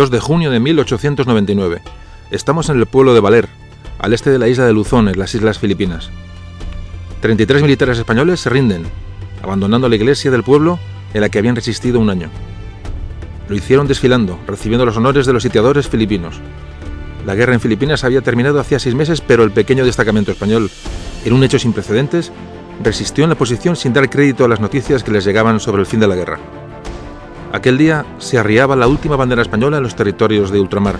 2 de junio de 1899. Estamos en el pueblo de Valer, al este de la isla de Luzón, en las Islas Filipinas. 33 militares españoles se rinden, abandonando la iglesia del pueblo en la que habían resistido un año. Lo hicieron desfilando, recibiendo los honores de los sitiadores filipinos. La guerra en Filipinas había terminado hacía seis meses, pero el pequeño destacamento español, en un hecho sin precedentes, resistió en la posición sin dar crédito a las noticias que les llegaban sobre el fin de la guerra. Aquel día se arriaba la última bandera española en los territorios de ultramar,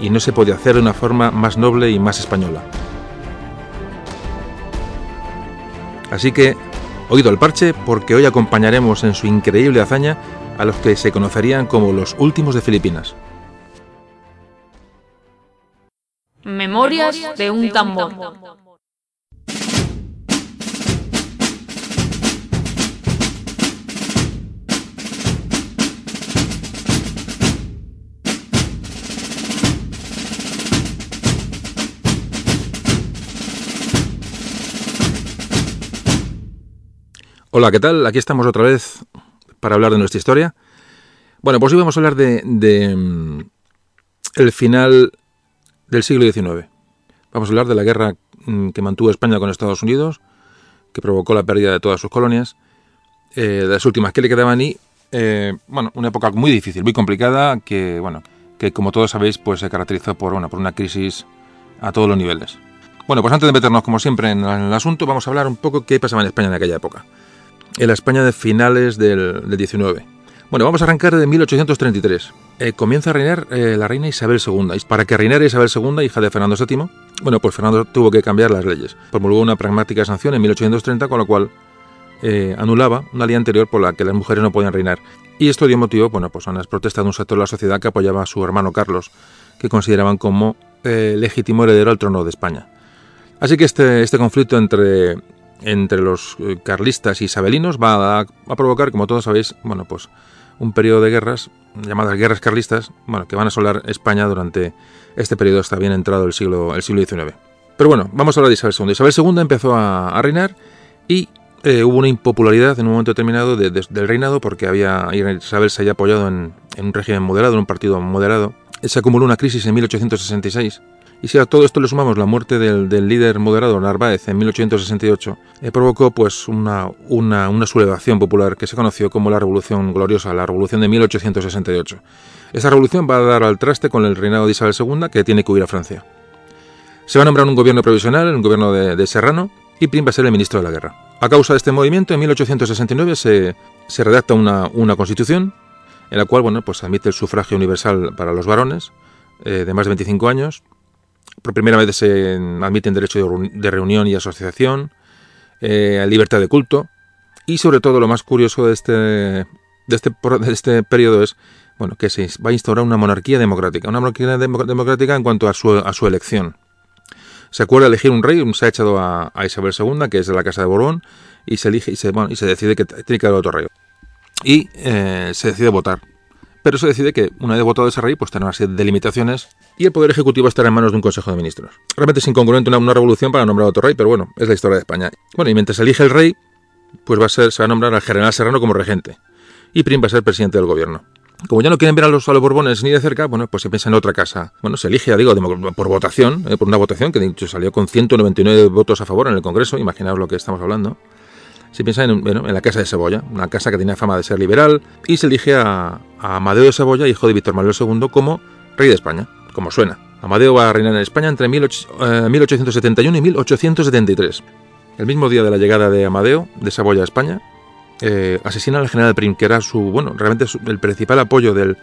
y no se podía hacer de una forma más noble y más española. Así que, oído al parche, porque hoy acompañaremos en su increíble hazaña a los que se conocerían como los últimos de Filipinas. Memorias de un tambor. Hola, ¿qué tal? Aquí estamos otra vez para hablar de nuestra historia. Bueno, pues hoy vamos a hablar de, de mm, el final del siglo XIX. Vamos a hablar de la guerra mm, que mantuvo España con Estados Unidos, que provocó la pérdida de todas sus colonias, eh, de las últimas que le quedaban y, eh, bueno, una época muy difícil, muy complicada, que, bueno, que como todos sabéis, pues se caracterizó por, bueno, por una crisis a todos los niveles. Bueno, pues antes de meternos, como siempre, en el asunto, vamos a hablar un poco qué pasaba en España en aquella época en la España de finales del, del 19. Bueno, vamos a arrancar de 1833. Eh, comienza a reinar eh, la reina Isabel II. Para que reinara Isabel II, hija de Fernando VII, bueno, pues Fernando tuvo que cambiar las leyes. Promulgó una pragmática sanción en 1830, con la cual eh, anulaba una ley anterior por la que las mujeres no podían reinar. Y esto dio motivo, bueno, pues a unas protestas de un sector de la sociedad que apoyaba a su hermano Carlos, que consideraban como legítimo heredero al trono de España. Así que este, este conflicto entre entre los eh, carlistas y isabelinos va a, provocar, como todos sabéis, bueno, pues un periodo de guerras llamadas guerras carlistas, bueno, que van a asolar España durante este periodo hasta bien entrado el siglo, el siglo XIX. Pero bueno, vamos a hablar de Isabel II. Isabel II empezó a, reinar y eh, hubo una impopularidad en un momento determinado del reinado porque había Isabel se había apoyado en, en un régimen moderado, en un partido moderado. Se acumuló una crisis en 1866 y si a todo esto le sumamos la muerte del, líder moderado Narváez en 1868, eh, provocó pues una, una, una, sublevación popular que se conoció como la Revolución Gloriosa, la Revolución de 1868. Esa revolución va a dar al traste con el reinado de Isabel II, que tiene que huir a Francia. Se va a nombrar un gobierno provisional, un gobierno de, Serrano, y Prim va a ser el ministro de la guerra. A causa de este movimiento, en 1869 se, se redacta una, una constitución en la cual bueno, pues admite el sufragio universal para los varones eh, de más de 25 años, por primera vez se admiten derecho de reunión y asociación, eh, libertad de culto y sobre todo lo más curioso de este, de este, de este periodo es bueno, que se va a instaurar una monarquía democrática, una monarquía democrática en cuanto a su, a su elección. Se acuerda elegir un rey, se ha echado a, Isabel II, que es de la Casa de Borbón, y se elige y se, bueno, y se decide que tiene que haber otro rey. Y eh, se decide votar pero se decide que, una vez votado ese rey, pues tendrá una serie de limitaciones y el poder ejecutivo estará en manos de un consejo de ministros. Realmente es incongruente una, revolución para nombrar a otro rey, pero bueno, es la historia de España. Bueno, y mientras elige el rey, pues va a ser, se va a nombrar al general Serrano como regente y Prim va a ser presidente del gobierno. Como ya no quieren ver a los, a Borbones ni de cerca, bueno, pues se piensa en otra casa. Bueno, se elige, ya digo, por votación, eh, por una votación que de hecho salió con 199 votos a favor en el Congreso, imaginaos lo que estamos hablando se piensa en, en, la Casa de Saboya, una casa que tenía fama de ser liberal, y se elige a, Amadeo de Saboya, hijo de Víctor Manuel II, como rey de España, como suena. Amadeo va a reinar en España entre 1871 eh, y 1873. El mismo día de la llegada de Amadeo de Saboya a España, eh, asesina al general Prim, que era su, bueno, realmente el principal apoyo del,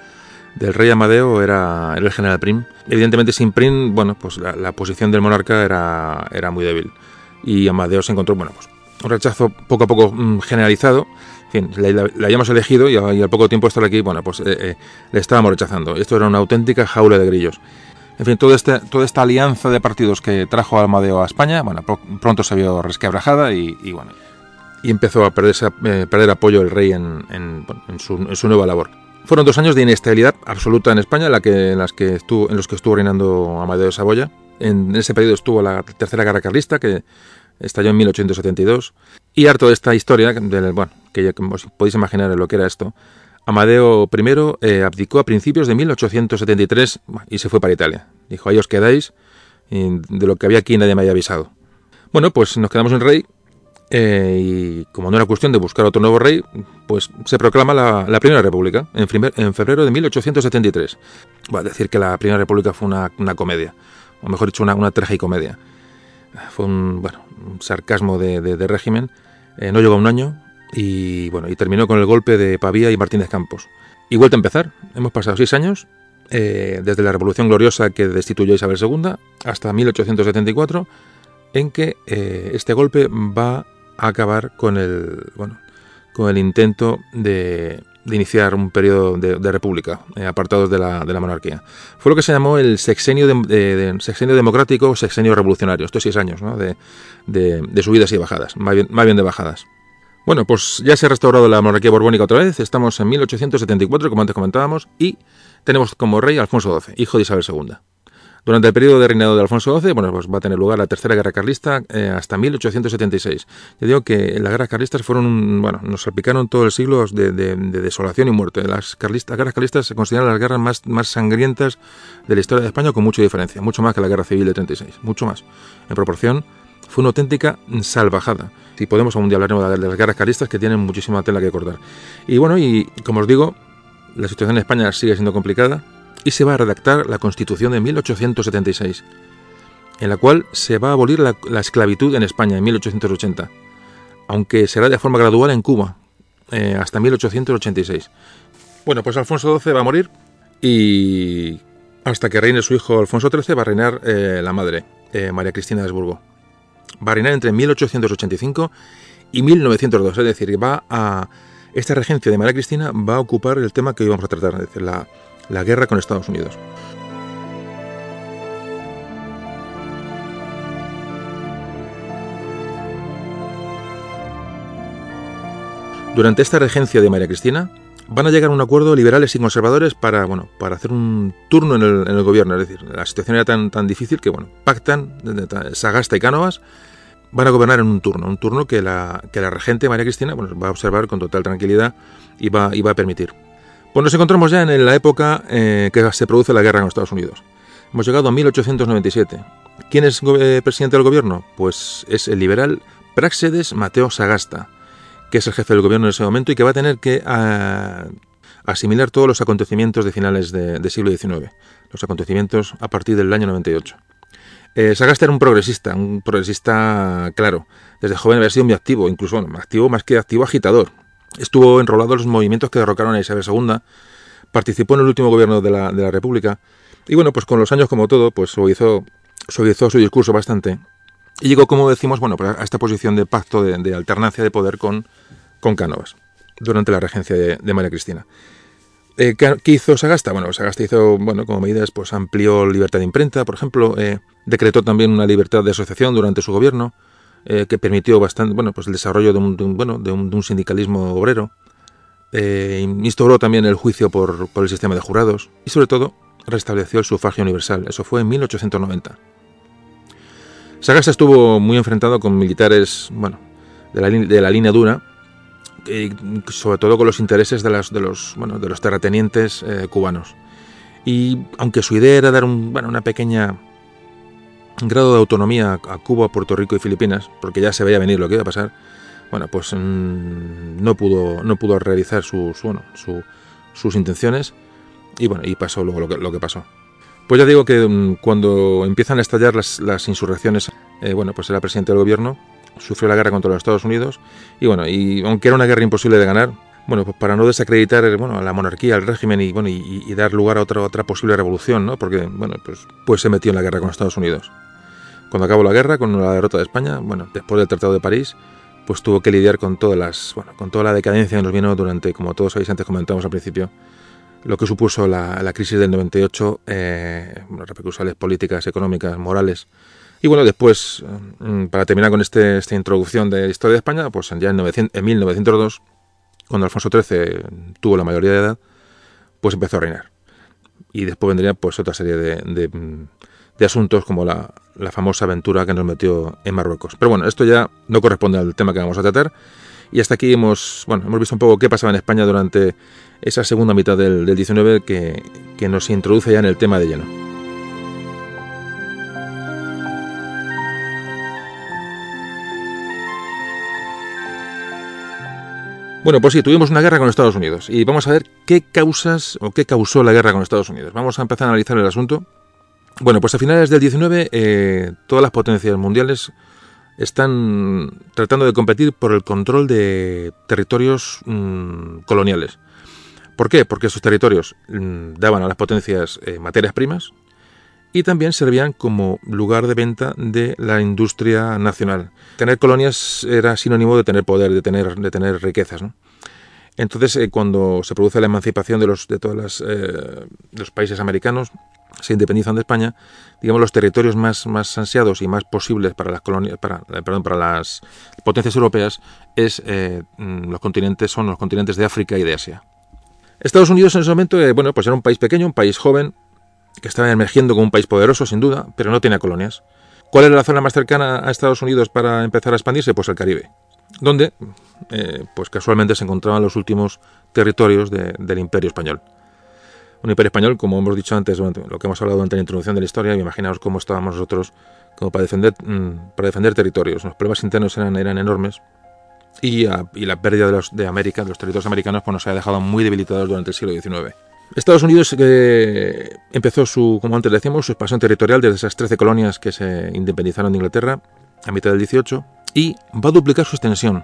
rey Amadeo era, el general Prim. Evidentemente sin Prim, bueno, pues la, posición del monarca era, era muy débil. Y Amadeo se encontró, bueno, pues un rechazo poco a poco mm, generalizado. En fin, la, hayamos elegido y, al poco tiempo de estar aquí, bueno, pues eh, eh, le estábamos rechazando. Esto era una auténtica jaula de grillos. En fin, todo este, toda esta alianza de partidos que trajo Almadeo a España, bueno, pronto se vio resquebrajada y, y bueno, y empezó a perderse, eh, perder apoyo el rey en, en, su, nueva labor. Fueron dos años de inestabilidad absoluta en España, en, la que, en, las que estuvo, en los que estuvo reinando Amadeo de Saboya. En ese periodo estuvo la Tercera Guerra Carlista, que estalló en 1872, y harto de esta historia, del, bueno, que ya podéis imaginar lo que era esto, Amadeo I eh, abdicó a principios de 1873 y se fue para Italia. Dijo, ahí os quedáis, de lo que había aquí nadie me había avisado. Bueno, pues nos quedamos en rey eh, y como no era cuestión de buscar otro nuevo rey, pues se proclama la, Primera República en, en, febrero de 1873. Va a decir que la Primera República fue una, comedia, o mejor dicho, una, una tragicomedia. Fue un, bueno, un sarcasmo de, régimen. Eh, no llegó a un año, y bueno, y terminó con el golpe de Pavía y Martínez Campos. Y vuelta a empezar. Hemos pasado seis años, eh, desde la Revolución Gloriosa que destituyó a Isabel II hasta 1874, en que eh, este golpe va a acabar con el, bueno, con el intento de, iniciar un periodo de, república, eh, apartados de la, de monarquía. Fue lo que se llamó el sexenio, de, sexenio democrático o sexenio revolucionario, estos seis años de, subidas y bajadas, más bien, más bien de bajadas. Bueno, pues ya se ha restaurado la monarquía borbónica otra vez, estamos en 1874, como antes comentábamos, y tenemos como rey Alfonso XII, hijo de Isabel II. Durante el periodo de reinado de Alfonso XII, bueno, pues va a tener lugar la tercera guerra carlista eh, hasta 1876. Yo digo que las guerras carlistas fueron, bueno, nos salpicaron todo el siglo de, desolación y muerte. Las, carlistas, guerras carlistas se consideran las guerras más, más sangrientas de la historia de España con mucha diferencia, mucho más que la guerra civil de 36, mucho más. En proporción, fue una auténtica salvajada. Si podemos, algún día hablaremos de las guerras carlistas que tienen muchísima tela que cortar. Y bueno, y como os digo, la situación en España sigue siendo complicada y se va a redactar la Constitución de 1876, en la cual se va a abolir la, esclavitud en España en 1880, aunque será de forma gradual en Cuba, eh, hasta 1886. Bueno, pues Alfonso XII va a morir y hasta que reine su hijo Alfonso XIII va a reinar eh, la madre, eh, María Cristina de Habsburgo va a reinar entre 1885 y 1902, es decir, va a esta regencia de María Cristina va a ocupar el tema que hoy vamos a tratar, es decir, la, la guerra con Estados Unidos. Durante esta regencia de María Cristina, van a llegar a un acuerdo liberales y conservadores para, bueno, para hacer un turno en el, gobierno. Es decir, la situación era tan, tan difícil que bueno, pactan Sagasta y Cánovas van a gobernar en un turno, un turno que la, que la regente María Cristina bueno, va a observar con total tranquilidad y va, y va a permitir. Pues nos encontramos ya en la época eh, que se produce la guerra en los Estados Unidos. Hemos llegado a 1897. ¿Quién es eh, presidente del gobierno? Pues es el liberal Praxedes Mateo Sagasta, que es el jefe del gobierno en ese momento y que va a tener que ah, asimilar todos los acontecimientos de finales del siglo XIX, los acontecimientos a partir del año 98. Eh, Sagasta era un progresista, un progresista claro. Desde joven había sido muy activo, incluso bueno, activo más que activo agitador. Estuvo enrolado en los movimientos que derrocaron a Isabel II, participó en el último gobierno de la, de la República y bueno, pues con los años como todo, pues suavizó, su discurso bastante y llegó, como decimos, bueno, pues a esta posición de pacto de, alternancia de poder con, con Cánovas durante la regencia de María Cristina. Eh, ¿qué, hizo Sagasta? Bueno, Sagasta hizo, bueno, como medidas, pues amplió libertad de imprenta, por ejemplo, eh, decretó también una libertad de asociación durante su gobierno, eh, que permitió bastante, bueno, pues el desarrollo de un, bueno, de un, sindicalismo obrero, instauró también el juicio por, por el sistema de jurados y, sobre todo, restableció el sufragio universal. Eso fue en 1890. Sagasta estuvo muy enfrentado con militares, bueno, de la, de la línea dura, sobre todo con los intereses de, de, los, bueno, de los terratenientes eh, cubanos. Y aunque su idea era dar un, bueno, una pequeña grado de autonomía a Cuba, Puerto Rico y Filipinas, porque ya se veía venir lo que iba a pasar, bueno, pues mm, no, pudo, no pudo realizar sus, bueno, sus intenciones y bueno, y pasó luego lo que, lo que pasó. Pues ya digo que mm, cuando empiezan a estallar las, las insurrecciones, eh, bueno, pues era presidente del gobierno, sufrió la guerra contra los Estados Unidos y bueno, y aunque era una guerra imposible de ganar, bueno, pues para no desacreditar bueno, a la monarquía, al régimen y, bueno, y, dar lugar a otra, otra posible revolución, ¿no? Porque, bueno, pues, pues se metió en la guerra con Estados Unidos. Cuando acabó la guerra, con la derrota de España, bueno, después del Tratado de París, pues tuvo que lidiar con todas las, bueno, con toda la decadencia que nos vino durante, como todos sabéis antes comentamos al principio, lo que supuso la, la crisis del 98, eh, repercusiones políticas, económicas, morales, y bueno, después, mm, para terminar con este, esta introducción de la historia de España, pues ya en, 1902, cuando Alfonso XIII tuvo la mayoría de edad, pues empezó a reinar. Y después vendría pues otra serie de, de, asuntos como la, la, famosa aventura que nos metió en Marruecos. Pero bueno, esto ya no corresponde al tema que vamos a tratar. Y hasta aquí hemos, bueno, hemos visto un poco qué pasaba en España durante esa segunda mitad del, del 19 que, que nos introduce ya en el tema de lleno. Bueno, pues sí, tuvimos una guerra con Estados Unidos y vamos a ver qué causas o qué causó la guerra con Estados Unidos. Vamos a empezar a analizar el asunto. Bueno, pues a finales del 19 eh, todas las potencias mundiales están tratando de competir por el control de territorios mmm, coloniales. ¿Por qué? Porque esos territorios mmm, daban a las potencias eh, materias primas y también servían como lugar de venta de la industria nacional. Tener colonias era sinónimo de tener poder, de tener, de tener riquezas. Entonces, eh, cuando se produce la emancipación de los de todos las, eh, los países americanos, se independizan de España, digamos los territorios más, más ansiados y más posibles para las colonias, eh, para las potencias europeas es eh, mm, los continentes son los continentes de África y de Asia. Estados Unidos en ese momento, eh, bueno, pues era un país pequeño, un país joven, que estaba emergiendo como un país poderoso, sin duda, pero no tenía colonias. ¿Cuál era la zona más cercana a Estados Unidos para empezar a expandirse? Pues el Caribe, donde, pues casualmente se encontraban los últimos territorios de, del Imperio Español. Un imperio español, como hemos dicho antes, lo que hemos hablado durante la introducción de la historia, imaginaos cómo estábamos nosotros como para defender, mmm, para defender territorios. Los problemas internos eran, enormes y, a, y, la pérdida de, los, América, de los territorios americanos, pues nos ha dejado muy debilitados durante el siglo XIX. Estados Unidos eh, empezó su, como antes decíamos, su expansión territorial desde esas 13 colonias que se independizaron de Inglaterra a mitad del 18 y va a duplicar su extensión.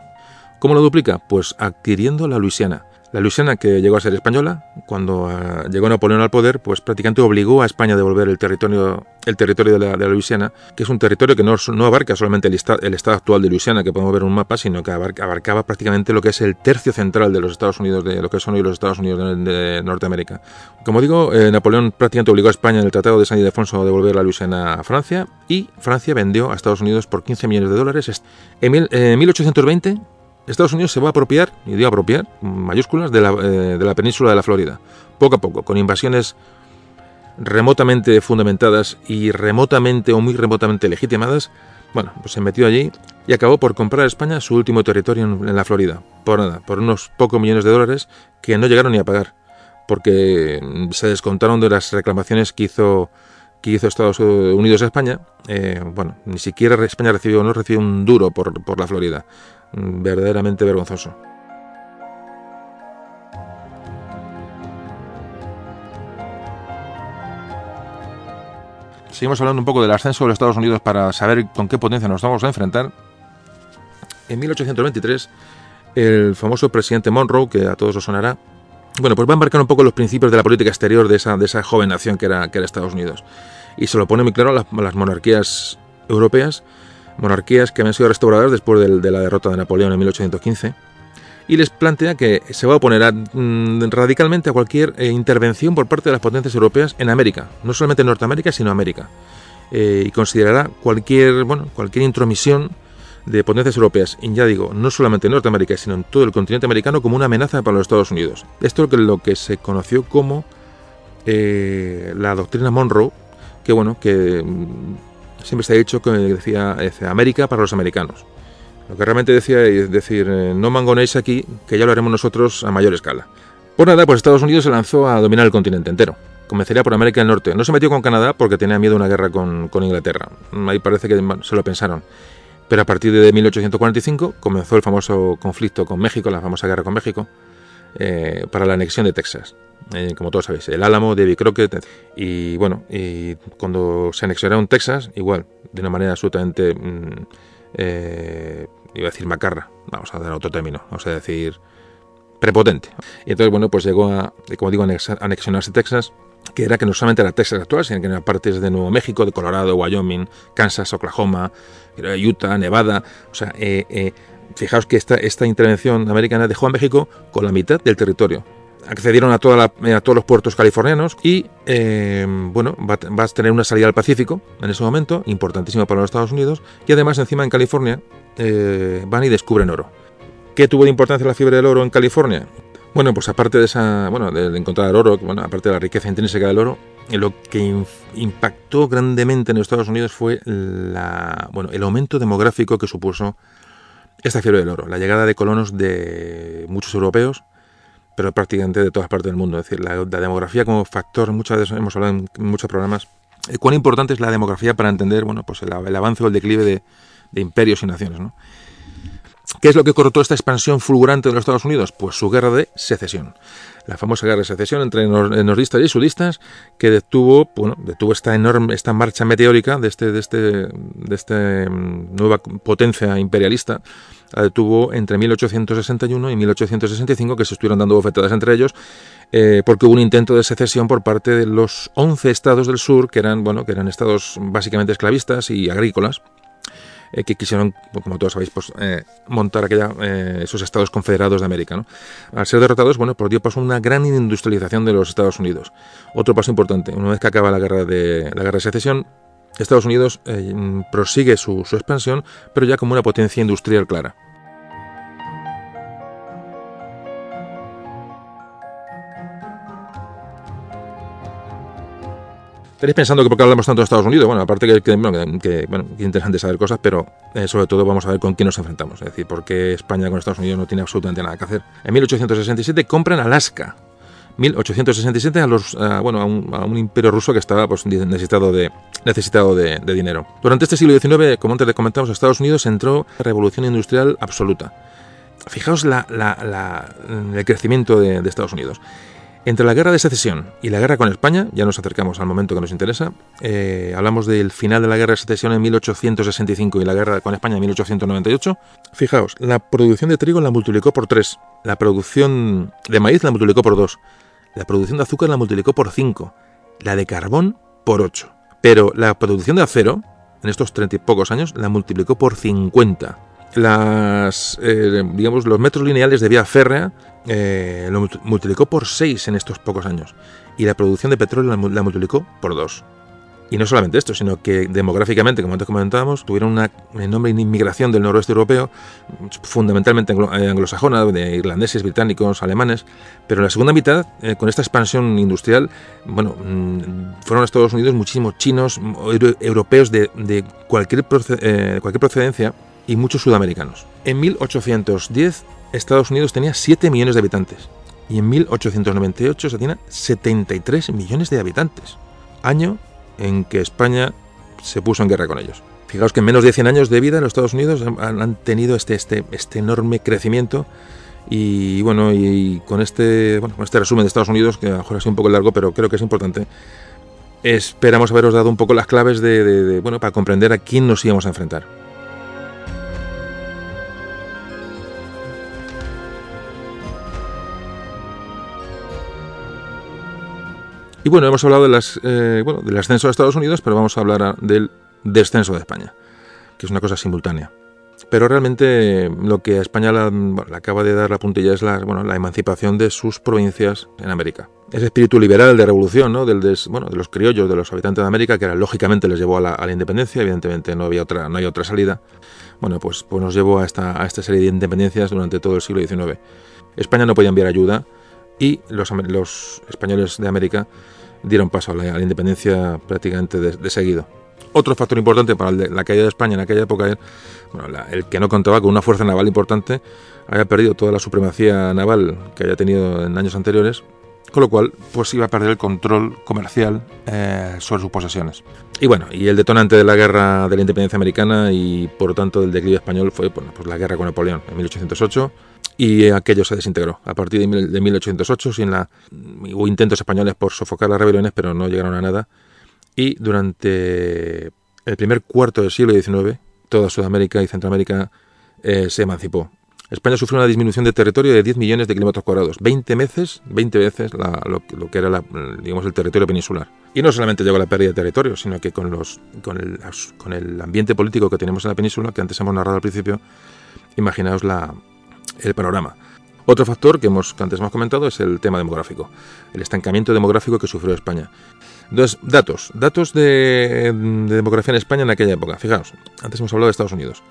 ¿Cómo lo duplica? Pues adquiriendo la Luisiana. La Luisiana, que llegó a ser española, cuando uh, llegó Napoleón al poder, pues prácticamente obligó a España a devolver el territorio, el territorio de, la, de la Luisiana, que es un territorio que no, abarca solamente el, el, estado actual de Luisiana, que podemos ver en un mapa, sino que abarca, abarcaba prácticamente lo que es el tercio central de los Estados Unidos, de lo que son hoy los Estados Unidos de, Norteamérica. Como digo, eh, Napoleón prácticamente obligó a España en el Tratado de San Ildefonso a devolver la Luisiana a Francia, y Francia vendió a Estados Unidos por 15 millones de dólares. En, mil, en 1820 Estados Unidos se va a apropiar, y digo apropiar, mayúsculas, de la, eh, de la península de la Florida, poco a poco, con invasiones remotamente fundamentadas y remotamente o muy remotamente legitimadas, bueno, pues se metió allí y acabó por comprar a España su último territorio en, la Florida, por nada, por unos pocos millones de dólares que no llegaron ni a pagar, porque se descontaron de las reclamaciones que hizo, que hizo Estados Unidos a España. Eh, bueno, ni siquiera España recibió, no recibió un duro por, por la Florida verdaderamente vergonzoso. Seguimos hablando un poco del ascenso de los Estados Unidos para saber con qué potencia nos vamos a enfrentar. En 1823, el famoso presidente Monroe, que a todos os sonará, bueno, pues va a embarcar un poco los principios de la política exterior de esa, de esa joven nación que era, que era Estados Unidos. Y se lo pone muy claro a las, a las monarquías europeas, monarquías que habían sido restauradas después de, la derrota de Napoleón en 1815, y les plantea que se va a oponer mm, radicalmente a cualquier eh, intervención por parte de las potencias europeas en América, no solamente en Norteamérica, sino América, eh, y considerará cualquier, bueno, cualquier intromisión de potencias europeas, y ya digo, no solamente en Norteamérica, sino en todo el continente americano, como una amenaza para los Estados Unidos. Esto es lo que se conoció como eh, la doctrina Monroe, que bueno, que siempre se ha dicho que decía, América para los americanos. Lo que realmente decía es decir, eh, no mangonéis aquí, que ya lo haremos nosotros a mayor escala. Por nada, pues Estados Unidos se lanzó a dominar el continente entero. Comenzaría por América del Norte. No se metió con Canadá porque tenía miedo a una guerra con, con Inglaterra. Ahí parece que se lo pensaron. Pero a partir de 1845 comenzó el famoso conflicto con México, la famosa guerra con México, eh, para la anexión de Texas. Eh, como todos sabéis, el Álamo, Davy Crockett, y bueno, y cuando se anexionaron Texas, igual, de una manera absolutamente, mmm, eh, iba a decir macarra, vamos a dar otro término, vamos a decir prepotente. Y entonces, bueno, pues llegó a, como digo, anexionarse Texas, que era que no solamente era Texas actual, sino que eran partes de Nuevo México, de Colorado, Wyoming, Kansas, Oklahoma, Utah, Nevada, o sea, eh, eh, fijaos que esta, esta intervención americana dejó a México con la mitad del territorio. Accedieron a, a todos los puertos californianos y, eh, bueno, va, va, a tener una salida al Pacífico en ese momento, importantísima para los Estados Unidos, y además encima en California eh, van y descubren oro. ¿Qué tuvo de importancia la fiebre del oro en California? Bueno, pues aparte de esa, bueno, de encontrar oro, bueno, aparte de la riqueza intrínseca del oro, lo que impactó grandemente en los Estados Unidos fue bueno, el aumento demográfico que supuso esta fiebre del oro, la llegada de colonos de muchos europeos, pero prácticamente de todas partes del mundo. Es decir, la, demografía como factor, muchas veces hemos hablado en muchos programas, eh, cuán importante es la demografía para entender bueno, pues el, avance o el declive de, imperios y naciones. ¿no? ¿Qué es lo que cortó esta expansión fulgurante de los Estados Unidos? Pues su guerra de secesión. La famosa guerra de secesión entre nordistas y sudistas que detuvo, bueno, detuvo esta enorme, esta marcha meteórica de este, de este, de este mm, nueva potencia imperialista. La detuvo entre 1861 y 1865, que se estuvieron dando bofetadas entre ellos, eh, porque hubo un intento de secesión por parte de los 11 estados del sur, que eran, bueno, que eran estados básicamente esclavistas y agrícolas, eh, que quisieron, como todos sabéis, pues, eh, montar aquella, eh, esos Estados Confederados de América. Al ser derrotados, bueno, pues dio paso a una gran industrialización de los Estados Unidos. Otro paso importante, una vez que acaba la guerra de, la guerra de secesión, Estados Unidos prosigue su expansión, pero ya como una potencia industrial clara. Estaréis pensando que por qué hablamos tanto de Estados Unidos. Bueno, aparte que, es interesante saber cosas, pero eh, sobre todo vamos a ver con quién nos enfrentamos. Es decir, porque España con Estados Unidos no tiene absolutamente nada que hacer. En 1867 compran Alaska. 1867 a, los, bueno, a un, imperio ruso que estaba pues, necesitado, de, dinero. Durante este siglo XIX, como antes le comentamos, Estados Unidos entró en revolución industrial absoluta. Fijaos la, el crecimiento de Estados Unidos. Entre la guerra de secesión y la guerra con España, ya nos acercamos al momento que nos interesa, eh, hablamos del final de la guerra de secesión en 1865 y la guerra con España en 1898. Fijaos, la producción de trigo la multiplicó por 3, la producción de maíz la multiplicó por 2, la producción de azúcar la multiplicó por 5, la de carbón por 8. Pero la producción de acero, en estos treinta y pocos años, la multiplicó por 50 las, eh, digamos, los metros lineales de vía férrea eh, lo multiplicó por 6 en estos pocos años y la producción de petróleo la, multiplicó por 2. Y no solamente esto, sino que demográficamente, como antes comentábamos, tuvieron una enorme inmigración del noroeste europeo, fundamentalmente eh, anglosajona, de irlandeses, británicos, alemanes, pero en la segunda mitad, con esta expansión industrial, bueno, mm, fueron a Estados Unidos muchísimos chinos, europeos de, de cualquier, cualquier procedencia, y muchos sudamericanos. En 1810 Estados Unidos tenía 7 millones de habitantes y en 1898 se tenía 73 millones de habitantes, año en que España se puso en guerra con ellos. Fijaos que en menos de 100 años de vida los Estados Unidos han, tenido este, este, este enorme crecimiento y bueno, y con este, bueno, con este resumen de Estados Unidos, que a lo mejor ha sido un poco largo, pero creo que es importante, esperamos haberos dado un poco las claves de bueno, para comprender a quién nos íbamos a enfrentar. Y bueno, hemos hablado de eh, bueno, del ascenso de Estados Unidos, pero vamos a hablar del descenso de España, que es una cosa simultánea. Pero realmente lo que a España le acaba de dar la puntilla es la, bueno, la emancipación de sus provincias en América. Ese espíritu liberal de revolución, ¿no? Del bueno, de los criollos, de los habitantes de América, que era, lógicamente les llevó a la, independencia, evidentemente no había otra, no hay otra salida. Bueno, pues, pues nos llevó a esta, a esta serie de independencias durante todo el siglo XIX. España no podía enviar ayuda, y los, españoles de América dieron paso a la, independencia prácticamente de, seguido. Otro factor importante para la caída de España en aquella época es el que no contaba con una fuerza naval importante, había perdido toda la supremacía naval que había tenido en años anteriores, con lo cual pues iba a perder el control comercial eh, sobre sus posesiones. Y bueno, y el detonante de la guerra de la independencia americana y por tanto del declive español fue pues la guerra con Napoleón en 1808 y aquello se desintegró. A partir de, 1808 sin la, hubo intentos españoles por sofocar las rebeliones, pero no llegaron a nada. Y durante el primer cuarto del siglo XIX, toda Sudamérica y Centroamérica eh, se emancipó. España sufrió una disminución de territorio de 10 millones de kilómetros cuadrados, 20 veces, 20 veces lo, que era digamos, el territorio peninsular. Y no solamente llegó a la pérdida de territorio, sino que con, los, con, el, con el ambiente político que tenemos en la península, que antes hemos narrado al principio, imaginaos la, el panorama. Otro factor que, hemos, antes hemos comentado es el tema demográfico, el estancamiento demográfico que sufrió España. Entonces, datos, datos de, demografía en España en aquella época. Fijaos, antes hemos hablado de Estados Unidos.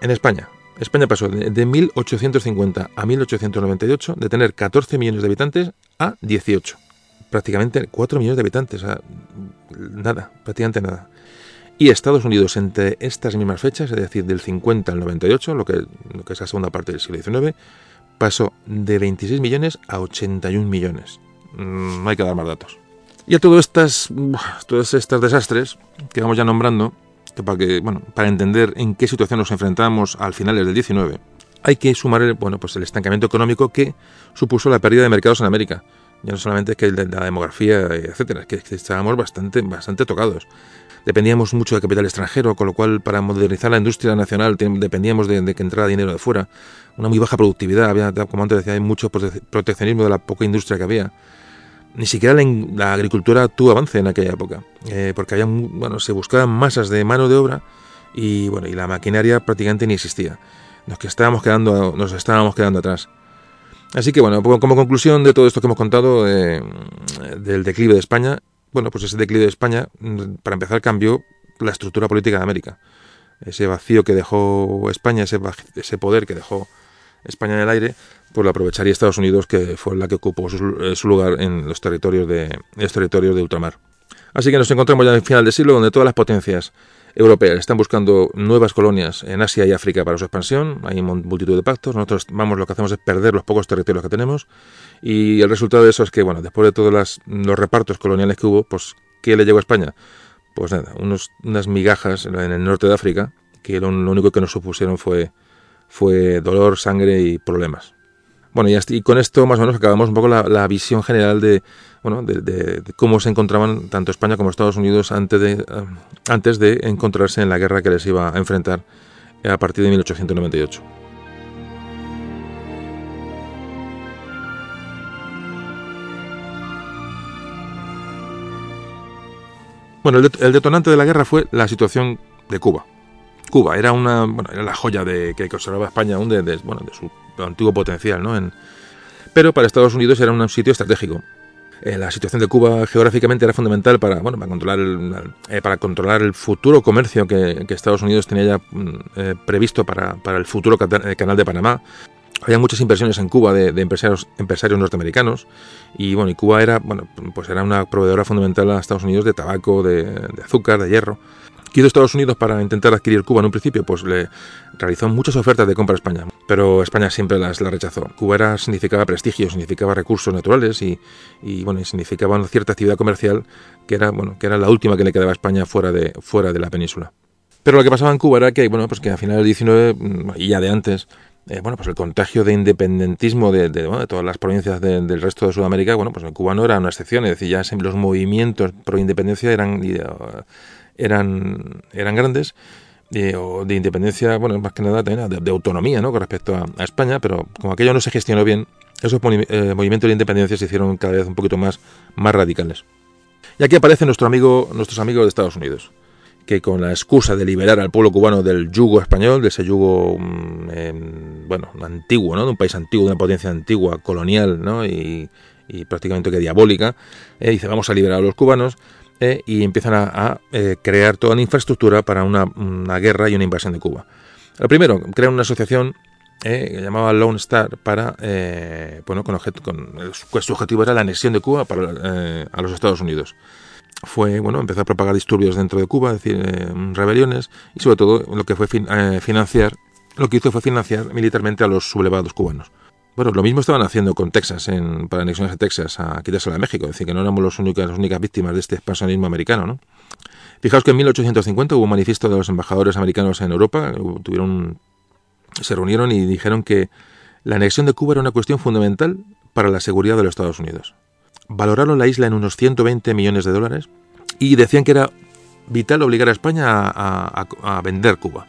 En España, España pasó de, 1850 a 1898 de tener 14 millones de habitantes a 18. Prácticamente 4 millones de habitantes, nada, prácticamente nada. Y Estados Unidos entre estas mismas fechas, es decir, del 50 al 98, lo que, lo que es la segunda parte del siglo XIX, pasó de 26 millones a 81 millones. Mm, no hay que dar más datos. Y a todos estas, todos estos desastres que vamos ya nombrando, para, que, bueno, para entender en qué situación nos enfrentamos al finales del 19, hay que sumar el, bueno, pues el estancamiento económico que supuso la pérdida de mercados en América. Ya no solamente que la demografía, etcétera, que, que estábamos bastante, bastante tocados. Dependíamos mucho de capital extranjero, con lo cual para modernizar la industria nacional dependíamos de, que entrara dinero de fuera. Una muy baja productividad, había, como antes decía, hay mucho proteccionismo de la poca industria que había ni siquiera la, agricultura tuvo avance en aquella época, eh, porque había, bueno, se buscaban masas de mano de obra y bueno, y la maquinaria prácticamente ni existía. Nos estábamos quedando, nos estábamos quedando atrás. Así que bueno, como conclusión de todo esto que hemos contado eh, del declive de España, bueno, pues ese declive de España, mm, para empezar, cambió la estructura política de América. Ese vacío que dejó España, ese, ese poder que dejó España en el aire, pues lo aprovecharía Estados Unidos, que fue la que ocupó su, su lugar en los territorios, de, los territorios de ultramar. Así que nos encontramos ya en el final del siglo, donde todas las potencias europeas están buscando nuevas colonias en Asia y África para su expansión. Hay multitud de pactos. Nosotros vamos, lo que hacemos es perder los pocos territorios que tenemos. Y el resultado de eso es que, bueno, después de todos los repartos coloniales que hubo, pues, ¿qué le llegó a España? Pues nada, unos, unas migajas en el norte de África, que lo, único que nos supusieron fue, fue dolor, sangre y problemas. Bueno, y, con esto más o menos acabamos un poco la, visión general de, bueno, de, cómo se encontraban tanto España como Estados Unidos antes de, antes de encontrarse en la guerra que les iba a enfrentar a partir de 1898. Bueno, el, detonante de la guerra fue la situación de Cuba. Cuba era una bueno, era la joya de que conservaba España aún de, bueno, de su antiguo potencial, ¿no? Pero para Estados Unidos era un sitio estratégico. Eh, la situación de Cuba geográficamente era fundamental para, bueno, para, controlar, el, eh, para controlar el futuro comercio que, Estados Unidos tenía ya mm, eh, previsto para, para, el futuro canal de Panamá. Había muchas inversiones en Cuba de, empresarios, empresarios norteamericanos y bueno, y Cuba era, bueno, pues era una proveedora fundamental a Estados Unidos de tabaco, de, de azúcar, de hierro. ¿Qué Estados Unidos para intentar adquirir Cuba en un principio? Pues le realizó muchas ofertas de compra a España, pero España siempre las, rechazó. Cuba era, significaba prestigio, significaba recursos naturales y, bueno, significaba cierta actividad comercial que era, bueno, que era la última que le quedaba a España fuera de, fuera de la península. Pero lo que pasaba en Cuba era que, bueno, pues que a finales del 19 mm, y ya de antes, eh, bueno, pues el contagio de independentismo de, todas las provincias del resto de Sudamérica, bueno, pues en Cuba no era una excepción, es decir, ya los movimientos pro independencia eran eran, eran grandes, de, de independencia, bueno, más que nada también de, autonomía, ¿no? Con respecto a, España, pero como aquello no se gestionó bien, esos eh, movimientos de independencia se hicieron cada vez un poquito más, más radicales. Y aquí aparece nuestro amigo, nuestros amigos de Estados Unidos, que con la excusa de liberar al pueblo cubano del yugo español, de ese yugo, mm, bueno, antiguo, ¿no? De un país antiguo, de una potencia antigua, colonial, ¿no? Y, prácticamente que diabólica, eh, dice, vamos a liberar a los cubanos, eh, y empiezan a, eh, crear toda una infraestructura para una, guerra y una invasión de Cuba. Lo primero, crean una asociación que llamaba Lone Star para, bueno, con, con pues su objetivo era la anexión de Cuba para, a los Estados Unidos. Fue, bueno, empezó a propagar disturbios dentro de Cuba, decir, rebeliones y sobre todo lo que fue financiar, lo que hizo fue financiar militarmente a los sublevados cubanos. Bueno, lo mismo estaban haciendo con Texas, en, para anexiones de Texas, a quitársela a México, es decir, que no éramos los únicos, las únicas víctimas de este expansionismo americano, ¿no? Fijaos que en 1850 hubo un manifiesto de los embajadores americanos en Europa, tuvieron, se reunieron y dijeron que la anexión de Cuba era una cuestión fundamental para la seguridad de los Estados Unidos. Valoraron la isla en unos 120 millones de dólares y decían que era vital obligar a España a vender Cuba.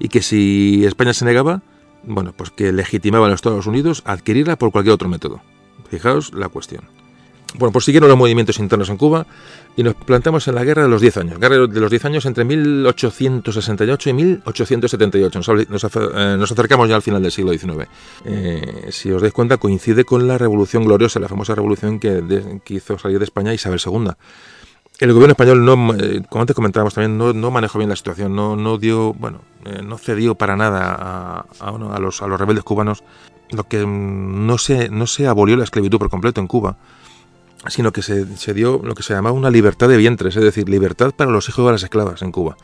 Y que si España se negaba, bueno, pues que legitimaban a los Estados Unidos adquirirla por cualquier otro método. Fijaos la cuestión. Bueno, pues siguieron los movimientos internos en Cuba y nos plantamos en la guerra de los 10 años. Guerra de los 10 años entre 1868 y 1878. Eh, nos, acercamos ya al final del siglo XIX. Eh, si os dais cuenta, coincide con la Revolución Gloriosa, la famosa revolución que, hizo salir de España Isabel II el gobierno español no, eh, como antes comentábamos también, no, manejó bien la situación, no, no no cedió para nada a, los, a los rebeldes cubanos, lo que mm, no se, no se abolió la esclavitud por completo en Cuba. Sino que se, dio lo que se llamaba una libertad de vientres, es decir, libertad para los hijos de las esclavas en Cuba.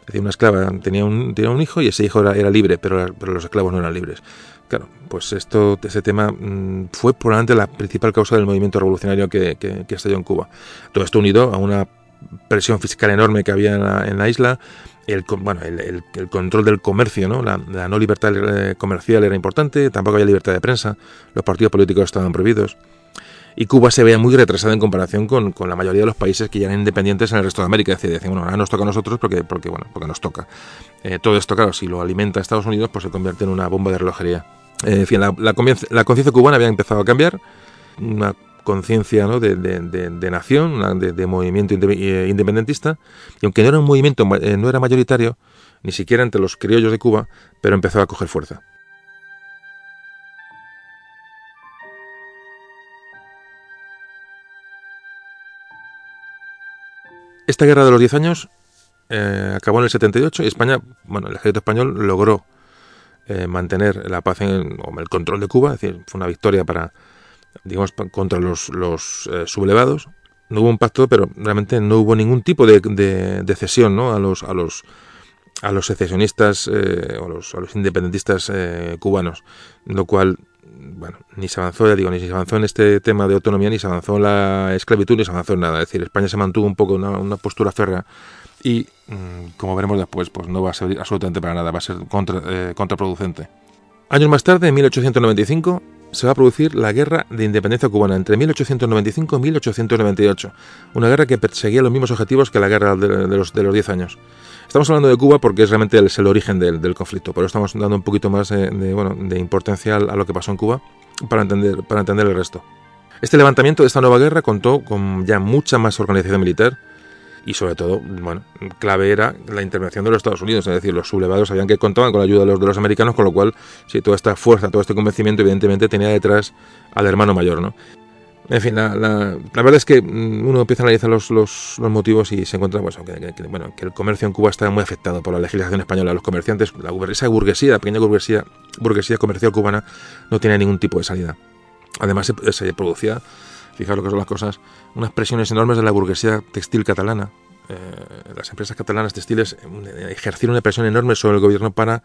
Es decir, una esclava tenía un, tenía un hijo y ese hijo era, libre, pero, pero, los esclavos no eran libres. Claro, pues esto, ese tema mm, fue probablemente la principal causa del movimiento revolucionario que, que, estalló en Cuba. Todo esto unido a una presión fiscal enorme que había en la, isla, el, bueno, el, control del comercio, ¿no? La, la, no libertad eh, comercial era importante, tampoco había libertad de prensa, los partidos políticos estaban prohibidos y Cuba se veía muy retrasada en comparación con, la mayoría de los países que ya eran independientes en el resto de América. Es decían, bueno, ahora nos toca a nosotros porque, porque, bueno, porque nos toca. Eh, todo esto, claro, si lo alimenta Estados Unidos, pues se convierte en una bomba de relojería. Eh, en fin, la, la, conciencia cubana había empezado a cambiar, una conciencia ¿no? de, de, nación, de, movimiento eh, independentista, y aunque no era un movimiento, no era mayoritario, ni siquiera entre los criollos de Cuba, pero empezó a coger fuerza. Esta guerra de los 10 años eh, acabó en el 78 y España, bueno, el ejército español logró eh, mantener la paz en, o el control de Cuba, es decir, fue una victoria para, digamos, contra los, eh, sublevados. No hubo un pacto, pero realmente no hubo ningún tipo de, de, cesión ¿no? a los a los a los secesionistas o los, a los independentistas cubanos, lo cual bueno, ni se avanzó, ya digo, ni se avanzó en este tema de autonomía, ni se avanzó en la esclavitud, ni se avanzó en nada. Es decir, España se mantuvo un poco una, una postura férrea y, mm, como veremos después, pues no va a servir absolutamente para nada, va a ser contra, eh, contraproducente. Años más tarde, en 1895, se va a producir la Guerra de Independencia Cubana entre 1895 y 1898, una guerra que perseguía los mismos objetivos que la guerra de, los, de los 10 años. Estamos hablando de Cuba porque es realmente el, origen del, conflicto, pero estamos dando un poquito más de, bueno, de importancia a lo que pasó en Cuba para entender, el resto. Este levantamiento de esta nueva guerra contó con ya mucha más organización militar y sobre todo, bueno, clave era la intervención de los Estados Unidos, es decir, los sublevados sabían que contaban con la ayuda de los, de los americanos, con lo cual, sí, toda esta fuerza, todo este convencimiento, evidentemente tenía detrás al hermano mayor, ¿no? En fin, la, la, verdad es que mm, uno empieza a analizar los, los, los motivos y se encuentra pues, que, bueno, que el comercio en Cuba está muy afectado por la legislación española. Los comerciantes, la, esa burguesía, la pequeña burguesía, burguesía comercial cubana no tiene ningún tipo de salida. Además se, se producía, fijaos lo que son las cosas, unas presiones enormes de la burguesía textil catalana. Eh, las empresas catalanas textiles eh, ejercieron una presión enorme sobre el gobierno para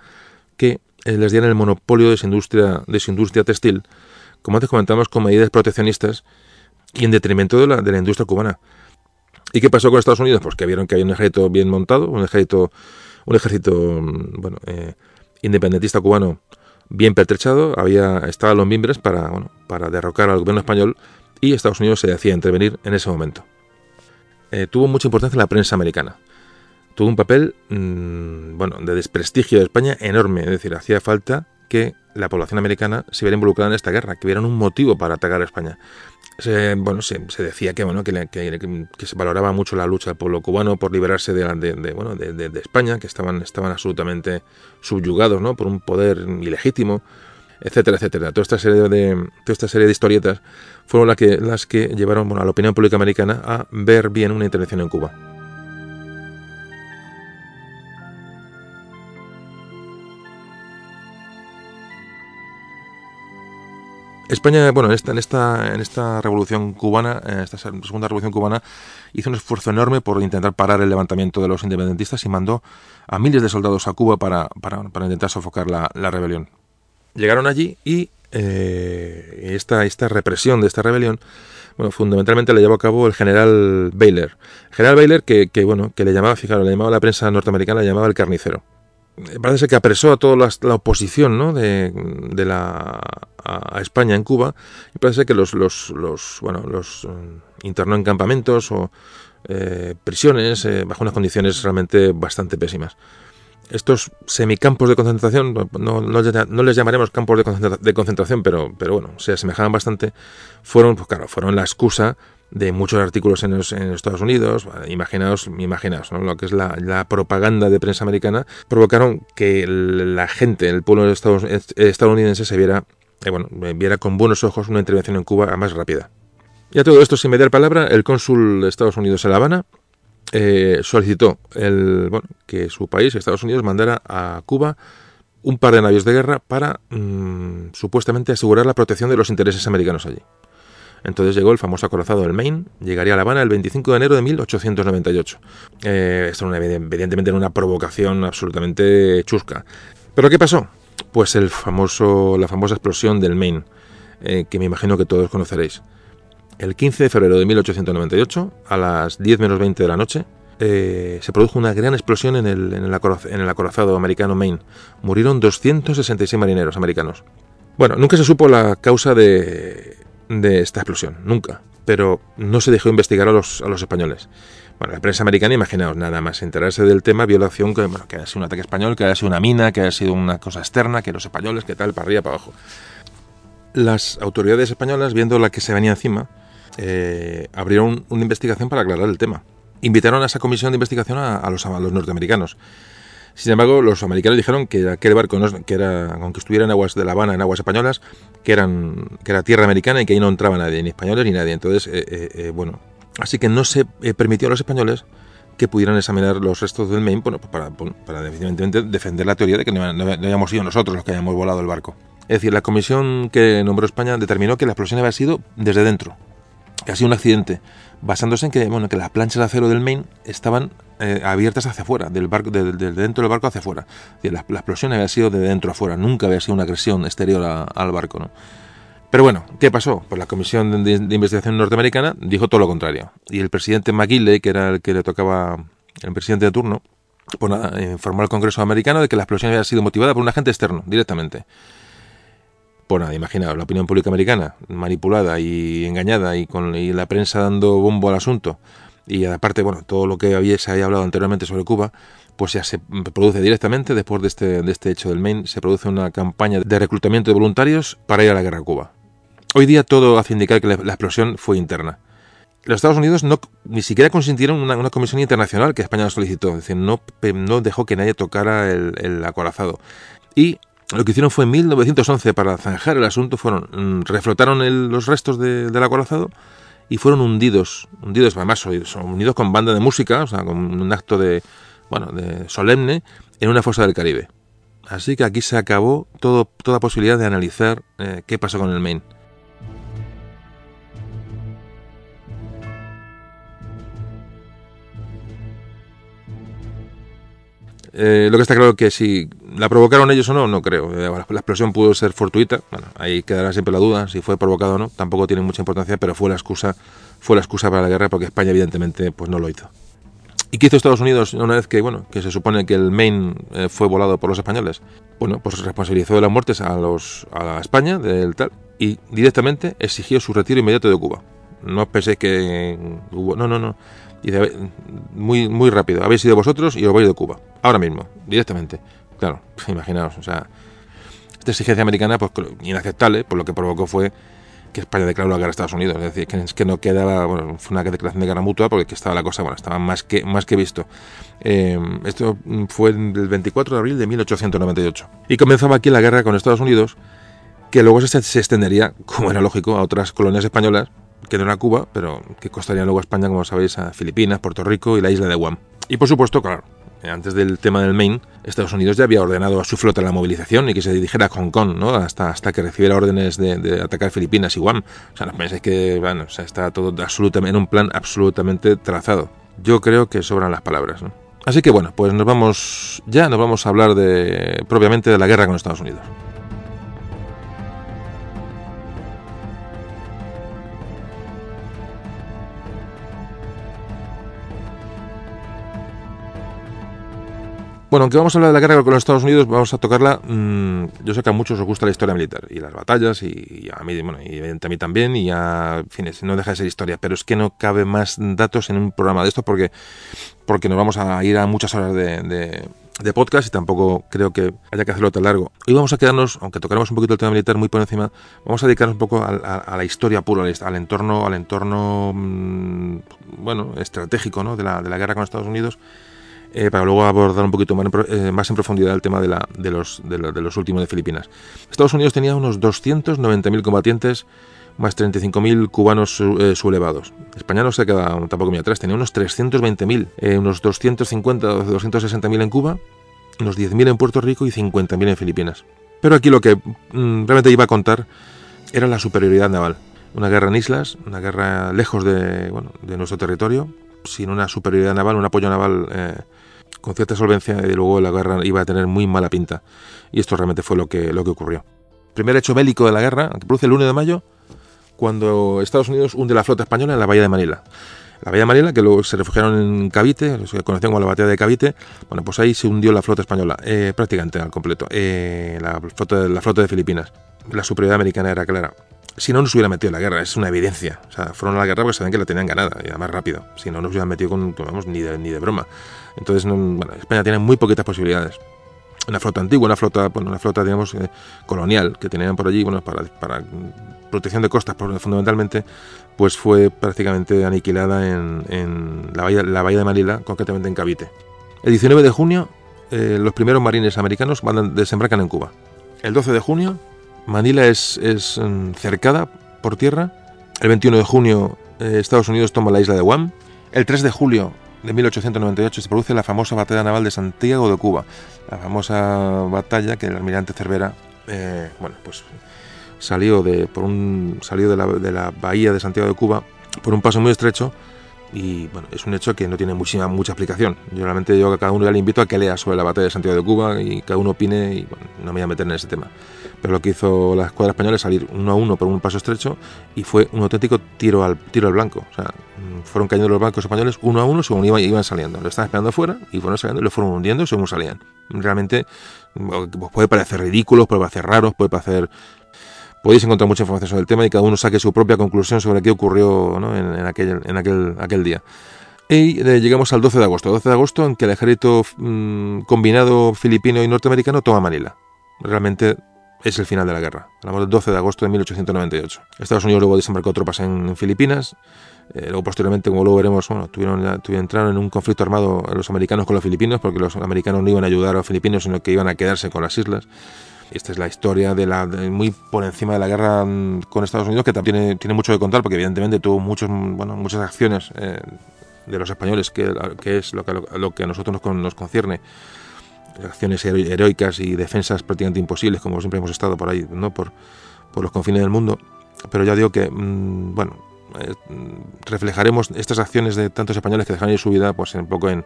que eh, les dieran el monopolio de su industria, de su industria textil como antes comentamos, con medidas proteccionistas y en detrimento de la, de la industria cubana. ¿Y qué pasó con Estados Unidos? Pues que vieron que había un ejército bien montado, un ejército, un ejército mm, bueno, eh, independentista cubano bien pertrechado, había, estaba los mimbres para, bueno, para derrocar al gobierno español y Estados Unidos se decía intervenir en ese momento. Eh, tuvo mucha importancia la prensa americana. Tuvo un papel mm, bueno, de desprestigio de España enorme, es decir, hacía falta que la población americana se viera involucrada en esta guerra, que vieran un motivo para atacar a España. Se, bueno, se, decía que, bueno, que, se valoraba mucho la lucha del pueblo cubano por liberarse de, de, bueno, de, España, que estaban, estaban absolutamente subyugados ¿no? por un poder ilegítimo, etcétera, etcétera. Toda esta serie de, toda esta serie de historietas fueron las que, las que llevaron bueno, a la opinión pública americana a ver bien una intervención en Cuba. España, bueno, en esta, en esta, en esta revolución cubana, en esta segunda revolución cubana, hizo un esfuerzo enorme por intentar parar el levantamiento de los independentistas y mandó a miles de soldados a Cuba para, intentar sofocar la, rebelión. Llegaron allí y eh, esta, represión de esta rebelión, bueno, fundamentalmente la llevó a cabo el general Baylor. General Baylor que, que, bueno, que le llamaba, fijaros, le llamaba la prensa norteamericana, le llamaba el carnicero parece que apresó a toda la, oposición ¿no? de, de la, a, España en Cuba y parece que los, los, los, bueno, los mm, internó en campamentos o eh, prisiones eh, bajo unas condiciones realmente bastante pésimas. Estos semicampos de concentración, no, no, les llamaremos campos de, de, concentración, pero, pero bueno, se asemejaban bastante, fueron, pues claro, fueron la excusa de muchos artículos en, los, Estados Unidos, imaginaos, imaginaos lo que es la, propaganda de prensa americana, provocaron que la gente, el pueblo estadounidense se viera, eh, bueno, viera con buenos ojos una intervención en Cuba más rápida. Y a todo esto, sin mediar palabra, el cónsul de Estados Unidos en La Habana eh, solicitó el, bueno, que su país, Estados Unidos, mandara a Cuba un par de navios de guerra para mm, supuestamente asegurar la protección de los intereses americanos allí. Entonces llegó el famoso acorazado del Maine, llegaría a La Habana el 25 de enero de 1898. Eh, esto evidentemente era una provocación absolutamente chusca. ¿Pero qué pasó? Pues la famosa explosión del Maine, eh, que me imagino que todos conoceréis. El 15 de febrero de 1898, a las 10 menos 20 de la noche, eh, se produjo una gran explosión en el, en, el acorazado americano Maine. Murieron 266 marineros americanos. Bueno, nunca se supo la causa de, de esta explosión, nunca. Pero no se dejó investigar a los, a los españoles. Bueno, la prensa americana, imaginaos, nada más enterarse del tema, violación, que, bueno, que haya sido un ataque español, que haya sido una mina, que haya sido una cosa externa, que los españoles, que tal, para arriba, para abajo. Las autoridades españolas, viendo la que se venía encima, eh, abrieron una investigación para aclarar el tema. Invitaron a esa comisión de investigación a, los, a los norteamericanos. Sin embargo, los americanos dijeron que aquel barco, que era, aunque estuviera en aguas de La Habana, en aguas españolas, que, eran, que era tierra americana y que ahí no entraba nadie, ni españoles ni nadie. Entonces, eh, eh, eh, bueno, así que no se permitió a los españoles que pudieran examinar los restos del Maine bueno, para, para definitivamente defender la teoría de que no, no, hayamos sido nosotros los que hayamos volado el barco. Es decir, la comisión que nombró España determinó que la explosión había sido desde dentro, que ha sido un accidente, basándose en que, bueno, que las planchas de acero del Maine estaban eh, abiertas hacia afuera, del barco, de, dentro del barco hacia afuera. la, explosión había sido de dentro afuera, nunca había sido una agresión exterior al barco. ¿no? Pero bueno, ¿qué pasó? Pues la Comisión de, Investigación Norteamericana dijo todo lo contrario. Y el presidente McGinley, que era el que le tocaba el presidente de turno, pues nada, informó al Congreso americano de que la explosión había sido motivada por un agente externo, directamente. Pues nada, imaginaos, la opinión pública americana manipulada y engañada y con la prensa dando bombo al asunto y aparte, bueno, todo lo que había, se había hablado anteriormente sobre Cuba, pues ya se produce directamente, después de este, de este hecho del Maine, se produce una campaña de reclutamiento de voluntarios para ir a la guerra a Cuba. Hoy día todo hace indicar que la, explosión fue interna. Los Estados Unidos no, ni siquiera consintieron una, una comisión internacional que España solicitó, decir, no, no dejó que nadie tocara el, el acorazado. Y lo que hicieron fue en 1911 para zanjar el asunto, fueron mm, reflotaron los restos del acorazado y fueron hundidos, hundidos además unidos con banda de música, o sea, con un acto de, bueno, de solemne en una fosa del Caribe. Así que aquí se acabó todo, toda posibilidad de analizar eh, qué pasó con el Maine. Eh, lo que está claro que si la provocaron ellos o no, no creo. Eh, la explosión pudo ser fortuita. Bueno, ahí quedará siempre la duda si fue provocado o no. Tampoco tiene mucha importancia, pero fue la excusa, fue la excusa para la guerra porque España evidentemente pues no lo hizo. ¿Y qué hizo Estados Unidos una vez que, bueno, que se supone que el Maine eh, fue volado por los españoles? Bueno, pues responsabilizó de las muertes a los a España del tal y directamente exigió su retiro inmediato de Cuba. No pensé que hubo, no, no, no. Dice, muy, muy rápido, habéis sido vosotros y os voy de Cuba. Ahora mismo, directamente. Claro, imaginaos, o sea, esta exigencia americana, pues inaceptable, por lo que provocó fue que España declaró la guerra a Estados Unidos. Es decir, que, que no quedaba, bueno, fue una declaración de guerra mutua porque estaba la cosa, bueno, estaba más que, más que visto. Eh, esto fue el 24 de abril de 1898. Y comenzaba aquí la guerra con Estados Unidos, que luego se, se extendería, como era lógico, a otras colonias españolas que no era Cuba, pero que costaría luego a España, como sabéis, a Filipinas, Puerto Rico y la isla de Guam. Y por supuesto, claro, antes del tema del Maine, Estados Unidos ya había ordenado a su flota la movilización y que se dirigiera a Hong Kong, ¿no? Hasta, hasta que recibiera órdenes de, atacar Filipinas y Guam. O sea, no pensáis que, bueno, o sea, está todo absolutamente, en un plan absolutamente trazado. Yo creo que sobran las palabras, ¿no? Así que bueno, pues nos vamos, ya nos vamos a hablar de, propiamente de la guerra con Estados Unidos. Bueno, aunque vamos a hablar de la guerra con los Estados Unidos, vamos a tocarla. Mmm, yo sé que a muchos os gusta la historia militar y las batallas, y, a mí, bueno, y a mí también, y a fines, no deja de ser historia, pero es que no cabe más datos en un programa de esto porque, porque nos vamos a ir a muchas horas de, de, podcast y tampoco creo que haya que hacerlo tan largo. Hoy vamos a quedarnos, aunque tocaremos un poquito el tema militar muy por encima, vamos a dedicarnos un poco a, a, la historia pura, al, entorno, al entorno, mmm, bueno, estratégico, ¿no? de, la, de la guerra con Estados Unidos eh, para luego abordar un poquito eh, más, en profundidad el tema de, la, de, los, de, los últimos de Filipinas. Estados Unidos tenía unos 290.000 combatientes más 35.000 cubanos eh, sublevados. España no se queda tampoco muy atrás, tenía unos 320.000, eh, unos 250 o 260.000 en Cuba, unos 10.000 en Puerto Rico y 50.000 en Filipinas. Pero aquí lo que mm, realmente iba a contar era la superioridad naval. una guerra en islas, una guerra lejos de, bueno, de nuestro territorio, sin una superioridad naval, un apoyo naval eh, con cierta solvencia, y luego la guerra iba a tener muy mala pinta. Y esto realmente fue lo que, lo que ocurrió. Primer hecho bélico de la guerra, que produce el 1 de mayo, cuando Estados Unidos hunde la flota española en la bahía de Manila. La bahía de Manila, que luego se refugiaron en Cavite, se conocían como la batalla de Cavite, bueno, pues ahí se hundió la flota española, eh, prácticamente al completo, eh, la, flota, de Filipinas. La superioridad americana era clara si no nos hubieran metido en la guerra, es una evidencia. O sea, fueron a la guerra porque sabían que la tenían ganada y además rápido. Si no nos hubieran metido con, vamos, ni de, ni de broma. Entonces, España tiene muy poquitas posibilidades. Una flota antigua, una flota, una flota, digamos, eh, colonial que tenían por allí, bueno, para, protección de costas, fundamentalmente, pues fue prácticamente aniquilada en, la, bahía, de Manila, concretamente en Cavite. El 19 de junio, eh, los primeros marines americanos desembarcan en Cuba. El 12 de junio, Manila es, mm, cercada por tierra. El 21 de junio eh, Estados Unidos toma la isla de Guam. El 3 de julio de 1898 se produce la famosa batalla naval de Santiago de Cuba. La famosa batalla que el almirante Cervera, eh, bueno, pues salió de, por un, salió de la, de la bahía de Santiago de Cuba por un paso muy estrecho y bueno, es un hecho que no tiene mucha, mucha explicación. Yo realmente yo a cada uno ya le invito a que lea sobre la batalla de Santiago de Cuba y cada uno opine y bueno, no me voy a meter en ese tema. Pero lo que hizo la escuadra española es salir uno a uno por un paso estrecho y fue un auténtico tiro al, tiro al blanco. O sea, mm, fueron cayendo los bancos españoles uno a uno según iban, saliendo. Lo estaban esperando fuera y fueron saliendo lo fueron hundiendo según salían. Realmente pues puede parecer ridículo, puede parecer raro, puede parecer podéis encontrar mucha información sobre el tema y cada uno saque su propia conclusión sobre qué ocurrió en, aquel día. Y eh, llegamos al 12 de agosto, 12 de agosto en que el ejército mm, combinado filipino y norteamericano toma Manila. Realmente es el final de la guerra. Hablamos del 12 de agosto de 1898. Estados Unidos luego desembarcó tropas en, Filipinas. Eh, luego posteriormente, como luego veremos, bueno, tuvieron, tuvieron, entraron en un conflicto armado los americanos con los filipinos, porque los americanos no iban a ayudar a los filipinos, sino que iban a quedarse con las islas. Esta es la historia de la muy por encima de la guerra mm, con Estados Unidos, que también tiene, mucho que contar, porque evidentemente tuvo muchos, bueno, muchas acciones eh, de los españoles, que, que es lo que, lo, que a nosotros nos, nos concierne acciones heroicas y defensas prácticamente imposibles, como siempre hemos estado por ahí, ¿no? por, por los confines del mundo. Pero ya digo que, mm, bueno, eh, reflejaremos estas acciones de tantos españoles que dejaron ir su vida pues un poco en,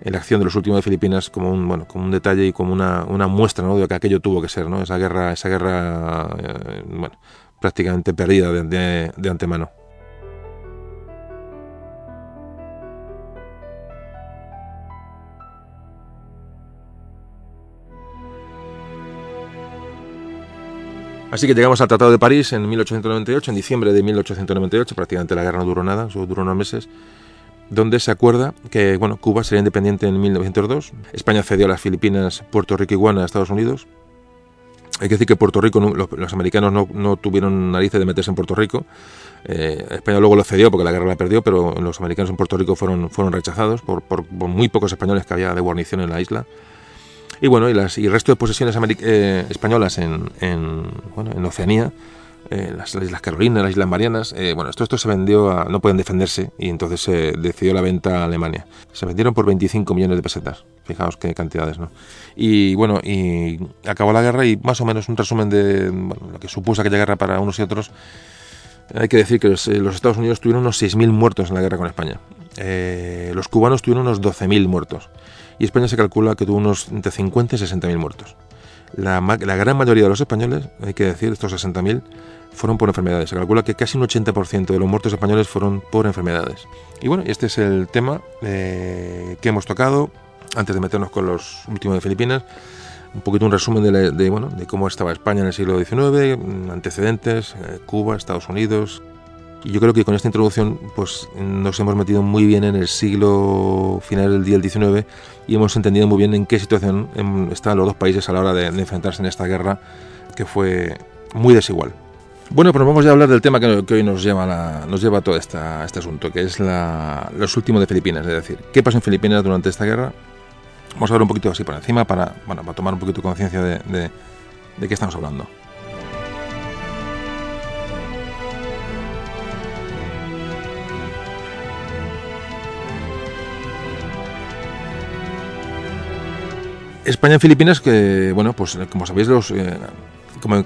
en la acción de los últimos de Filipinas como un bueno como un detalle y como una, una muestra ¿no? de que aquello tuvo que ser no esa guerra esa guerra eh, bueno prácticamente perdida de, de, antemano Así que llegamos al Tratado de París en 1898, en diciembre de 1898, prácticamente la guerra no duró nada, solo duró unos meses, donde se acuerda que bueno, Cuba sería independiente en 1902, España cedió a las Filipinas, Puerto Rico y Guana a Estados Unidos. Hay que decir que Puerto Rico, los, americanos no, tuvieron narices de meterse en Puerto Rico. Eh, España luego lo cedió porque la guerra la perdió, pero los americanos en Puerto Rico fueron, fueron rechazados por, muy pocos españoles que había de guarnición en la isla. Y bueno, y, las, y el resto de posesiones eh, españolas en, en, bueno, en Oceanía eh, las, Islas Carolinas, las Islas Marianas. Eh, bueno, esto, esto se vendió a, no pueden defenderse y entonces se decidió la venta a Alemania. Se vendieron por 25 millones de pesetas. Fijaos qué cantidades, ¿no? Y bueno, y acabó la guerra y más o menos un resumen de lo que supuso aquella guerra para unos y otros. Hay que decir que los, Estados Unidos tuvieron unos 6.000 muertos en la guerra con España. los cubanos tuvieron unos 12.000 muertos. Y España se calcula que tuvo unos entre 50 y 60.000 muertos. La, la, gran mayoría de los españoles, hay que decir, estos 60.000, fueron por enfermedades. Se calcula que casi un 80% de los muertos españoles fueron por enfermedades. Y bueno, este es el tema eh, que hemos tocado antes de meternos con los últimos de Filipinas. Un poquito un resumen de, bueno, de cómo estaba España en el siglo XIX, antecedentes, eh, Cuba, Estados Unidos. Y yo creo que con esta introducción pues, nos hemos metido muy bien en el siglo final del día del XIX y hemos entendido muy bien en qué situación estaban los dos países a la hora de, enfrentarse en esta guerra que fue muy desigual. Bueno, pues vamos ya a hablar del tema que, hoy nos lleva, nos lleva a todo este asunto, que es los últimos de Filipinas, es decir, qué pasó en Filipinas durante esta guerra. Vamos a ver un poquito así por encima para, bueno, para tomar un poquito conciencia de, de, qué estamos hablando. España en Filipinas, que, bueno, pues como sabéis, los, eh,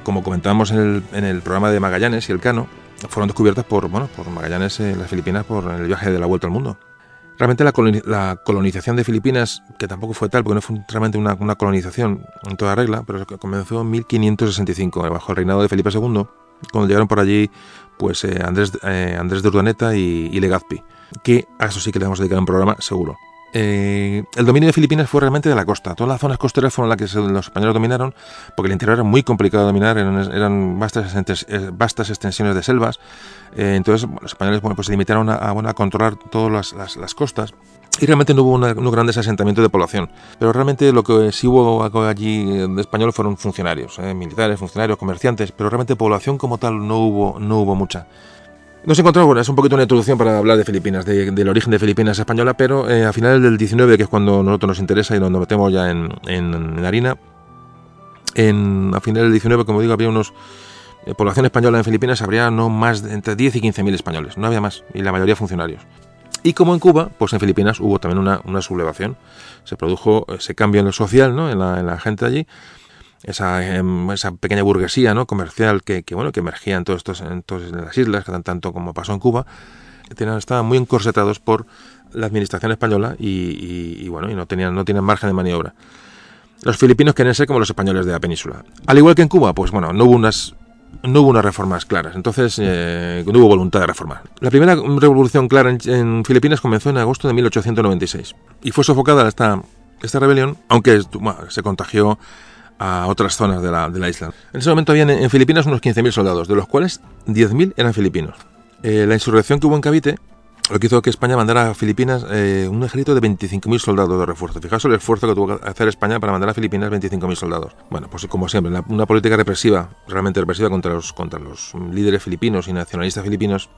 como, comentábamos en el, programa de Magallanes y el Cano, fueron descubiertas por, bueno, por Magallanes en las Filipinas por el viaje de la vuelta al mundo. Realmente la, colonización de Filipinas, que tampoco fue tal, porque no fue realmente una, colonización en toda regla, pero comenzó en 1565, bajo el reinado de Felipe II, cuando llegaron por allí pues eh, Andrés, eh, Andrés de Urdaneta y, y, Legazpi, que a eso sí que le vamos a dedicar un programa seguro. Eh, el dominio de Filipinas fue realmente de la costa. Todas las zonas costeras fueron las que los españoles dominaron, porque el interior era muy complicado de dominar, eran, vastas, vastas, extensiones de selvas. entonces los españoles pues se limitaron a, a, controlar todas las, costas. Y realmente no hubo un gran desasentamiento de población. Pero realmente lo que sí hubo allí de español fueron funcionarios, militares, funcionarios, comerciantes, pero realmente población como tal no hubo, no hubo mucha. Nos encontramos, bueno, es un poquito una introducción para hablar de Filipinas, del origen de Filipinas española, pero eh, a finales del 19, que es cuando nosotros nos interesa y nos metemos ya en, en, harina, en, a finales del 19, como digo, había unos eh, población española en Filipinas, habría no más de entre 10 y 15 mil españoles, no había más, y la mayoría funcionarios. Y como en Cuba, pues en Filipinas hubo también una, una sublevación, se produjo ese cambio en lo social, ¿no? en, la, en la gente allí, esa, em, esa pequeña burguesía ¿no? comercial que, que, bueno, que emergía en, todos estos, en todas las islas, que tanto como pasó en Cuba, estaban muy encorsetados por la administración española y, bueno, y no tenían, no tienen margen de maniobra. Los filipinos quieren ser como los españoles de la península. Al igual que en Cuba, pues bueno, no hubo unas no hubo unas reformas claras, entonces eh, no hubo voluntad de reformar. La primera revolución clara en, en, Filipinas comenzó en agosto de 1896 y fue sofocada esta, esta rebelión, aunque se contagió a otras zonas de la, isla. En ese momento había en, Filipinas unos 15.000 soldados, de los cuales 10.000 eran filipinos. Eh, la insurrección que hubo en Cavite lo que hizo que España mandara a Filipinas eh, un ejército de 25.000 soldados de refuerzo. Fijaos el esfuerzo que tuvo que hacer España para mandar a Filipinas 25.000 soldados. Bueno, pues como siempre, una, política represiva, realmente represiva contra los, contra los líderes filipinos y nacionalistas filipinos.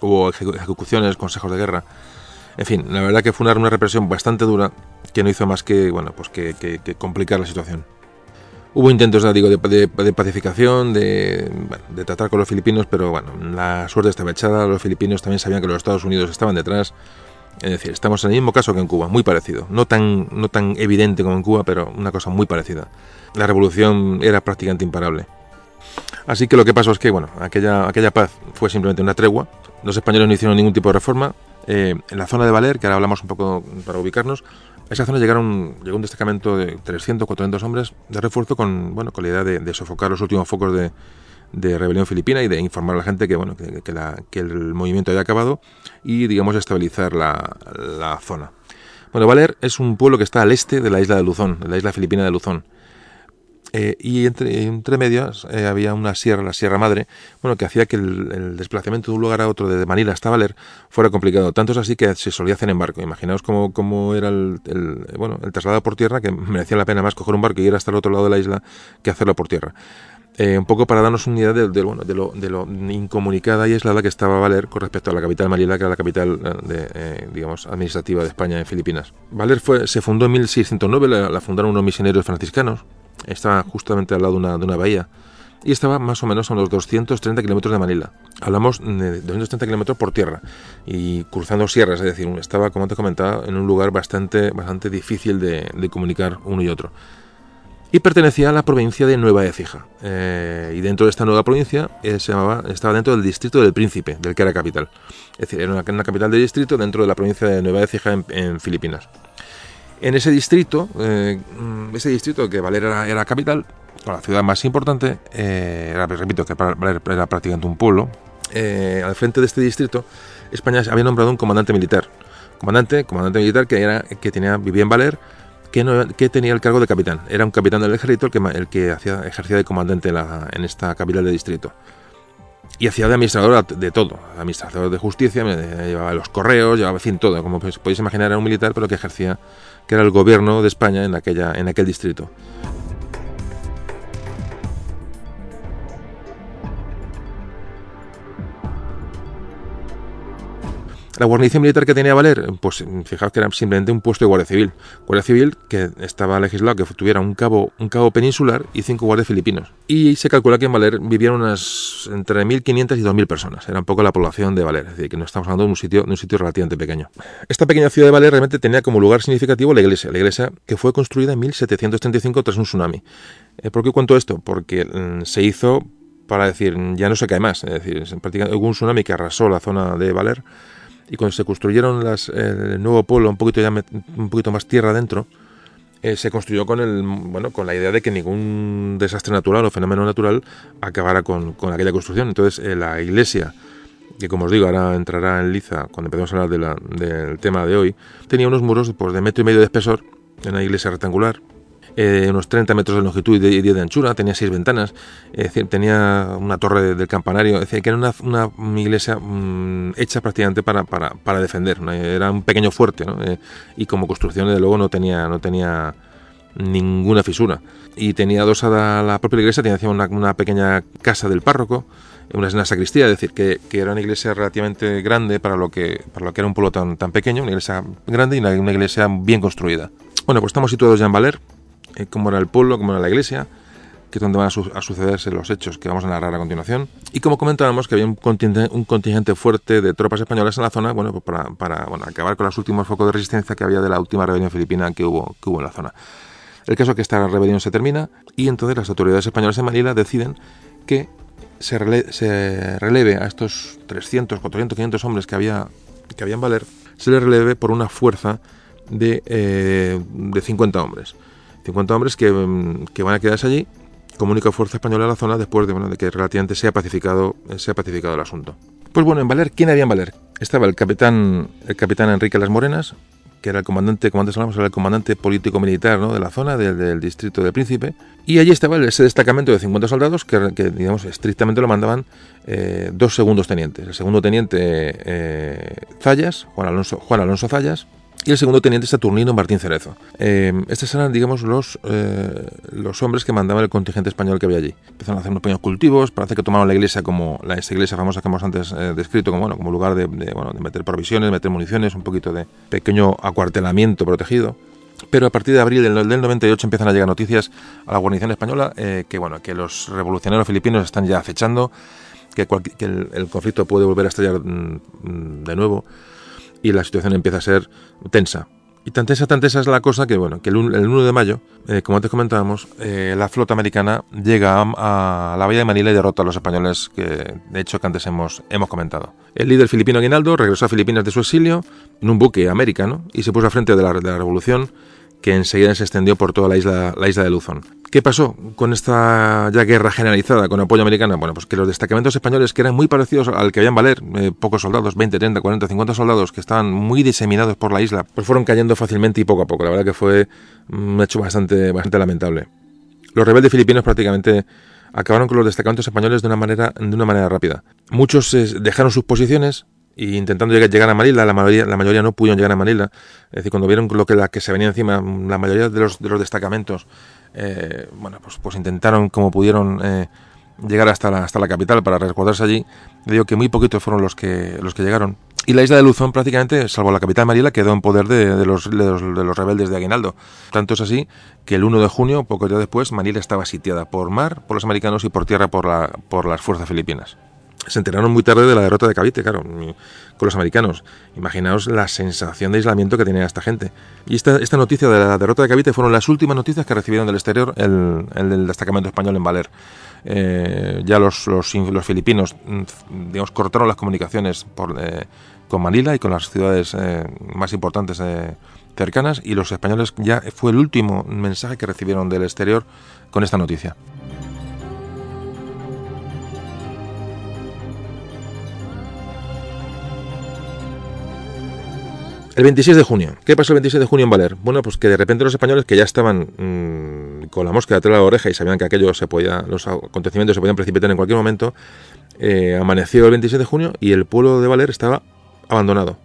Hubo ejecuciones, consejos de guerra. En fin, la verdad que fue una, una represión bastante dura que no hizo más que, bueno, pues que complicar la situación. Hubo intentos, digo, de, pacificación, de, tratar con los filipinos, pero bueno, la suerte estaba echada. Los filipinos también sabían que los Estados Unidos estaban detrás. Es decir, estamos en el mismo caso que en Cuba, muy parecido. No tan, no tan evidente como en Cuba, pero una cosa muy parecida. La revolución era prácticamente imparable. Así que lo que pasó es que, bueno, aquella, aquella paz fue simplemente una tregua. Los españoles no hicieron ningún tipo de reforma. Eh, en la zona de Valer, que ahora hablamos un poco para ubicarnos, a esa zona llegaron, llegó un destacamento de 300, 400 hombres de refuerzo con, bueno, con la idea de, sofocar los últimos focos de, rebelión filipina y de informar a la gente que, bueno, que, el movimiento había acabado y, digamos, estabilizar la, zona. Bueno, Valer es un pueblo que está al este de la isla de Luzón, de la isla filipina de Luzón. Eh, y entre, entre medias eh, había una sierra, la Sierra Madre, bueno, que hacía que el, desplazamiento de un lugar a otro, de Manila hasta Valer, fuera complicado. Tanto es así que se solía hacer en barco. Imaginaos cómo, era el, bueno, el traslado por tierra, que merecía la pena más coger un barco y ir hasta el otro lado de la isla que hacerlo por tierra. Eh, un poco para darnos una idea de, bueno, de, lo, de lo incomunicada y aislada que estaba Valer con respecto a la capital Manila, que era la capital de, digamos, administrativa de España en Filipinas. Valer fue, se fundó en 1609, la fundaron unos misioneros franciscanos, estaba justamente al lado de una, de una bahía y estaba más o menos a unos 230 kilómetros de Manila. Hablamos de 230 kilómetros por tierra y cruzando sierras, es decir, estaba, como te comentaba, en un lugar bastante, bastante difícil de, comunicar uno y otro. Y pertenecía a la provincia de Nueva Écija. Eh, y dentro de esta nueva provincia eh, estaba dentro del distrito del Príncipe, del que era capital. Es decir, era una, capital de distrito dentro de la provincia de Nueva Écija en Filipinas. En ese distrito, eh, ese distrito que Valera era, capital, o la ciudad más importante, eh, era, repito que Valer era prácticamente un pueblo, eh, al frente de este distrito, España había nombrado un comandante militar. Comandante, comandante militar que, era, tenía, vivía en Valer, que, tenía el cargo de capitán. Era un capitán del ejército el que, ejercía de comandante en, en esta capital de distrito y hacía de administrador de todo, administrador de justicia, llevaba los correos, llevaba, en fin, todo, como podéis imaginar, era un militar, pero que ejercía que era el gobierno de España en, aquella, en aquel distrito. La guarnición militar que tenía Valer, pues fijaos que era simplemente un puesto de guardia civil. Guardia civil que estaba legislado que tuviera un cabo, un cabo peninsular y cinco guardias filipinos. Y se calcula que en Valer vivían unas entre 1.500 y 2.000 personas. Era un poco la población de Valer, es decir, que no estamos hablando de un sitio, de un sitio relativamente pequeño. Esta pequeña ciudad de Valer realmente tenía como lugar significativo la iglesia, la iglesia que fue construida en 1735 tras un tsunami. Eh, ¿Por qué cuento esto? Porque mm, se hizo para decir, ya no se cae más. Es decir, prácticamente hubo un tsunami que arrasó la zona de Valer y cuando se construyeron las, el nuevo pueblo, un poquito, ya, un poquito más tierra adentro, eh, se construyó con el bueno con la idea de que ningún desastre natural o fenómeno natural acabara con, con aquella construcción. Entonces eh, la iglesia, que como os digo ahora entrará en liza cuando empecemos a hablar de la, del tema de hoy, tenía unos muros pues, de metro y medio de espesor, en una iglesia rectangular, eh, unos 30 metros de longitud y 10 de, anchura, tenía seis ventanas, tenía una torre del campanario, es decir, que era una, una iglesia mm, hecha prácticamente para, para, para defender, era un pequeño fuerte, ¿no? Eh, y como construcción, desde luego, no tenía, no tenía ninguna fisura. Y tenía adosada la propia iglesia, tenía una, una pequeña casa del párroco, una, una sacristía, es decir, que, que, era una iglesia relativamente grande para lo que, para lo que era un pueblo tan, tan pequeño, una iglesia grande y una, una iglesia bien construida. Bueno, pues estamos situados ya en Valer, eh, cómo era el pueblo, cómo era la iglesia, que es donde van a, su a, sucederse los hechos que vamos a narrar a continuación. Y como comentábamos que había un contingente, un contingente fuerte de tropas españolas en la zona, bueno, pues para, para bueno, acabar con los últimos focos de resistencia que había de la última rebelión filipina que hubo, que hubo en la zona. El caso es que esta rebelión se termina y entonces las autoridades españolas en Manila deciden que se, rele se releve a estos 300, 400, 500 hombres que había, que habían valer, se les releve por una fuerza de, eh, de 50 hombres. 50 hombres que, que, van a quedarse allí como única fuerza española en la zona después de, de que relativamente sea pacificado, sea pacificado el asunto. Pues bueno, en Valer, ¿quién había en Valer? Estaba el capitán, el capitán Enrique Las Morenas, que era el comandante, como antes hablamos, era el comandante político-militar ¿no? de la zona, de, del distrito del Príncipe. Y allí estaba ese destacamento de 50 soldados que, que digamos, estrictamente lo mandaban eh, dos segundos tenientes. El segundo teniente eh, Zayas, Juan Alonso, Juan Alonso Zayas, y el segundo teniente Saturnino Martín Cerezo. Eh, estos eran, digamos, los, eh, los hombres que mandaban el contingente español que había allí. Empezaron a hacer unos pequeños cultivos, parece que tomaron la iglesia como la esa iglesia famosa que hemos antes eh, descrito como, bueno, como lugar de, de, bueno, de meter provisiones, meter municiones, un poquito de pequeño acuartelamiento protegido. Pero a partir de abril del, del 98 empiezan a llegar noticias a la guarnición española eh, que, bueno, que los revolucionarios filipinos están ya acechando, que, que el, el, conflicto puede volver a estallar mm, de nuevo y la situación empieza a ser tensa. Y tan tensa, tan tensa es la cosa que, bueno, que el 1 de mayo, eh, como antes comentábamos, eh, la flota americana llega a, a, la bahía de Manila y derrota a los españoles que, de hecho, que antes hemos, hemos comentado. El líder filipino Aguinaldo regresó a Filipinas de su exilio en un buque americano y se puso al frente de la, de la revolución que enseguida se extendió por toda la isla, la isla de Luzón. ¿Qué pasó con esta ya guerra generalizada con apoyo americano? Bueno, pues que los destacamentos españoles, que eran muy parecidos al que habían valer, eh, pocos soldados, 20, 30, 40, 50 soldados, que estaban muy diseminados por la isla, pues fueron cayendo fácilmente y poco a poco. La verdad que fue un hecho bastante, bastante lamentable. Los rebeldes filipinos prácticamente acabaron con los destacamentos españoles de una manera, de una manera rápida. Muchos eh, dejaron sus posiciones, y intentando llegar, a Manila, la mayoría, la mayoría no pudieron llegar a Manila. Es decir, cuando vieron lo que, que se venía encima, la mayoría de los, de los destacamentos, eh, bueno, pues, pues intentaron como pudieron eh, llegar hasta la, hasta la capital para resguardarse allí. Le digo que muy poquitos fueron los que, los que llegaron. Y la isla de Luzón prácticamente, salvo la capital Manila, quedó en poder de, de, los, de, los, de los rebeldes de Aguinaldo. Tanto es así que el 1 de junio, poco días después, Manila estaba sitiada por mar por los americanos y por tierra por, la, por las fuerzas filipinas se enteraron muy tarde de la derrota de Cavite, claro, con los americanos. Imaginaos la sensación de aislamiento que tenía esta gente. Y esta, esta noticia de la derrota de Cavite fueron las últimas noticias que recibieron del exterior el, destacamento español en Valer. Eh, ya los, los, filipinos, digamos, cortaron las comunicaciones eh, con Manila y con las ciudades eh, más importantes cercanas y los españoles ya fue el último mensaje que recibieron del exterior con esta noticia. El 26 de junio. ¿Qué pasó el 26 de junio en Valer? Bueno, pues que de repente los españoles que ya estaban mmm, con la mosca detrás de la oreja y sabían que aquello se podía, los acontecimientos se podían precipitar en cualquier momento, eh, amaneció el 26 de junio y el pueblo de Valer estaba abandonado.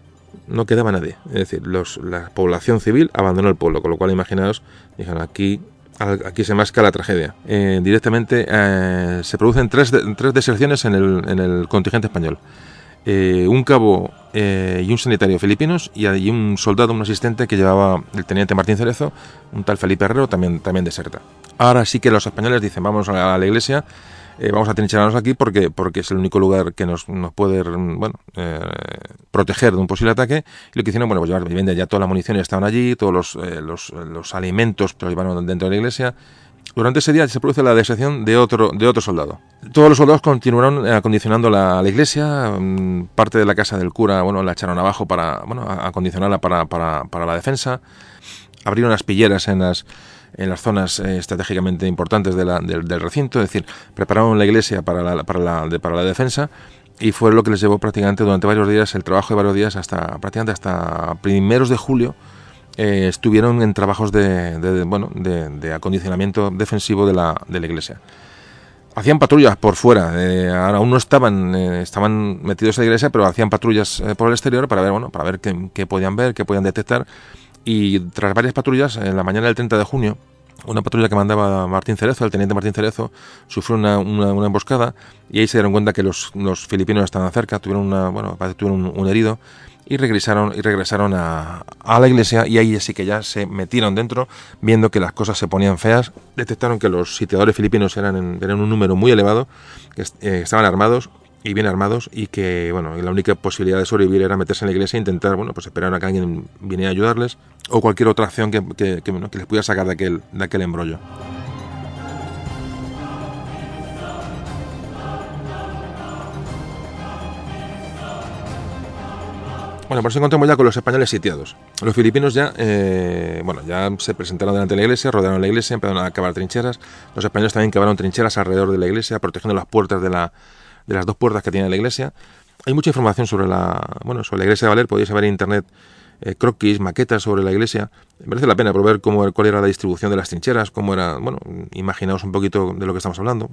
No quedaba nadie. Es decir, los, la población civil abandonó el pueblo, con lo cual imaginaos, dijeron aquí aquí se masca la tragedia. Eh, directamente eh, se producen tres, tres deserciones en el, en el contingente español eh, un cabo eh, y un sanitario filipinos y, un soldado, un asistente que llevaba el teniente Martín Cerezo, un tal Felipe Herrero, también, deserta. Ahora sí que los españoles dicen, vamos a la iglesia, eh, vamos a trincherarnos aquí porque, es el único lugar que nos, puede proteger de un posible ataque. Y lo que hicieron, bueno, pues llevar ya toda la munición estaban allí, todos los, los, alimentos los llevaron dentro de la iglesia. Durante ese día se produce la deserción de otro, de otro soldado. Todos los soldados continuaron acondicionando la, la, iglesia, mm, parte de la casa del cura, bueno, la echaron abajo para, bueno, acondicionarla para, para, para la defensa, abrieron las pilleras en las, en las zonas eh, estratégicamente importantes del, recinto, es decir, prepararon la iglesia para la, para la, para la defensa y fue lo que les llevó prácticamente durante varios días, el trabajo de varios días, hasta prácticamente hasta primeros de julio, eh, estuvieron en trabajos de, de, bueno, de, de, acondicionamiento defensivo de la, de la iglesia. Hacían patrullas por fuera, eh, aún no estaban, eh, estaban metidos en la iglesia, pero hacían patrullas eh, por el exterior para ver, bueno, para ver qué, qué, podían ver, qué podían detectar. Y tras varias patrullas, en la mañana del 30 de junio, una patrulla que mandaba Martín Cerezo, el teniente Martín Cerezo, sufrió una, una, una emboscada y ahí se dieron cuenta que los, los, filipinos estaban cerca, tuvieron, una, bueno, tuvieron un, un herido y regresaron y regresaron a, a, la iglesia y ahí sí que ya se metieron dentro viendo que las cosas se ponían feas detectaron que los sitiadores filipinos eran, en, un número muy elevado que eh, estaban armados y bien armados y que bueno la única posibilidad de sobrevivir era meterse en la iglesia e intentar bueno pues esperar a que alguien viniera a ayudarles o cualquier otra acción que, que, que les pudiera sacar de aquel, de aquel embrollo. Bueno, pues nos encontramos ya con los españoles sitiados. Los filipinos ya, eh, bueno, ya se presentaron delante de la iglesia, rodearon la iglesia, empezaron a cavar trincheras. Los españoles también cavaron trincheras alrededor de la iglesia, protegiendo las puertas de, la, de las dos puertas que tiene la iglesia. Hay mucha información sobre la, bueno, sobre la iglesia de Valer, podéis ver en internet eh, croquis, maquetas sobre la iglesia. Merece la pena por ver cómo, cuál era la distribución de las trincheras, cómo era, bueno, imaginaos un poquito de lo que estamos hablando,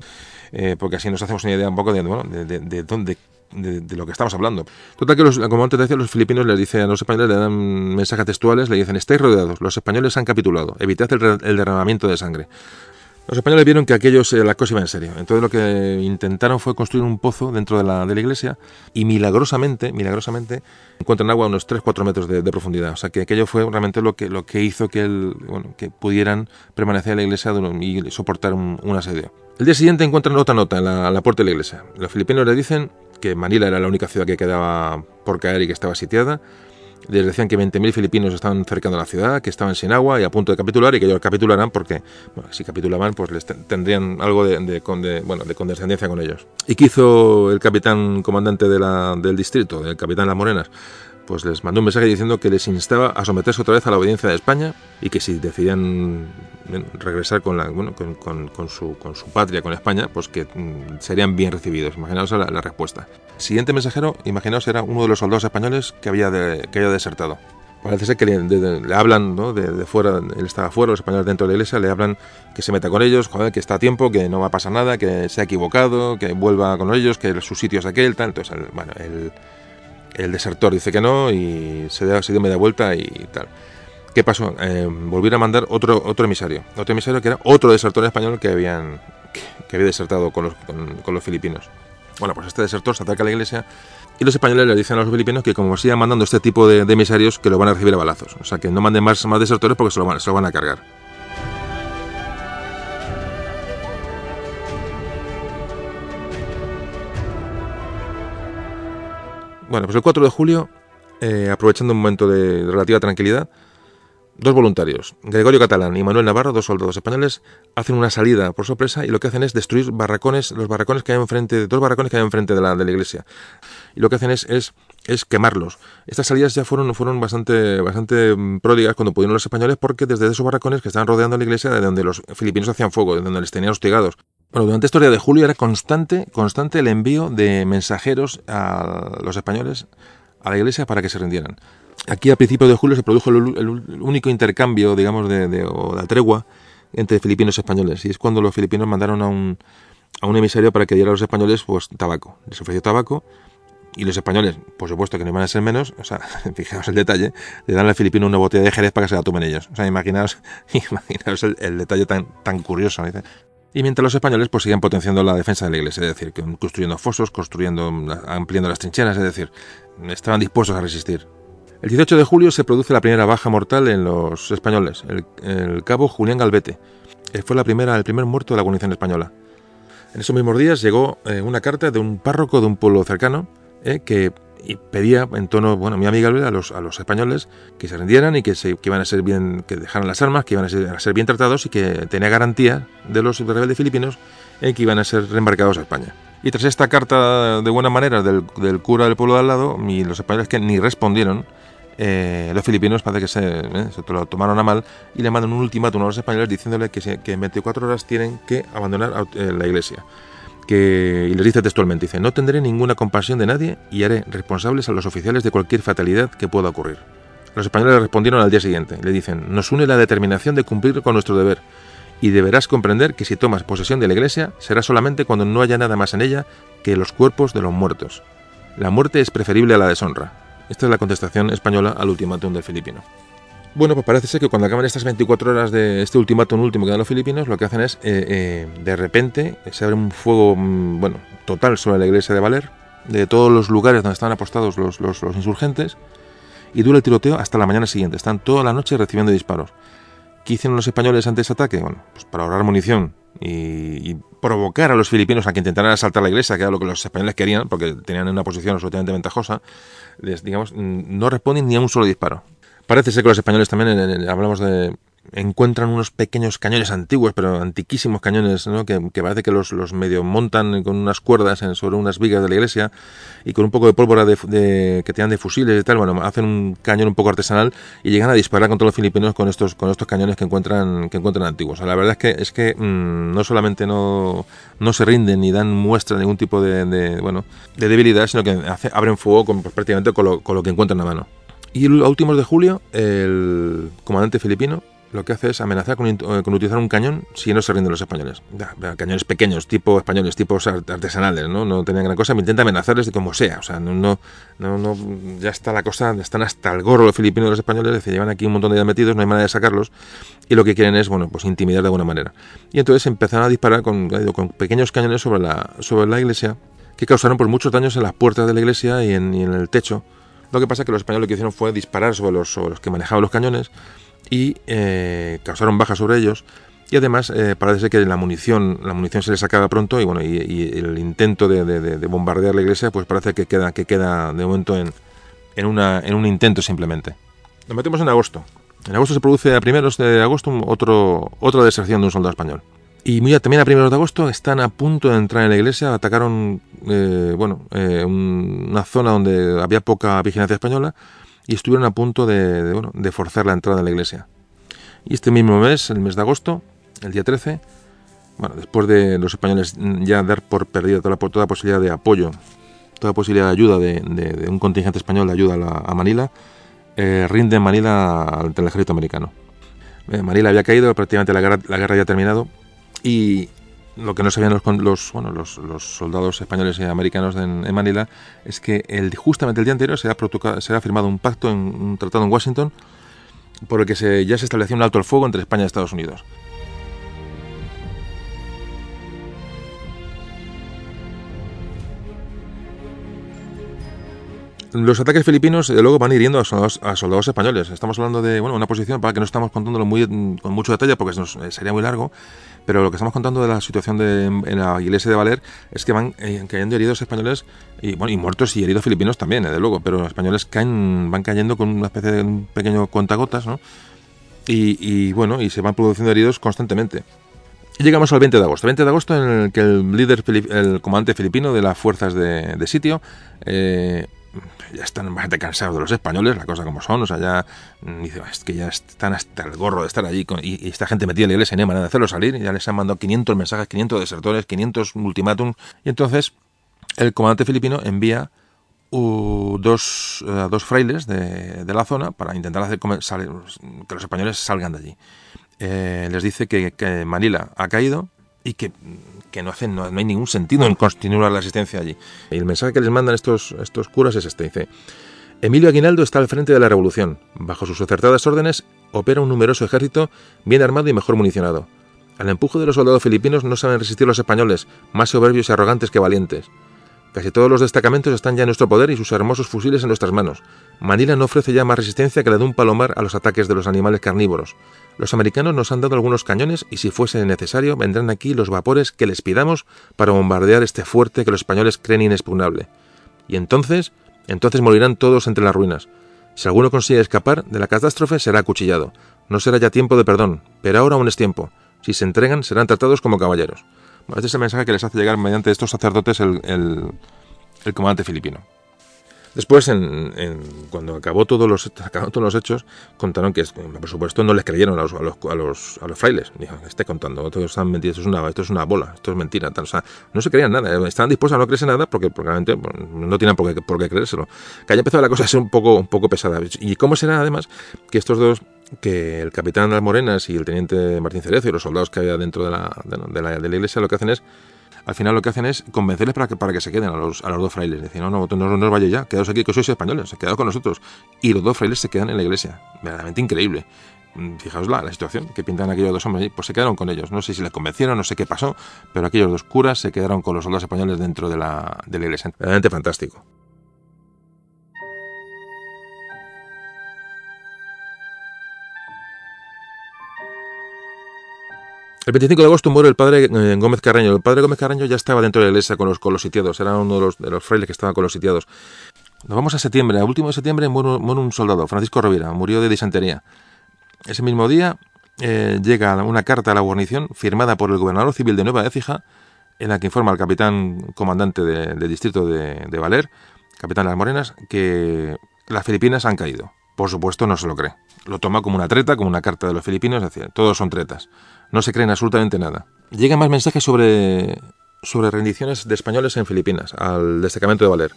eh, porque así nos hacemos una idea un poco de, bueno, de dónde de, lo que estamos hablando. Total que, los, como antes decía, los filipinos les dicen a los españoles, le dan mensajes textuales, le dicen, estáis rodeados, los españoles han capitulado, evitad el, el derramamiento de sangre. Los españoles vieron que aquellos eh, la cosa iba en serio. Entonces lo que intentaron fue construir un pozo dentro de la, de la iglesia y milagrosamente, milagrosamente, encuentran agua a unos 3-4 metros de, profundidad. O sea que aquello fue realmente lo que, lo que hizo que, el, que pudieran permanecer en la iglesia y soportar un, asedio. El día siguiente encuentran otra nota en la puerta de la iglesia. Los filipinos le dicen que Manila era la única ciudad que quedaba por caer y que estaba sitiada. Les decían que 20.000 filipinos estaban cercando la ciudad, que estaban sin agua y a punto de capitular y que ellos capitularan porque, si capitulaban, pues les tendrían algo de, de, bueno, de condescendencia con ellos. ¿Y qué hizo el capitán comandante del distrito, el capitán Las Morenas? pues les mandó un mensaje diciendo que les instaba a someterse otra vez a la obediencia de España y que si decidían regresar con, la, bueno, con, con, con, su, con su patria, con España, pues que mm, serían bien recibidos. Imaginaos la, la, respuesta. Siguiente mensajero, imaginaos, era uno de los soldados españoles que había, de, que había desertado. Parece ser que le, de, le hablan ¿no? de, de, fuera, él estaba fuera, los españoles dentro de la iglesia, le hablan que se meta con ellos, joder, que está a tiempo, que no va a pasar nada, que se ha equivocado, que vuelva con ellos, que su sitio es aquel, tal. Entonces, el, bueno, el, el desertor dice que no y se, se dio media vuelta y tal. ¿Qué pasó? Eh, volvieron a mandar otro, otro emisario. Otro emisario que era otro desertor español que, habían, que, había desertado con los, con, los filipinos. Bueno, pues este desertor se acerca a la iglesia y los españoles le dicen a los filipinos que como sigan mandando este tipo de, emisarios que lo van a recibir a balazos. O sea, que no manden más, más desertores porque se lo, van, se van a cargar. Bueno, pues el 4 de julio, eh, aprovechando un momento de relativa tranquilidad, dos voluntarios, Gregorio Catalán y Manuel Navarro, dos soldados españoles, hacen una salida por sorpresa y lo que hacen es destruir barracones, los barracones que hay enfrente, dos barracones que hay enfrente de la, de la iglesia. Y lo que hacen es, es, quemarlos. Estas salidas ya fueron, bastante, bastante pródigas cuando pudieron los españoles porque desde esos barracones que estaban rodeando la iglesia, de donde los filipinos hacían fuego, de donde les tenían hostigados, bueno, durante estos días de julio era constante, constante el envío de mensajeros a los españoles a la iglesia para que se rindieran. Aquí a principios de julio se produjo el, el único intercambio, digamos, de, de, o la tregua entre filipinos y españoles. Y es cuando los filipinos mandaron a un, a un emisario para que diera a los españoles pues tabaco. Les ofreció tabaco y los españoles, por supuesto que no iban a ser menos, o sea, fijaos el detalle, le dan al filipino una botella de jerez para que se la tomen ellos. O sea, imaginaos, imaginaos el, el detalle tan, tan curioso. ¿no? Y mientras los españoles pues siguen potenciando la defensa de la iglesia, es decir, construyendo fosos, construyendo, ampliando las trincheras, es decir, estaban dispuestos a resistir. El 18 de julio se produce la primera baja mortal en los españoles, el, el cabo Julián Galvete. Eh, fue la primera, el primer muerto de la guarnición española. En esos mismos días llegó eh, una carta de un párroco de un pueblo cercano eh, que y pedía en tono bueno muy amigable a los, a los españoles que se rindieran y que, se, que iban a ser bien que dejaran las armas que iban a ser bien tratados y que tenía garantía de los rebeldes filipinos en que iban a ser reembarcados a España y tras esta carta de buena manera del, del cura del pueblo de al lado y los españoles que ni respondieron eh, los filipinos parece que se, eh, se, lo tomaron a mal y le mandan un ultimátum a los españoles diciéndole que, que en 24 horas tienen que abandonar eh, la iglesia que, y les dice textualmente, dice, no tendré ninguna compasión de nadie y haré responsables a los oficiales de cualquier fatalidad que pueda ocurrir. Los españoles respondieron al día siguiente, le dicen, nos une la determinación de cumplir con nuestro deber y deberás comprender que si tomas posesión de la iglesia será solamente cuando no haya nada más en ella que los cuerpos de los muertos. La muerte es preferible a la deshonra. Esta es la contestación española al ultimátum del filipino. Bueno, pues parece ser que cuando acaban estas 24 horas de este ultimátum último que dan los filipinos, lo que hacen es, eh, eh, de repente, se abre un fuego, mm, bueno, total sobre la iglesia de Valer, de todos los lugares donde estaban apostados los, los, los, insurgentes, y dura el tiroteo hasta la mañana siguiente. Están toda la noche recibiendo disparos. ¿Qué hicieron los españoles ante ese ataque? Bueno, pues para ahorrar munición y, provocar a los filipinos a que intentaran asaltar la iglesia, que era lo que los españoles querían, porque tenían una posición absolutamente ventajosa, les, digamos, no responden ni a un solo disparo. Parece ser que los españoles también, hablamos de, encuentran unos pequeños cañones antiguos, pero antiquísimos cañones, ¿no? que, que, parece que los, los, medio montan con unas cuerdas en, sobre unas vigas de la iglesia y con un poco de pólvora de, de, que tienen de fusiles y tal, bueno, hacen un cañón un poco artesanal y llegan a disparar contra los filipinos con estos, con estos cañones que encuentran, que encuentran antiguos. O sea, la verdad es que, es que mmm, no solamente no, no se rinden ni dan muestra de ningún tipo de, de bueno, de debilidad, sino que hace, abren fuego con, pues, prácticamente con lo, con lo que encuentran a mano. Y a últimos de julio, el comandante filipino lo que hace es amenazar con, con, utilizar un cañón si no se rinden los españoles. Cañones pequeños, tipo españoles, tipos artesanales, ¿no? No tenían gran cosa, me intenta amenazarles de como sea. O sea, no, no, no, ya está la cosa, están hasta el gorro los filipinos y los españoles, se llevan aquí un montón de días metidos, no hay manera de sacarlos, y lo que quieren es, bueno, pues intimidar de alguna manera. Y entonces empezaron a disparar con, con pequeños cañones sobre la, sobre la iglesia, que causaron pues, muchos daños en las puertas de la iglesia y en, y en el techo. Lo que pasa es que los españoles lo que hicieron fue disparar sobre los, sobre los que manejaban los cañones, y eh, causaron bajas sobre ellos. Y además eh, parece que la munición la munición se les acaba pronto y bueno y, el intento de, de, de, bombardear la iglesia pues parece que queda que queda de momento en, en, una, en un intento simplemente. Nos metemos en agosto. En agosto se produce a primeros de agosto otro otra deserción de un soldado español. Y muy, también a primeros de agosto están a punto de entrar en la iglesia. Atacaron eh, bueno eh, un, una zona donde había poca vigilancia española y estuvieron a punto de, bueno, de forzar la entrada en la iglesia. Y este mismo mes, el mes de agosto, el día 13, bueno, después de los españoles ya dar por perdida toda, toda posibilidad de apoyo, toda posibilidad de ayuda de, un contingente español de ayuda a, la, a Manila, eh, rinde Manila el ejército americano. Eh, Manila había caído, prácticamente la guerra, la guerra había terminado y lo que no sabían los, los, bueno, los, los soldados españoles y americanos en, en, Manila es que el, justamente el día anterior se ha, se ha firmado un pacto, en, un tratado en Washington, por el que se, ya se estableció un alto el fuego entre España y Estados Unidos. Los ataques filipinos de luego van hiriendo a soldados, a soldados, españoles. Estamos hablando de bueno, una posición para que no estamos contándolo muy, con mucho detalle porque eh, sería muy largo, pero lo que estamos contando de la situación de, en la iglesia de Valer es que van eh, cayendo heridos españoles y, bueno, y muertos y heridos filipinos también, desde luego, pero los españoles caen, van cayendo con una especie de un pequeño cuentagotas, ¿no? Y, bueno, y se van produciendo heridos constantemente. Llegamos al 20 de agosto. 20 de agosto en el que el líder, el comandante filipino de las fuerzas de, de sitio, eh, ya están bastante cansados de los españoles, la cosa como son, o sea, ya mm, dice, que ya están hasta el gorro de estar allí y, y, esta gente metida en la iglesia, no hay manera de hacerlo salir, y ya les han mandado 500 mensajes, 500 desertores, 500 ultimátums, y entonces el comandante filipino envía uh, dos, uh, dos frailes de, de, la zona para intentar hacer que los españoles salgan de allí. Eh, les dice que Manila ha caído y que que no, hacen, no, hay ningún sentido en continuar la asistencia allí. Y el mensaje que les mandan estos, estos curas es este, dice, Emilio Aguinaldo está al frente de la revolución. Bajo sus acertadas órdenes opera un numeroso ejército bien armado y mejor municionado. Al empuje de los soldados filipinos no saben resistir los españoles, más soberbios y arrogantes que valientes. Casi todos los destacamentos están ya en nuestro poder y sus hermosos fusiles en nuestras manos. Manila no ofrece ya más resistencia que la de un palomar a los ataques de los animales carnívoros. Los americanos nos han dado algunos cañones y si fuese necesario vendrán aquí los vapores que les pidamos para bombardear este fuerte que los españoles creen inexpugnable. Y entonces Entonces morirán todos entre las ruinas. Si alguno consigue escapar de la catástrofe, será acuchillado. No será ya tiempo de perdón, pero ahora aún es tiempo. Si se entregan, serán tratados como caballeros. Este es el mensaje que les hace llegar mediante estos sacerdotes el, el comandante filipino. Después, cuando acabó todos, los, todos los hechos, contaron que, por supuesto, no les creyeron a los, a los, a los, frailes. Dijo, esté contando, todos están esto es, una, esto es una bola, esto es mentira. Tal. O sea, no se creían nada, eh, estaban dispuestos a no creerse nada porque probablemente no tienen por qué, por qué creérselo. Que haya empezado la cosa a ser un poco, un poco pesada. ¿Y cómo será, además, que estos dos que el capitán de las Morenas y el teniente Martín Cerezo y los soldados que había dentro de la, de la, de la iglesia lo que hacen es al final lo que hacen es convencerles para que, para que se queden a los, a los dos frailes. Dicen, no, no, no, no os vayáis ya, quedaos aquí, que sois españoles, quedaos con nosotros. Y los dos frailes se quedan en la iglesia. Verdaderamente increíble. Mm, fijaos la, situación que pintan aquellos dos hombres, pues se quedaron con ellos. No sé si les convencieron, no sé qué pasó, pero aquellos dos curas se quedaron con los soldados españoles dentro de la, de la iglesia. Verdaderamente fantástico. El 25 de agosto muere el padre eh, Gómez Carreño. El padre Gómez Carreño ya estaba dentro de la iglesia con los, con los sitiados, era uno de los, frailes que estaba con los sitiados. Nos vamos a septiembre. A último de septiembre muere, un soldado, Francisco Rovira, murió de disentería. Ese mismo día eh, llega una carta a la guarnición firmada por el gobernador civil de Nueva Écija, en la que informa al capitán comandante del distrito de, de Valer, capitán las Morenas, que las Filipinas han caído. Por supuesto, no se lo cree. Lo toma como una treta, como una carta de los filipinos, es decir, todos son tretas. No se creen absolutamente nada. Llegan más mensajes sobre, sobre rendiciones de españoles en Filipinas, al destacamento de Valer.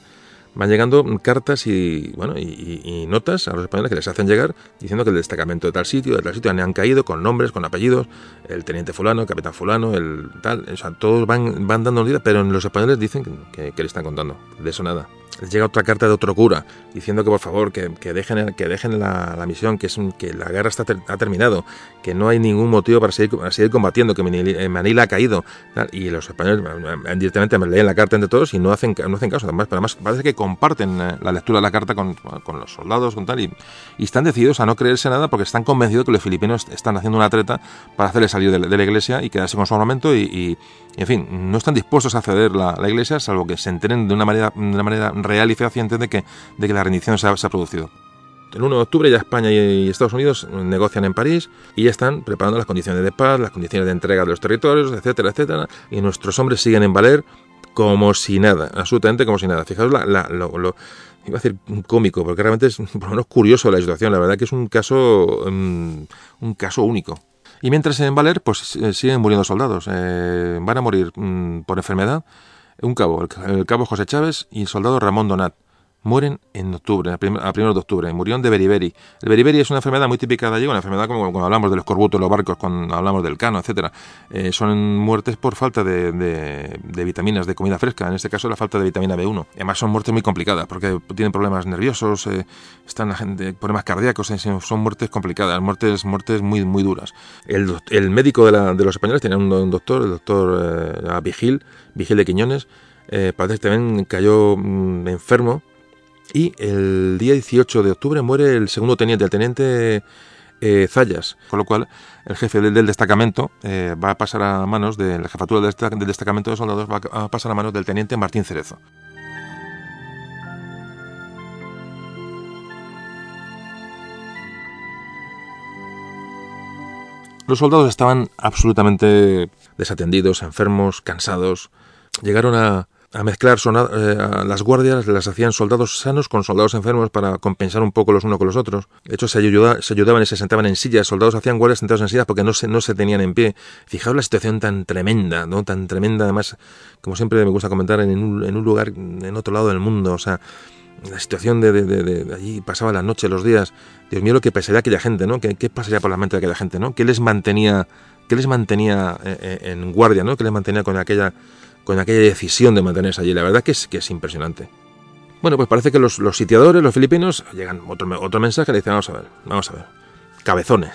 Van llegando cartas y, bueno, y, notas a los españoles que les hacen llegar diciendo que el destacamento de tal sitio, de tal sitio, han, caído con nombres, con apellidos, el teniente fulano, el capitán fulano, el tal, o sea, todos van, van dando vida, pero los españoles dicen que, que le están contando. De eso nada llega otra carta de otro cura diciendo que por favor que, dejen, que dejen la, misión, que, es que la guerra está ha terminado, que no hay ningún motivo para seguir, seguir combatiendo, que eh, Manila, ha caído. Y los españoles eh, eh, directamente me leen la carta entre todos y no hacen, no hacen caso. Además, además parece que comparten la lectura de la carta con, con los soldados con tal, y, están decididos a no creerse nada porque están convencidos que los filipinos están haciendo una treta para hacerle salir de, la iglesia y quedarse con su armamento y, en fin, no están dispuestos a ceder la, la iglesia salvo que se enteren de una manera, de una manera real y fehaciente de que, de que la rendición se ha, producido. El 1 de octubre ya España y Estados Unidos negocian en París y ya están preparando las condiciones de paz, las condiciones de entrega de los territorios, etcétera, etcétera. Y nuestros hombres siguen en Valer como si nada, absolutamente como si nada. Fijaos la, lo, iba a decir cómico, porque realmente es por lo menos curioso la situación. La verdad que es un caso, mm, un caso único. Y mientras en Valer, pues eh, siguen muriendo soldados. Eh, van a morir mm, por enfermedad un cabo, el, cabo José Chávez y el soldado Ramón Donat. Mueren en octubre, a, primeros de octubre. Murieron de beriberi. El beriberi es una enfermedad muy típica de allí, una enfermedad como cuando hablamos de los corbutos, los barcos, cuando hablamos del cano, etcétera. Eh, son muertes por falta de, vitaminas, de comida fresca. En este caso, la falta de vitamina B1. Además, son muertes muy complicadas porque tienen problemas nerviosos, eh, están problemas cardíacos, eh, son muertes complicadas, muertes, muertes muy, muy duras. El, el médico de, la, de, los españoles tiene un, doctor, el doctor Vigil, Vigil de Quiñones, parece que también cayó mm, enfermo y el día 18 de octubre muere el segundo teniente, el teniente eh, Zayas, con lo cual el jefe del, destacamento eh, va a pasar a manos de la jefatura del, destacamento de soldados, va a pasar a manos del teniente Martín Cerezo. Los soldados estaban absolutamente desatendidos, enfermos, cansados. Llegaron a, a mezclar eh, las guardias, las hacían soldados sanos con soldados enfermos para compensar un poco los unos con los otros. De hecho, se, se ayudaban y se sentaban en sillas, soldados hacían guardias sentados en sillas porque no se, no se tenían en pie. Fijaos la situación tan tremenda, ¿no? Tan tremenda, además, como siempre me gusta comentar, en un, en un lugar, en otro lado del mundo, o sea, la situación de, de, allí pasaba la noche, los días. Dios mío, lo que pasaría aquella gente, ¿no? ¿Qué, ¿Qué, pasaría por la mente de aquella gente, ¿no? ¿Qué les mantenía, qué les mantenía eh, eh, en guardia, ¿no? ¿Qué les mantenía con aquella con aquella decisión de mantenerse allí. La verdad que es, que es impresionante. Bueno, pues parece que los, sitiadores, los filipinos, llegan otro, otro mensaje, le dicen, vamos a ver, vamos a ver, cabezones.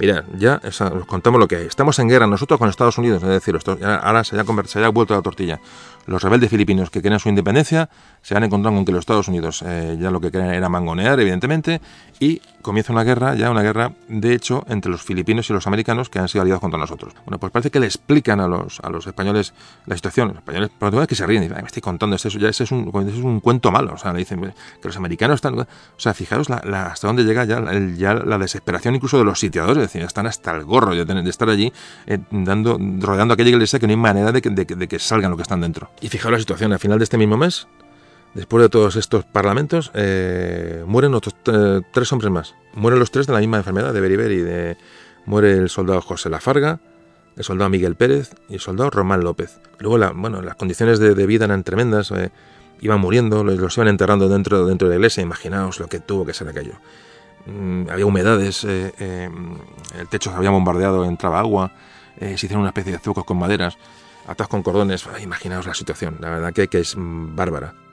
Mirad, ya os contamos lo que hay. Estamos en guerra nosotros con Estados Unidos, es decir, ahora se haya, se haya vuelto la tortilla. Los rebeldes filipinos que querían su independencia se han encontrado con que los Estados Unidos eh, ya lo que querían era mangonear, evidentemente, y comienza una guerra, ya una guerra, de hecho, entre los filipinos y los americanos que han sido aliados contra nosotros. Bueno, pues parece que le explican a los, a los españoles la situación. Los españoles, pero es que se ríen dicen, me estoy contando, eso ya ese es, un, es un cuento malo. O sea, le dicen que los americanos están... O sea, fijaros hasta dónde llega ya, la desesperación incluso de los sitiadores, es decir, están hasta el gorro de, estar allí eh, dando, rodeando aquella iglesia que no hay manera de que, de, de que salgan lo que están dentro. Y fijaros la situación, al final de este mismo mes, Después de todos estos parlamentos, eh, mueren otros eh, tres hombres más. Mueren los tres de la misma enfermedad, de beriberi. Muere el soldado José Lafarga, el soldado Miguel Pérez y el soldado Román López. Luego, la, bueno, las condiciones de, vida eran tremendas. Eh, iban muriendo, los, iban enterrando dentro, de la iglesia. Imaginaos lo que tuvo que ser aquello. Mm, había humedades, el techo se había bombardeado, entraba agua, se hicieron una especie de zucos con maderas, atados con cordones. imaginaos la situación, la verdad que, que es mm, bárbara.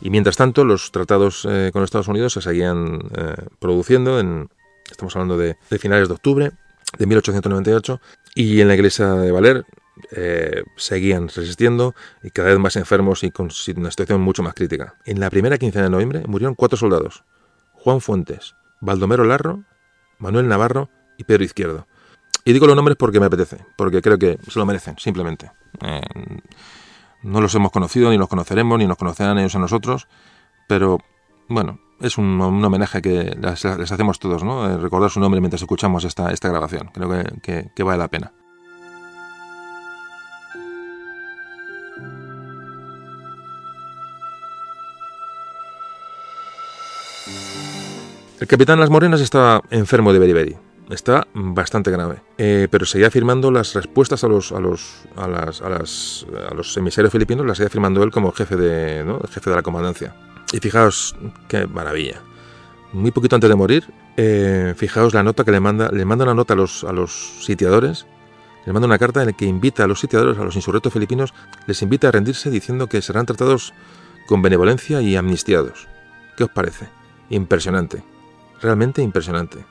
Y mientras tanto, los tratados eh, con Estados Unidos se seguían eh, produciendo, en, estamos hablando de, finales de octubre de 1898, y en la iglesia de Valer eh, seguían resistiendo y cada vez más enfermos y con una situación mucho más crítica. En la primera quincena de noviembre murieron cuatro soldados, Juan Fuentes, Baldomero Larro, Manuel Navarro y Pedro Izquierdo. Y digo los nombres porque me apetece, porque creo que se lo merecen, simplemente. No los hemos conocido, ni los conoceremos, ni nos conocerán ellos a nosotros, pero bueno, es un, homenaje que les, hacemos todos, ¿no? Eh, recordar su nombre mientras escuchamos esta, esta grabación. Creo que, vale la pena. El capitán Las Morenas estaba enfermo de beriberi está bastante grave. Eh, pero seguía firmando las respuestas a los, a los, a las, a las, a los emisarios filipinos, las seguía firmando él como jefe de, ¿no? jefe de la comandancia. Y fijaos qué maravilla. Muy poquito antes de morir, eh, fijaos la nota que le manda, le manda una nota a los, a los sitiadores, le manda una carta en la que invita a los sitiadores, a los insurrectos filipinos, les invita a rendirse diciendo que serán tratados con benevolencia y amnistiados. ¿Qué os parece? Impresionante. Realmente impresionante.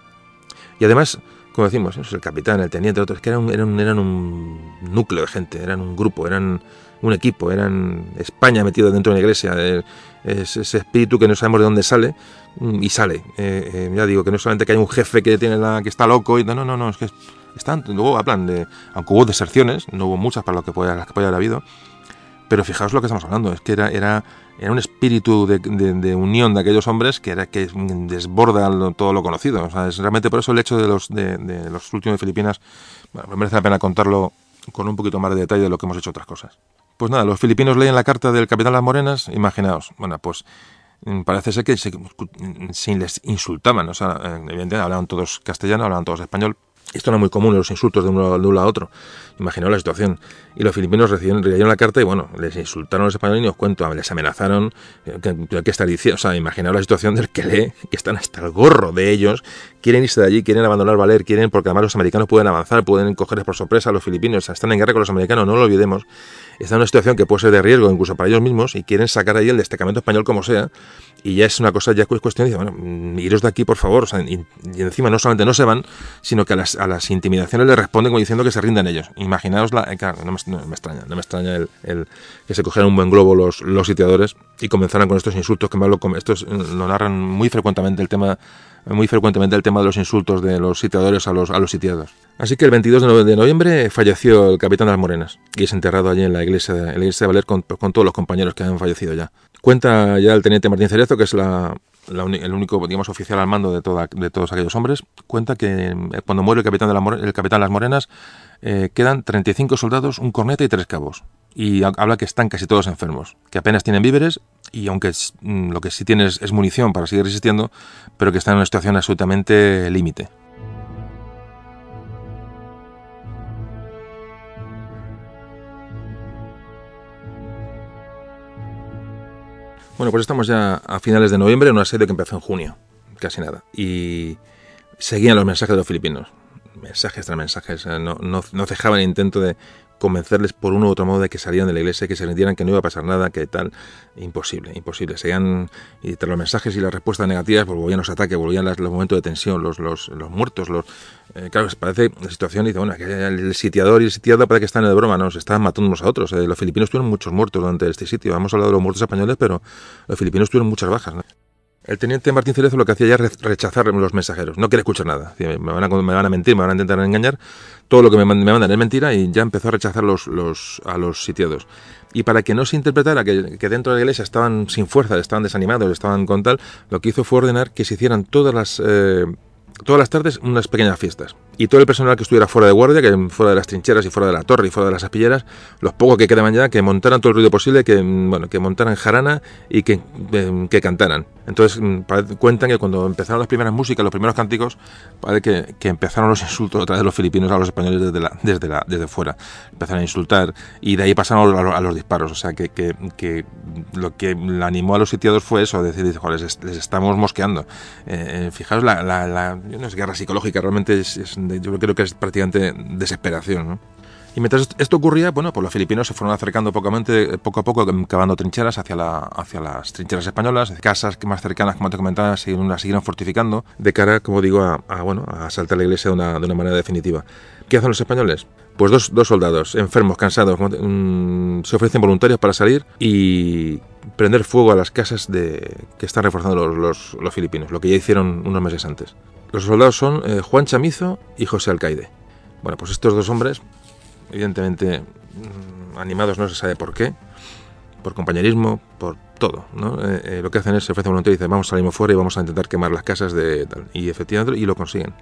Y además, como decimos, el capitán, el teniente, otros, que eran, un, eran un núcleo de gente, eran un grupo, eran un equipo, eran España metido dentro de una iglesia, es ese espíritu que no sabemos de dónde sale mm, y sale. Eh, eh, ya digo que no solamente que hay un jefe que tiene la, que está loco y no, no, no, es que están, luego hablan de, aunque hubo deserciones, no hubo muchas para lo que pueda, las que pueda haber habido, pero fijaos lo que estamos hablando, es que era, era era un espíritu de, unión de aquellos hombres que era que desborda todo lo conocido. O sea, es realmente por eso el hecho de los, de, los últimos de Filipinas, bueno, merece la pena contarlo con un poquito más de detalle de lo que hemos hecho otras cosas. Pues nada, los filipinos leen la carta del capitán Las Morenas, imaginaos, bueno, pues mm, parece ser que se, les insultaban, o sea, evidentemente hablaban todos castellano, hablaban todos español, esto es muy común, los insultos de uno, de uno a otro. Imaginaos la situación. Y los filipinos recibieron, recibieron la carta y bueno, les insultaron a los españoles y os cuento, les amenazaron. Eh, ¿Qué, qué diciendo? Imaginaos la situación del que lee, que están hasta el gorro de ellos, quieren irse de allí, quieren abandonar Valer, quieren, porque además los americanos pueden avanzar, pueden cogerles por sorpresa a los filipinos, están en guerra con los americanos, no lo olvidemos. Están en una situación que puede ser de riesgo incluso para ellos mismos y quieren sacar ahí el destacamento español como sea. Y ya es una cosa, ya es cuestión de, bueno, mm, iros de aquí por favor. y, encima no solamente no se van, sino que a las, a las intimidaciones le responden diciendo que se rinden ellos. Imaginaos la... Eh, no me, extraña, no me extraña el, que se cogieran un buen globo los, sitiadores y comenzaran con estos insultos que me hablo, estos lo narran muy frecuentemente el tema muy frecuentemente el tema de los insultos de los sitiadores a los, a los sitiados. Así que el 22 de noviembre falleció el capitán de las Morenas y es enterrado allí en la iglesia, de, la iglesia de Valer con, todos los compañeros que han fallecido ya. Cuenta ya el teniente Martín Cerezo, que es la, el único digamos, oficial al mando de, toda, de todos aquellos hombres, cuenta que eh, cuando muere el capitán de, la, el capitán de las Morenas eh, quedan 35 soldados, un corneta y tres cabos. Y habla que están casi todos enfermos, que apenas tienen víveres y aunque mm, lo que sí tienen es, munición para seguir resistiendo, pero que están en una situación absolutamente límite. Bueno, pues estamos ya a finales de noviembre en una serie que empezó en junio, casi nada. Y seguían los mensajes de los filipinos. Mensajes tras mensajes. No, no, no cejaban el intento de convencerles por uno u otro modo de que salieran de la iglesia, que se rindieran, que no iba a pasar nada, que tal. Imposible, imposible. Seguían, y tras los mensajes y las respuestas negativas, pues volvían los ataques, volvían los momentos de tensión, los, los, los muertos, los... Eh, claro, parece la situación, dice, bueno, que el sitiador y el sitiado parece que están de broma, ¿no? Se estaban matando unos a otros. Eh, los filipinos tuvieron muchos muertos durante este sitio. Hemos hablado de los muertos españoles, pero los filipinos tuvieron muchas bajas, El teniente Martín Cerezo lo que hacía ya era rechazar los mensajeros, no quiere escuchar nada. Me van, a, me van a mentir, me van a intentar engañar, todo lo que me, mandan es mentira y ya empezó a rechazar a los sitiados. Y para que no se interpretara que, que, dentro de la iglesia estaban sin fuerza, estaban desanimados, estaban con tal, lo que hizo fue ordenar que se hicieran todas las... Eh, todas las tardes unas pequeñas fiestas. Y todo el personal que estuviera fuera de guardia, que fuera de las trincheras y fuera de la torre y fuera de las aspilleras, los pocos que quedaban ya, que montaran todo el ruido posible, que, bueno, que montaran jarana y que, que cantaran. Entonces mm, cuentan que cuando empezaron las primeras músicas, los primeros cánticos, parece que, empezaron los insultos otra vez de los filipinos a los españoles desde, la, desde, la, desde fuera. Empezaron a insultar y de ahí pasaron a los, disparos. O sea, que, que, lo que animó a los sitiados fue eso, decir, les, estamos mosqueando. Eh, eh, fijaos, la, la, guerra psicológica, realmente es, yo creo que es prácticamente desesperación. ¿no? Y mientras esto ocurría, bueno, pues los filipinos se fueron acercando poco a poco, cavando trincheras hacia, la, hacia las trincheras españolas, casas más cercanas, como te comentaba, las siguieron fortificando de cara, como digo, a, bueno, a asaltar la iglesia de una, de una manera definitiva. ¿Qué hacen los españoles? Pues dos, dos soldados, enfermos, cansados, mm, se ofrecen voluntarios para salir y prender fuego a las casas de, que están reforzando los, los, filipinos, lo que ya hicieron unos meses antes. Los soldados son eh, Juan Chamizo y José Alcaide. Bueno, pues estos dos hombres evidentemente mm, animados no se sabe por qué, por compañerismo, por todo. ¿no? Eh, eh, lo que hacen es se ofrecen voluntario y dicen vamos salimos fuera y vamos a intentar quemar las casas de. Y efectivamente y lo consiguen.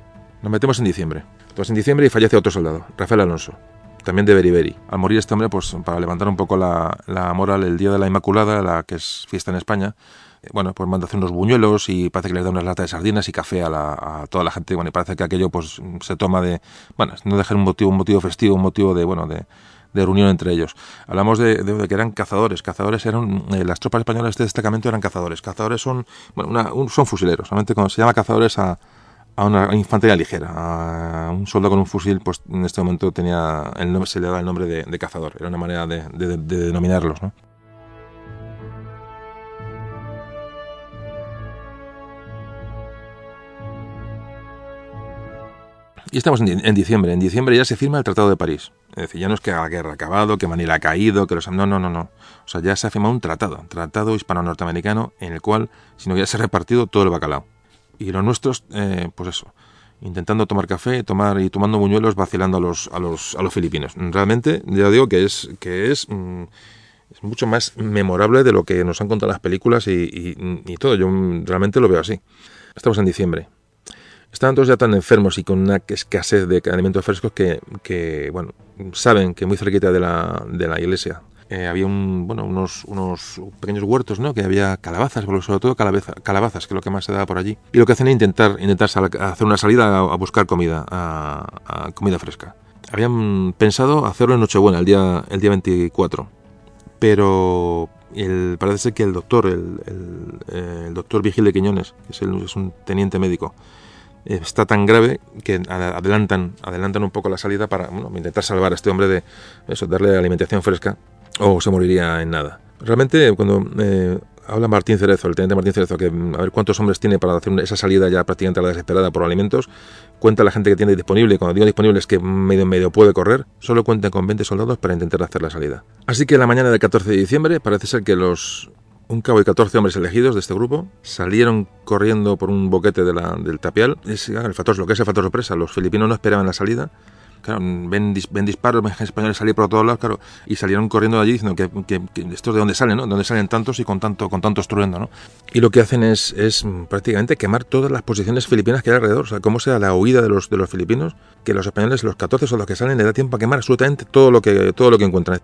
Nos metemos en diciembre. Entonces en diciembre y fallece otro soldado, Rafael Alonso, también de Beriberi. Al morir este hombre, pues para levantar un poco la, la moral, el Día de la Inmaculada, la que es fiesta en España, bueno, pues manda hacer unos buñuelos y parece que les da unas latas de sardinas y café a, la, a, toda la gente. Bueno, y parece que aquello pues se toma de, bueno, no dejar un motivo, un motivo festivo, un motivo de, bueno, de, reunión entre ellos. Hablamos de, de, que eran cazadores. Cazadores eran, eh, las tropas españolas de este destacamento eran cazadores. Cazadores son, bueno, una, un, son fusileros. Solamente cuando se llama cazadores a, a una infantería ligera. A un soldado con un fusil, pues en este momento tenía el nombre, se le daba el nombre de, de cazador. Era una manera de denominarlos, ¿no? Y estamos en, diciembre. En diciembre ya se firma el Tratado de París. Es decir, ya no es que la guerra ha acabado, que Manila ha caído, que los... No, no, no, no. O sea, ya se ha firmado un tratado, tratado hispano-norteamericano, en el cual, si no, ya se ha repartido todo el bacalao. Y los nuestros, eh, pues eso, intentando tomar café, tomar y tomando buñuelos, vacilando a los, a los, a los filipinos. Realmente, ya digo que es, que es, mm, mucho más memorable de lo que nos han contado las películas y, y todo. Yo realmente lo veo así. Estamos en diciembre. Estaban todos ya tan enfermos y con una escasez de alimentos frescos que, bueno, saben que muy cerquita de la, de la iglesia eh, había un, bueno, unos, unos pequeños huertos, ¿no? Que había calabazas, sobre todo calabazas, que es lo que más se daba por allí. Y lo que hacen es intentar, intentar hacer una salida a, buscar comida, a, comida fresca. Habían pensado hacerlo en Nochebuena, el día, el día 24. Pero el, parece ser que el doctor, el, el, doctor Vigil de Quiñones, que es, es un teniente médico, está tan grave que adelantan, adelantan un poco la salida para intentar salvar a este hombre de eso, darle alimentación fresca o se moriría en nada. Realmente cuando eh, habla Martín Cerezo, el teniente Martín Cerezo, que a ver cuántos hombres tiene para hacer esa salida ya prácticamente a la desesperada por alimentos, cuenta la gente que tiene disponible, cuando digo disponible es que medio en medio puede correr, solo cuenta con 20 soldados para intentar hacer la salida. Así que la mañana del 14 de diciembre parece ser que los un cabo y 14 hombres elegidos de este grupo salieron corriendo por un boquete del tapial. Es, el factor, lo que es el factor sorpresa, los filipinos no esperaban la salida. Ven, disparos, ven españoles salir por todos lados, claro, y salieron corriendo de allí diciendo que, que, que esto de dónde salen, ¿no? De dónde salen tantos y con tanto, con estruendo, ¿no? Y lo que hacen es, es prácticamente quemar todas las posiciones filipinas que hay alrededor. O sea, cómo sea la huida de los, de los filipinos, que los españoles, los 14 son los que salen, le da tiempo a quemar absolutamente todo lo que, todo lo que encuentran.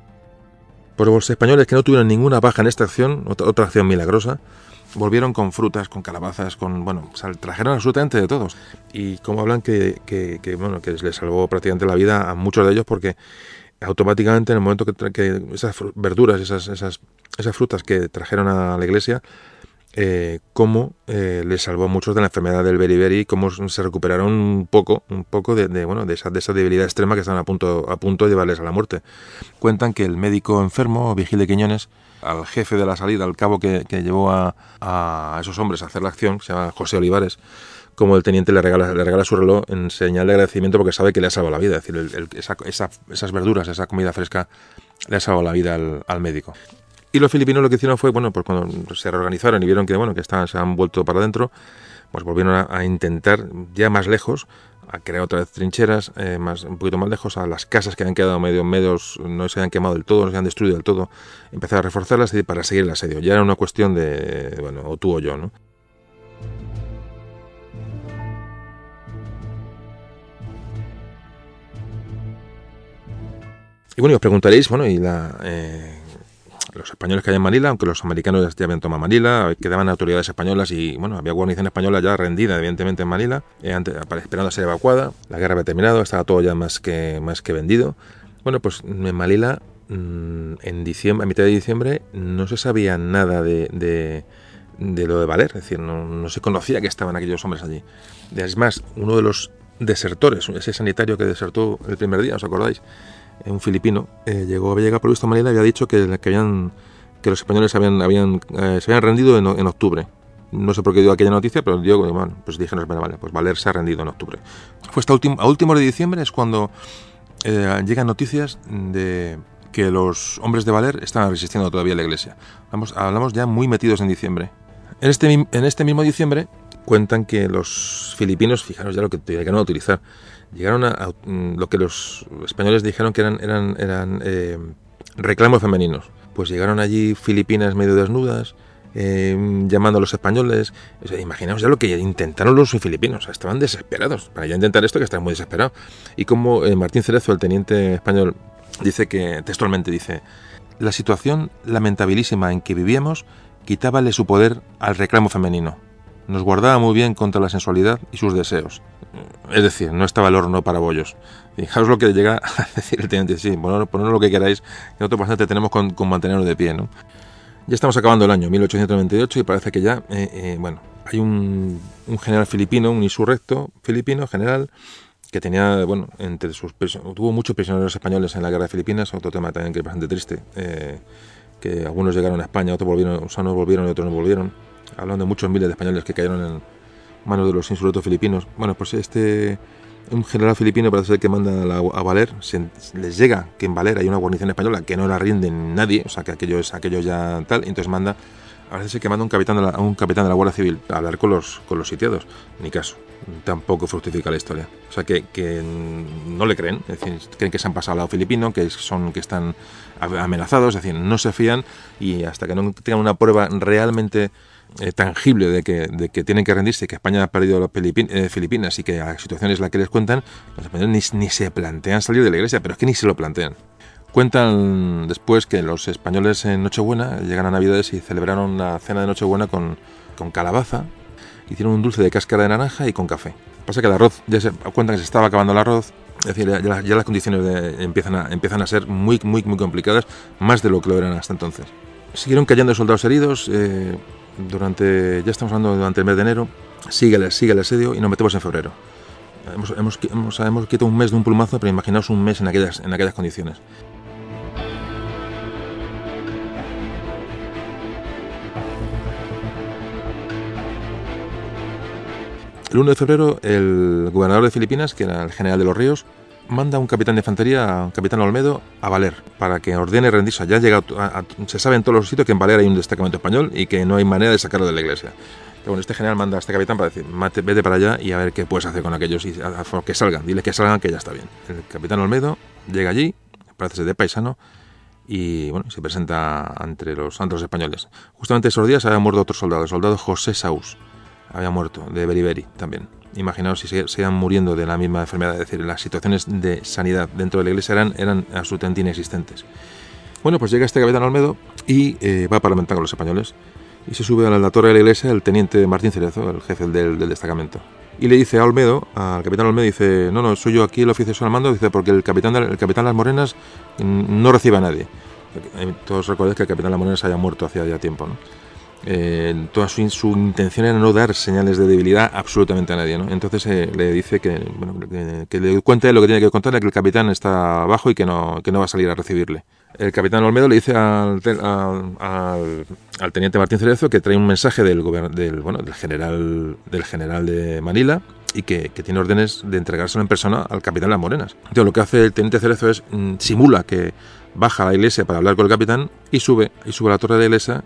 Pues los españoles que no tuvieron ninguna baja en esta acción, otra, acción milagrosa, volvieron con frutas, con calabazas, con, bueno, trajeron absolutamente de todos. Y como hablan que, que, bueno, que les salvó prácticamente la vida a muchos de ellos porque automáticamente en el momento que, que esas verduras, esas, esas, esas frutas que trajeron a la iglesia, eh, cómo eh, les salvó a muchos de la enfermedad del beriberi, cómo se recuperaron un poco, un poco de, bueno, de esa, de esa debilidad extrema que estaban a punto, a punto de llevarles a la muerte. Cuentan que el médico enfermo, Vigil de Quiñones, al jefe de la salida, al cabo que, llevó a, esos hombres a hacer la acción, se llama José Olivares, como el teniente le regala, su reloj en señal de agradecimiento porque sabe que le ha salvado la vida. Es decir, esa, esas verduras, esa comida fresca le ha salvado la vida al médico. Y los filipinos lo que hicieron fue, bueno, pues cuando se reorganizaron y vieron que, bueno, que estaban, se han vuelto para adentro, pues volvieron a, intentar, ya más lejos, a crear otra vez trincheras eh, más, un poquito más lejos, a las casas que habían quedado medio medios, no se habían quemado del todo, no se habían destruido del todo, empezar a reforzarlas para seguir el asedio. Ya era una cuestión de, bueno, o tú o yo, ¿no? Y bueno, os preguntaréis, bueno, y la, eh, los españoles que hay en Manila, aunque los americanos ya habían tomado Manila, quedaban autoridades españolas y bueno, había guarnición española ya rendida evidentemente en Manila, eh, esperando a ser evacuada, la guerra había terminado, estaba todo ya más que, más que vendido. Bueno, pues en Manila, mm, en diciembre, a mitad de diciembre, no se sabía nada de, de, lo de Valer, es decir, no, no, se conocía que estaban aquellos hombres allí. Es más, uno de los desertores, ese sanitario que desertó el primer día, ¿os acordáis? Un filipino, eh, llegó, llegado por visto a Manila y había dicho que, que, que los españoles eh, se habían rendido en, octubre. No sé por qué dio aquella noticia, pero dio, bueno, pues dijeron, vale, pues Valer se ha rendido en octubre. Fue último, a últimos de diciembre es cuando eh, llegan noticias de que los hombres de Valer estaban resistiendo todavía a la iglesia. Hablamos ya muy metidos en diciembre. En este, en este mismo diciembre cuentan que los filipinos, fijaros ya lo que llegaron a utilizar, llegaron a, mm, lo que los españoles dijeron que eran, eran, eh, reclamos femeninos. Pues llegaron allí filipinas medio desnudas, eh, llamando a los españoles. O imaginaos ya lo que intentaron los filipinos. estaban desesperados. Para ya intentar esto, que estaban muy desesperados. Y como eh, Martín Cerezo, el teniente español, dice que, textualmente dice, la situación lamentabilísima en que vivíamos quitábale su poder al reclamo femenino. Nos guardaba muy bien contra la sensualidad y sus deseos. Es decir, no estaba el horno para bollos. Fijaos lo que llega a decir el teniente. Sí, poned, lo que queráis, que nosotros bastante tenemos con, con mantenerlo de pie. ¿no? Ya estamos acabando el año 1898 y parece que ya, eh, eh, bueno, hay un, un, general filipino, un insurrecto filipino general, que tenía, bueno, entre sus tuvo muchos prisioneros españoles en la guerra de Filipinas, otro tema también que es bastante triste, eh, que algunos llegaron a España, otros volvieron, unos volvieron y otros no volvieron. Hablando de muchos miles de españoles que cayeron en, manos de los insurrectos filipinos. Bueno, pues este un general filipino parece ser que manda a, Valer, les llega que en Valer hay una guarnición española que no la rinde nadie, o sea que aquello es aquello ya tal, entonces manda, a veces que manda un capitán de la, un capitán de la Guardia Civil a hablar con los, con los sitiados, ni caso, tampoco fructifica la historia. O sea que, que no le creen, es decir, creen que se han pasado al lado filipino, que son que están amenazados, es decir, no se fían y hasta que no tengan una prueba realmente eh, tangible de que, de que tienen que rendirse, que España ha perdido las eh, Filipinas y que la situación es la que les cuentan, los españoles ni, se plantean salir de la iglesia, pero es que ni se lo plantean. Cuentan después que los españoles en Nochebuena llegan a Navidades y celebraron la cena de Nochebuena con, con calabaza, hicieron un dulce de cáscara de naranja y con café. Pasa que el arroz, ya se cuentan que se estaba acabando el arroz, es decir, ya, las condiciones empiezan, a, empiezan a ser muy, muy, muy complicadas, más de lo que lo eran hasta entonces. Siguieron cayendo soldados heridos, eh, durante, ya estamos hablando durante el mes de enero, sigue sigue el asedio y nos metemos en febrero. Hemos, hemos, hemos, hemos quitado un mes de un plumazo, pero imaginaos un mes en aquellas, en aquellas condiciones. El 1 de febrero, el gobernador de Filipinas, que era el general de los ríos, manda un capitán de infantería, un capitán Olmedo, a Valer, para que ordene rendirse. Ya llega se sabe en todos los sitios que en Valer hay un destacamento español y que no hay manera de sacarlo de la iglesia. Pero bueno, este general manda a este capitán para decir, Mate, vete para allá y a ver qué puedes hacer con aquellos y que salgan, dile que salgan, que ya está bien. El capitán Olmedo llega allí, parece ser de paisano, y bueno, se presenta ante los, santos españoles. Justamente esos días había muerto otro soldado, el soldado José Saús, había muerto, de Beriberi también imaginaos si se, muriendo de la misma enfermedad, es decir, las situaciones de sanidad dentro de la iglesia eran, eran absolutamente inexistentes. Bueno, pues llega este capitán Olmedo y eh, va a parlamentar con los españoles y se sube a la, torre de la iglesia el teniente Martín Cerezo, el jefe del, destacamento. Y le dice a Olmedo, al capitán Olmedo, dice, no, no, soy yo aquí el oficial al mando, dice, porque el capitán, el capitán Las Morenas no recibe a nadie. Todos recordáis que el capitán Las Morenas haya muerto hacía ya tiempo, ¿no? Eh, toda su, intención era no dar señales de debilidad absolutamente a nadie. ¿no? Entonces eh, le dice que, le cuente lo que tiene que contarle, que el capitán está abajo y que no, que no va a salir a recibirle. el capitán Olmedo le dice al, teniente Martín Cerezo que trae un mensaje del, general, del general de Manila y que, tiene órdenes de entregárselo en persona al capitán Las Morenas. Entonces lo que hace el teniente Cerezo es mm, simula que baja a la iglesia para hablar con el capitán y sube, y sube a la torre de la iglesia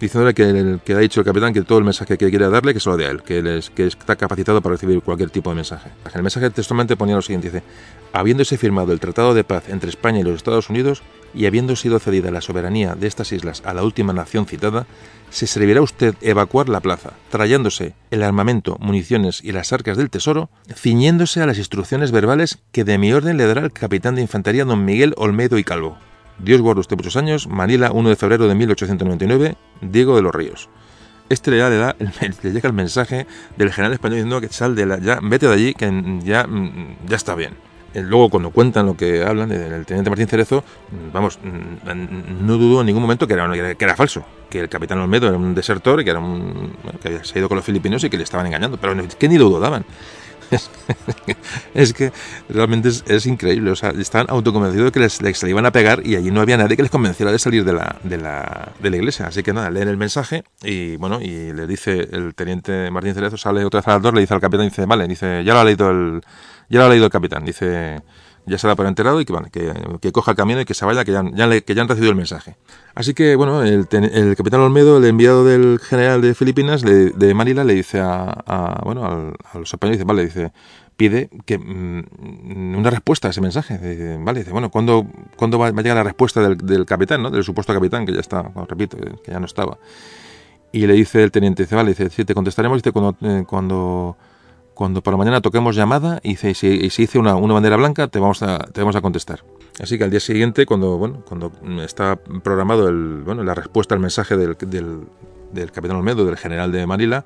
diciéndole que, que ha dicho el capitán que todo el mensaje que quiere darle que es lo de él, que está capacitado para recibir cualquier tipo de mensaje. El mensaje textualmente ponía lo siguiente, dice, habiéndose firmado el Tratado de Paz entre España y los Estados Unidos y habiendo sido cedida la soberanía de estas islas a la última nación citada, se servirá usted evacuar la plaza, trayéndose el armamento, municiones y las arcas del tesoro, ciñéndose a las instrucciones verbales que de mi orden le dará el capitán de infantería don Miguel Olmedo y Calvo. Dios guarde usted muchos años, Manila, 1 de febrero de 1899, Diego de los Ríos. Este le, da, le, llega el mensaje del general español diciendo que sal de la, ya, vete de allí, que ya, mm, ya está bien. Eh, luego, cuando cuentan lo que hablan del teniente Martín Cerezo, mm, vamos, mm, no dudo en ningún momento que era, que era falso, que el capitán Olmedo era un desertor que, era un, que había ido con los filipinos y que le estaban engañando. Pero que ni lo dudaban. es que realmente es, increíble. O sea, están autoconvencidos de que les, les, iban a pegar y allí no había nadie que les convenciera de salir de la, de la, de la iglesia. Así que nada, leen el mensaje y bueno, y le dice el teniente Martín Cerezo, sale otra vez al le dice al capitán, dice, vale, dice, ya lo ha leído el, ya lo ha leído el capitán, dice ya se da por enterado y que, bueno, que, coja el camino y que se vaya, que ya, que ya han recibido el mensaje. Así que, bueno, el, capitán Olmedo, el enviado del general de Filipinas, de Manila, le dice a, bueno, a, los españoles, dice, vale, dice, pide que mm, una respuesta a ese mensaje. Dice, vale, dice, bueno, ¿cuándo, ¿cuándo va, a llegar la respuesta del, capitán, ¿no? del supuesto capitán, que ya está, repito, que ya no estaba? Y le dice el teniente, dice, vale, dice, sí, te contestaremos, dice, cuando, eh, cuando cuando para mañana toquemos llamada y si, si, hice una, una, bandera blanca, te vamos, a, te vamos a contestar. Así que al día siguiente, cuando, bueno, cuando está programado el, bueno, la respuesta al mensaje del, del, del capitán Olmedo, del general de Manila,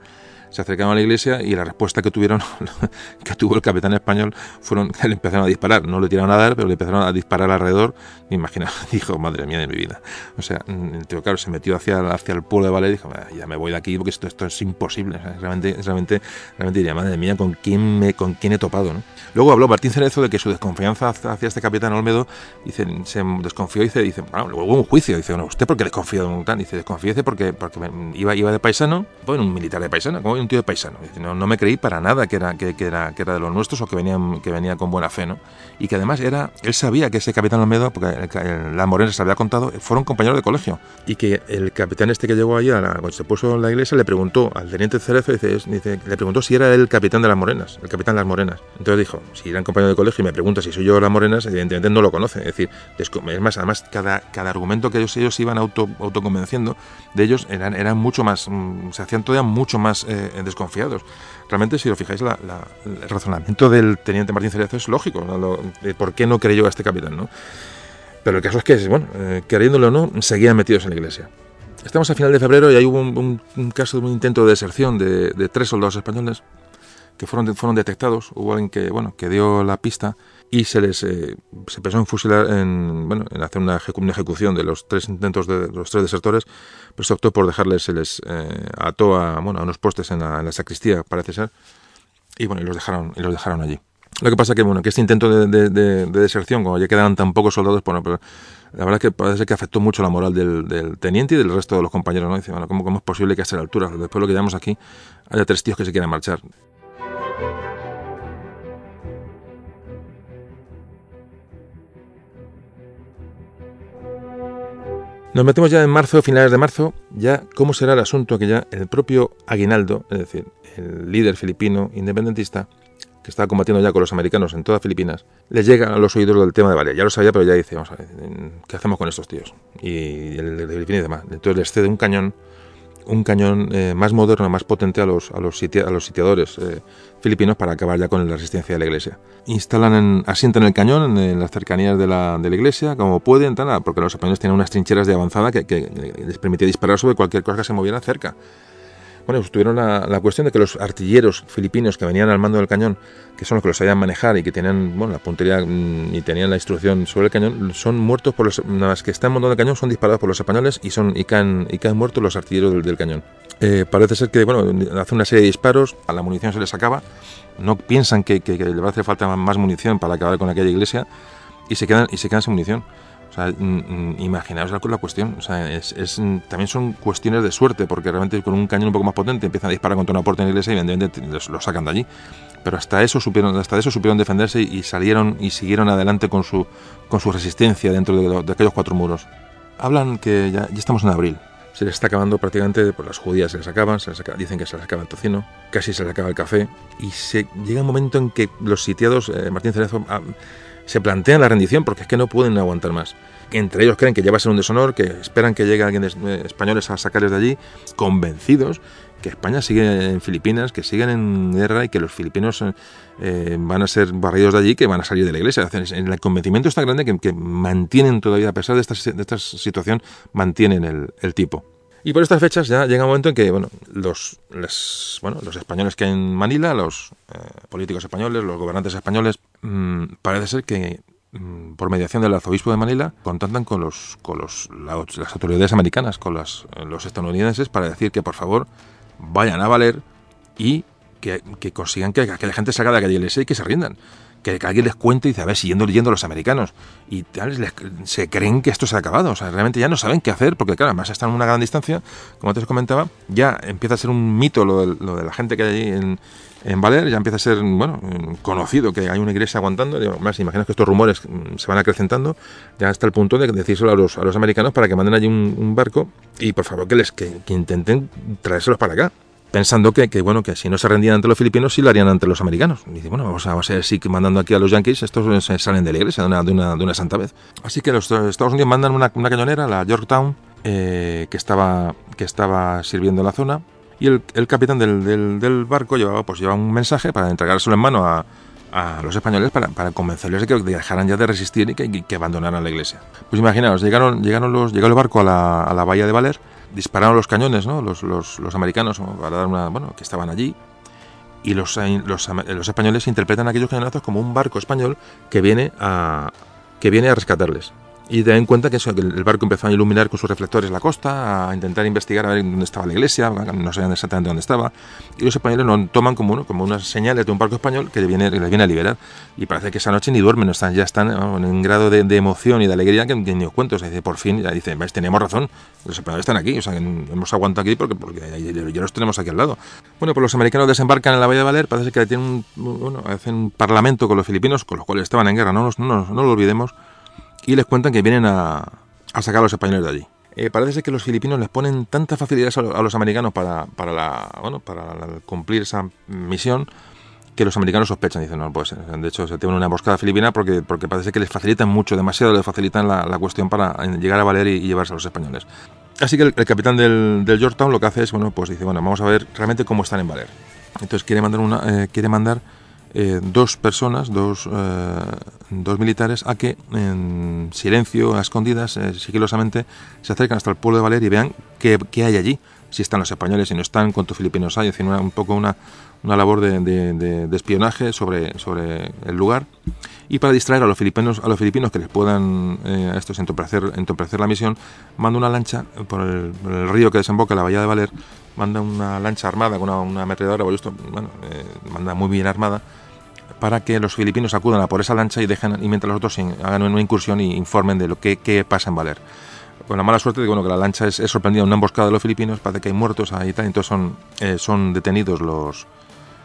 se acercaron a la iglesia y la respuesta que tuvieron, que tuvo el capitán español, fueron que le empezaron a disparar. No le tiraron a dar, pero le empezaron a disparar alrededor. Me imagino, dijo, madre mía de mi vida. O sea, el tío, claro, se metió hacia, hacia el pueblo de Valer y dijo, ya me voy de aquí porque esto, esto es imposible. realmente, realmente, realmente diría, madre mía, ¿con quién, me, con quién he topado? ¿no? Luego habló Martín Cerezo de que su desconfianza hacia este capitán Olmedo, dice, se desconfió y dice, dice bueno, luego hubo un juicio. Dice, bueno, ¿usted por qué desconfía de un tan? Dice, desconfíese porque, porque iba, iba de paisano, bueno, un militar de paisano, como un tío de paisano. No, no, me creí para nada que era, que, era, que era de los nuestros o que venía, que venía con buena fe, ¿no? Y que además era, él sabía que ese capitán Olmedo, porque la Morena se había contado, fueron compañeros de colegio. Y que el capitán este que llegó allí, cuando se puso en la iglesia, le preguntó al teniente Cerezo, dice, dice, le preguntó si era el capitán de las Morenas, el capitán de las Morenas. Entonces dijo, si eran compañeros de colegio y me pregunta si soy yo las Morenas, evidentemente no lo conoce. Es decir, es más, además cada, cada argumento que ellos, ellos iban auto, autoconvenciendo de ellos eran, eran mucho más, mm, se hacían todavía mucho más eh, desconfiados. Realmente, si lo fijáis, el razonamiento del teniente Martín Cerezo es lógico. ¿Por qué no creyó a este capitán? ¿no? Pero el caso es que, bueno, eh, queriéndolo o no, seguían metidos en la iglesia. Estamos a final de febrero y hay hubo un, caso de un intento de deserción de, de tres soldados españoles que fueron, fueron detectados. Hubo alguien que, bueno, que dio la pista y se les eh, se pensó en fusilar, en, bueno, en hacer una, ejecución de los tres intentos de, los tres desertores, pero se optó por dejarles, se les eh, ató a, bueno, a unos postes en la, sacristía, parece ser, y bueno, y los dejaron, y los dejaron allí. Lo que pasa que, bueno, que este intento de, deserción, como ya quedaban tan pocos soldados, bueno, pero la verdad es que parece que afectó mucho la moral del, teniente y del resto de los compañeros, ¿no? Dice, bueno, ¿cómo, ¿cómo, es posible que a esta altura, después de lo que llevamos aquí, haya tres tíos que se quieran marchar? Nos metemos ya en marzo, finales de marzo, ya cómo será el asunto que ya el propio Aguinaldo, es decir, el líder filipino independentista, que estaba combatiendo ya con los americanos en todas Filipinas, le llega a los oídos del tema de Vale. Ya lo sabía, pero ya dice, vamos a ver, ¿qué hacemos con estos tíos? Y el de Filipinas y demás. Entonces les cede un cañón un cañón eh, más moderno, más potente a los, a los, a los sitiadores eh, filipinos para acabar ya con la resistencia de la iglesia. Instalan, en, asientan el cañón en, las cercanías de la, de la, iglesia, como pueden, porque los españoles tienen unas trincheras de avanzada que, que les permitía disparar sobre cualquier cosa que se moviera cerca. Bueno, pues tuvieron la, cuestión de que los artilleros filipinos que venían al mando del cañón, que son los que lo sabían manejar y que tenían bueno, la puntería mm, y tenían la instrucción sobre el cañón, son muertos por los las que están montando el cañón son disparados por los españoles y son y caen, y caen muertos los artilleros del, cañón. Eh, parece ser que bueno, hace una serie de disparos, a la munición se les acaba, no piensan que, que, le va a hacer falta más munición para acabar con aquella iglesia y se quedan y se quedan sin munición sea, mm, mm, imaginaos la, cuestión. O sea, es, es- también son cuestiones de suerte, porque realmente con un cañón un poco más potente empiezan a disparar contra una puerta en la iglesia y evidentemente los- lo sacan de allí. Pero hasta eso supieron, hasta eso supieron defenderse y, salieron y siguieron adelante con su, con su resistencia dentro de, de aquellos cuatro muros. Hablan que ya, ya estamos en abril. Se les está acabando prácticamente, pues las judías se les acaban, se les acaba- dicen que se les acaba el tocino, casi se les acaba el café. Y se llega un momento en que los sitiados, eh, Martín Cerezo, ah, se plantean la rendición porque es que no pueden aguantar más. Entre ellos creen que ya va a ser un deshonor, que esperan que llegue alguien de eh, españoles a sacarles de allí, convencidos que España sigue en Filipinas, que siguen en guerra y que los filipinos eh, eh, van a ser barridos de allí, que van a salir de la iglesia. El convencimiento está grande que, mantienen todavía, a pesar de esta, situación, mantienen el, tipo. Y por estas fechas ya llega un momento en que bueno, los, bueno, los españoles que hay en Manila, los políticos españoles, los gobernantes españoles, parece ser que mm, por mediación del arzobispo de Manila contactan con los con los la- las autoridades americanas, con las- los estadounidenses para decir que por favor vayan a valer y que, que consigan que aquella gente salga de aquella iglesia y que se rindan. Que, que alguien les cuente y dice, a ver, siguiendo leyendo los americanos. Y tal, se creen que esto se ha acabado. O sea, realmente ya no saben qué hacer, porque claro, además están a una gran distancia, como antes os comentaba, ya empieza a ser un mito lo de, lo de la gente que hay allí en, en Valer, ya empieza a ser, bueno, conocido que hay una iglesia aguantando. Más, imagino que estos rumores mm, se van acrecentando, ya hasta el punto de decírselo a los, a los americanos para que manden allí un, barco y por favor que les que, intenten traérselos para acá pensando que, que, bueno que si no se rendían ante los filipinos sí lo harían ante los americanos y dice bueno vamos a, vamos a que mandando aquí a los yankees estos se salen de la iglesia de una, de una, de una santa vez así que los Estados Unidos mandan una, una cañonera la Yorktown eh, que estaba que estaba sirviendo la zona y el, capitán del, barco llevaba pues llevaba un mensaje para entregárselo en mano a, a los españoles para, para convencerles de que dejaran ya de resistir y que, que, abandonaran la iglesia. Pues imaginaos, llegaron, llegaron los, llegó el barco a la, bahía de Valer, dispararon los cañones, ¿no? Los, los, los americanos, para dar una, bueno, que estaban allí, y los, los, los, españoles interpretan aquellos cañonazos como un barco español que viene a, que viene a rescatarles. Y ten en cuenta que, eso, que el barco empezó a iluminar con sus reflectores la costa, a intentar investigar a ver dónde estaba la iglesia, no sabían exactamente dónde estaba. Y los españoles lo toman como, uno, como unas señales de un barco español que les viene, les viene a liberar. Y parece que esa noche ni duermen, están, ya están en un grado de, de, emoción y de alegría que, que ni os cuento. O sea, dice, por fin, ya dicen, teníamos razón, los españoles están aquí, o sea, hemos aguantado aquí porque, porque ya los tenemos aquí al lado. Bueno, pues los americanos desembarcan en la Bahía de Valer, parece que tienen un, bueno, hacen un parlamento con los filipinos, con los cuales estaban en guerra, no, no, nos, no lo olvidemos y les cuentan que vienen a, a sacar a los españoles de allí. Eh, parece ser que los filipinos les ponen tantas facilidades a, los americanos para, para, la, bueno, para cumplir esa misión que los americanos sospechan. Dicen, no, pues de hecho se tiene una emboscada filipina porque, porque parece que les facilitan mucho, demasiado les facilitan la, la cuestión para llegar a valer y, y, llevarse a los españoles. Así que el, el capitán del, del, Georgetown lo que hace es, bueno, pues dice, bueno, vamos a ver realmente cómo están en valer. Entonces quiere mandar una, eh, quiere mandar eh, dos personas, dos, eh, dos, militares, a que en silencio, a escondidas, eh, sigilosamente, se acercan hasta el pueblo de Valer y vean qué, qué, hay allí, si están los españoles, si no están, cuántos filipinos hay, es decir, una, un poco una, una labor de, de, de, espionaje sobre, sobre el lugar y para distraer a los filipinos, a los filipinos que les puedan eh, estos entorpecer, entorpecer la misión, manda una lancha por el, río que desemboca la bahía de Valer, manda una lancha armada con una, una ametralladora, bueno, eh, manda muy bien armada para que los filipinos acudan a por esa lancha y dejen y mientras los otros hagan una incursión y informen de lo que, pasa en Valer. Con la mala suerte de que la lancha es, sorprendida en una emboscada de los filipinos, parece que hay muertos ahí y tal, entonces son, eh, son detenidos los,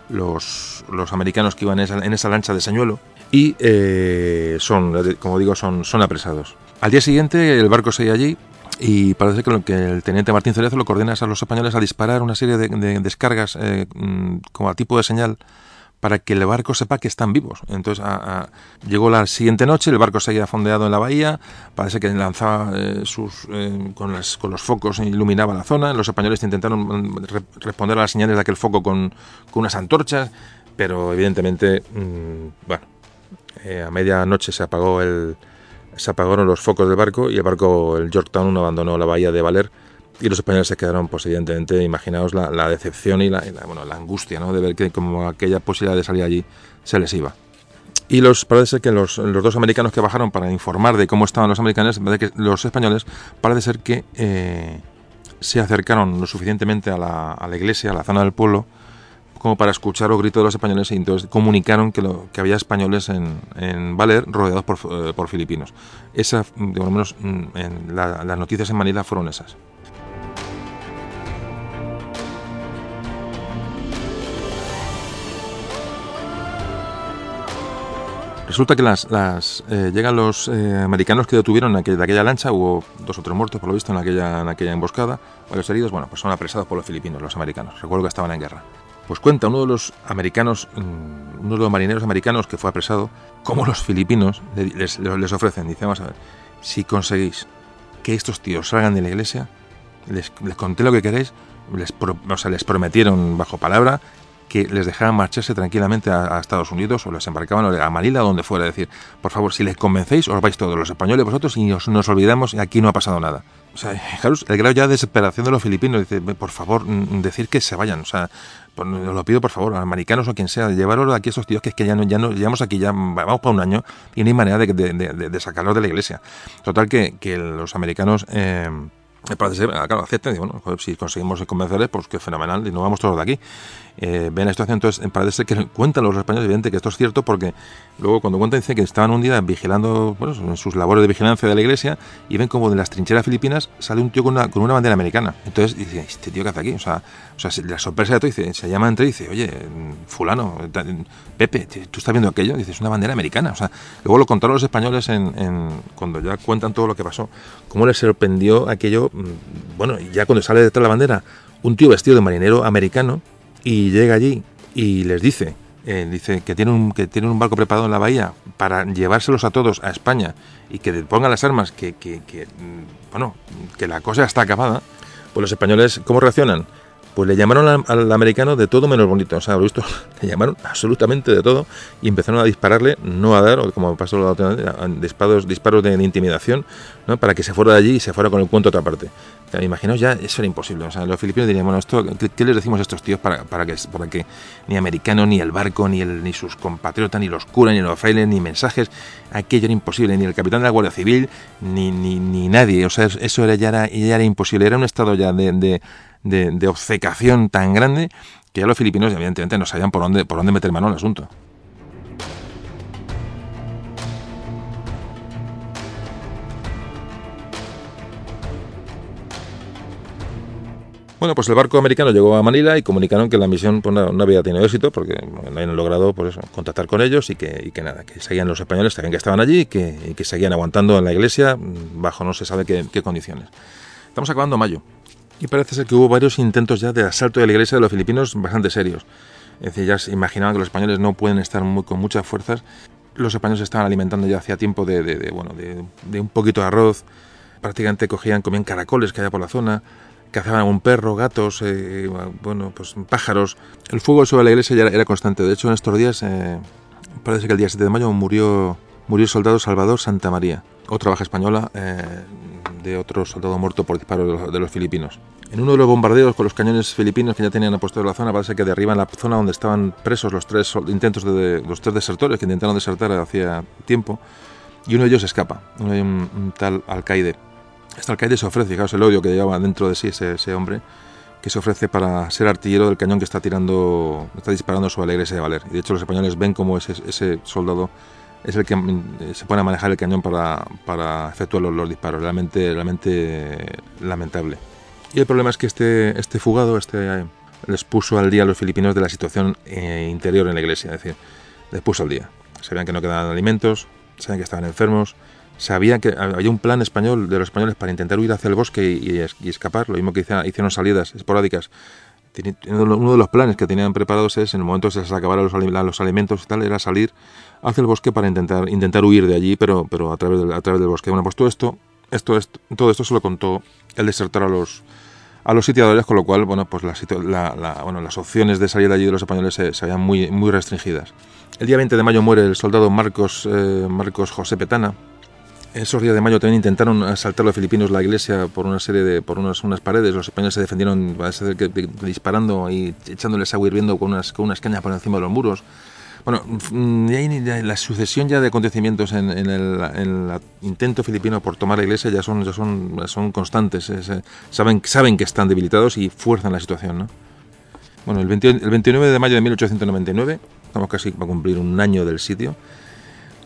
los, los, americanos que iban en esa, en esa lancha de señuelo y eh, son, como digo, son, son apresados. Al día siguiente el barco sigue allí y parece que, lo, que el teniente Martín Cerezo lo coordina a los españoles a disparar una serie de, de descargas eh, como a tipo de señal para que el barco sepa que están vivos. Entonces a, a, llegó la siguiente noche, el barco seguía fondeado en la bahía, parece que lanzaba eh, sus eh, con, las, con, los focos iluminaba la zona, los españoles intentaron re responder a las señales de aquel foco con, con unas antorchas, pero evidentemente, mmm, bueno, eh, a medianoche se apagó el se apagaron los focos del barco y el barco, el Yorktown, abandonó la bahía de Valer y los españoles se quedaron, pues evidentemente, imaginaos la, decepción y la, bueno, la angustia ¿no? de ver que como aquella posibilidad de salir allí se les iba. Y los, parece que los, los, dos americanos que bajaron para informar de cómo estaban los americanos, que los españoles, parece ser que eh, se acercaron lo suficientemente a la, iglesia, a la zona del pueblo, como para escuchar los gritos de los españoles y entonces comunicaron que, había españoles en, en Valer rodeados por, eh, por filipinos. Esa, de lo menos, mm, en la, las noticias en Manila fueron esas. Resulta que las, eh, llegan los eh, americanos que detuvieron aquella, de aquella lancha, hubo dos o tres muertos por lo visto en aquella, en aquella emboscada, varios heridos, bueno, pues son apresados por los filipinos, los americanos, recuerdo que estaban en guerra. Pues cuenta uno de los americanos, mm, uno de los marineros americanos que fue apresado, cómo los filipinos les, ofrecen, dice, vamos a ver, si conseguís que estos tíos salgan de la iglesia, les, conté lo que queréis, les, o sea, les prometieron bajo palabra que les dejaran marcharse tranquilamente a, Estados Unidos o les embarcaban a Manila o donde fuera. Decir, por favor, si les convencéis, os vais todos los españoles vosotros y os, nos olvidamos y aquí no ha pasado nada. O sea, fijaros, el grado ya de desesperación de los filipinos. Dice, por favor, decir que se vayan. O sea, os lo pido por favor, americanos o quien sea, llevarlos de aquí a esos tíos que es que ya no, ya no llevamos aquí, ya vamos para un año y no hay manera de, de, de, sacarlos de la iglesia. Total que, que los americanos... Eh, parece ser, claro, acepten, bueno, si conseguimos convencerles, pues que fenomenal, y no vamos todos de aquí. Eh, ven la situación, entonces parece ser que cuentan los españoles, evidente que esto es cierto, porque luego cuando cuentan dice que estaban un día vigilando, bueno, en sus labores de vigilancia de la iglesia, y ven como de las trincheras filipinas sale un tío con una, con una bandera americana. Entonces dice, ¿este tío qué hace aquí? O sea, la sorpresa de todo, dice, se llama entre y dice, oye, fulano, Pepe, tú estás viendo aquello, dice, es una bandera americana. O sea, luego lo contaron los españoles en, en, cuando ya cuentan todo lo que pasó, cómo les sorprendió aquello, bueno, ya cuando sale detrás de la bandera, un tío vestido de marinero americano, y llega allí y les dice, eh, dice que tiene un que tienen un barco preparado en la bahía para llevárselos a todos a España y que pongan las armas que, que, que bueno que la cosa está acabada pues los españoles cómo reaccionan pues le llamaron al, americano de todo menos bonito. O sea, lo visto, le llamaron absolutamente de todo y empezaron a dispararle, no a dar, como pasó la otra vez, disparos, disparos de, intimidación, ¿no? para que se fuera de allí y se fuera con el cuento a otra parte. O sea, imaginaos ya, eso era imposible. O sea, los filipinos dirían, bueno, esto, ¿qué, ¿qué, les decimos a estos tíos para, para, que, ni americano, ni el barco, ni, el, ni sus compatriotas, ni los curas, ni los frailes, ni mensajes, aquello era imposible, ni el capitán de la Guardia Civil, ni, ni, ni nadie. O sea, eso era, ya, era, ya era imposible. Era un estado ya de de, de, obcecación tan grande que ya los filipinos evidentemente no sabían por dónde, por dónde meter mano al asunto. Bueno, pues el barco americano llegó a Manila y comunicaron que la misión pues, no, no, había tenido éxito porque no habían logrado pues, eso, contactar con ellos y que, y que, nada, que seguían los españoles, sabían que estaban allí y que, y que seguían aguantando en la iglesia bajo no se sabe qué, qué condiciones. Estamos acabando mayo, y parece ser que hubo varios intentos ya de asalto de la iglesia de los filipinos bastante serios. Es decir, ya se imaginaban que los españoles no pueden estar con muchas fuerzas. Los españoles estaban alimentando ya hacía tiempo de, de, de bueno, de, un poquito de arroz. Prácticamente cogían, comían caracoles que había por la zona. Cazaban un perro, gatos, eh, bueno, pues pájaros. El fuego sobre la iglesia ya era, era constante. De hecho, en estos días, eh, parece que el día 7 de mayo murió, murió el soldado Salvador Santa María, otra baja española eh, de otro soldado muerto por disparo de los, filipinos. En uno de los bombardeos con los cañones filipinos que ya tenían en la zona, parece que derriban la zona donde estaban presos los tres intentos de, los tres desertores que intentaron desertar hacía tiempo, y uno de ellos escapa, un, tal alcaide. Este alcaide se ofrece, fijaos el odio que llevaba dentro de sí ese, hombre, que se ofrece para ser artillero del cañón que está tirando, está disparando la iglesia de Valer. Y de hecho los españoles ven como ese, ese soldado es el que se pone a manejar el cañón para, para efectuar los, los, disparos. Realmente, realmente lamentable. Y el problema es que este, este fugado este, les puso al día a los filipinos de la situación eh, interior en la iglesia. Es decir, les puso al día. Sabían que no quedaban alimentos, sabían que estaban enfermos, sabían que había un plan español de los españoles para intentar huir hacia el bosque y, y, y escapar. Lo mismo que hicieron salidas esporádicas uno de los planes que tenían preparados es, en el momento que se les acabaran los, los, alimentos y tal, era salir hacia el bosque para intentar, intentar huir de allí, pero, pero a, través del, a través del bosque. Bueno, pues todo esto, esto, esto, todo esto se lo contó el desertor a los, a los sitiadores, con lo cual, bueno, pues la, la, la, bueno, las opciones de salir de allí de los españoles se, se veían muy, muy restringidas. El día 20 de mayo muere el soldado Marcos, eh, Marcos José Petana, esos días de mayo también intentaron asaltar los filipinos la iglesia por una serie de por unas, unas paredes. Los españoles se defendieron disparando y echándoles agua hirviendo con unas, con unas cañas por encima de los muros. Bueno, ahí la sucesión ya de acontecimientos en, en, el, en, el, intento filipino por tomar la iglesia ya son, ya son, son constantes. Es, saben, saben que están debilitados y fuerzan la situación. ¿no? Bueno, el, 29 de mayo de 1899, estamos casi para cumplir un año del sitio.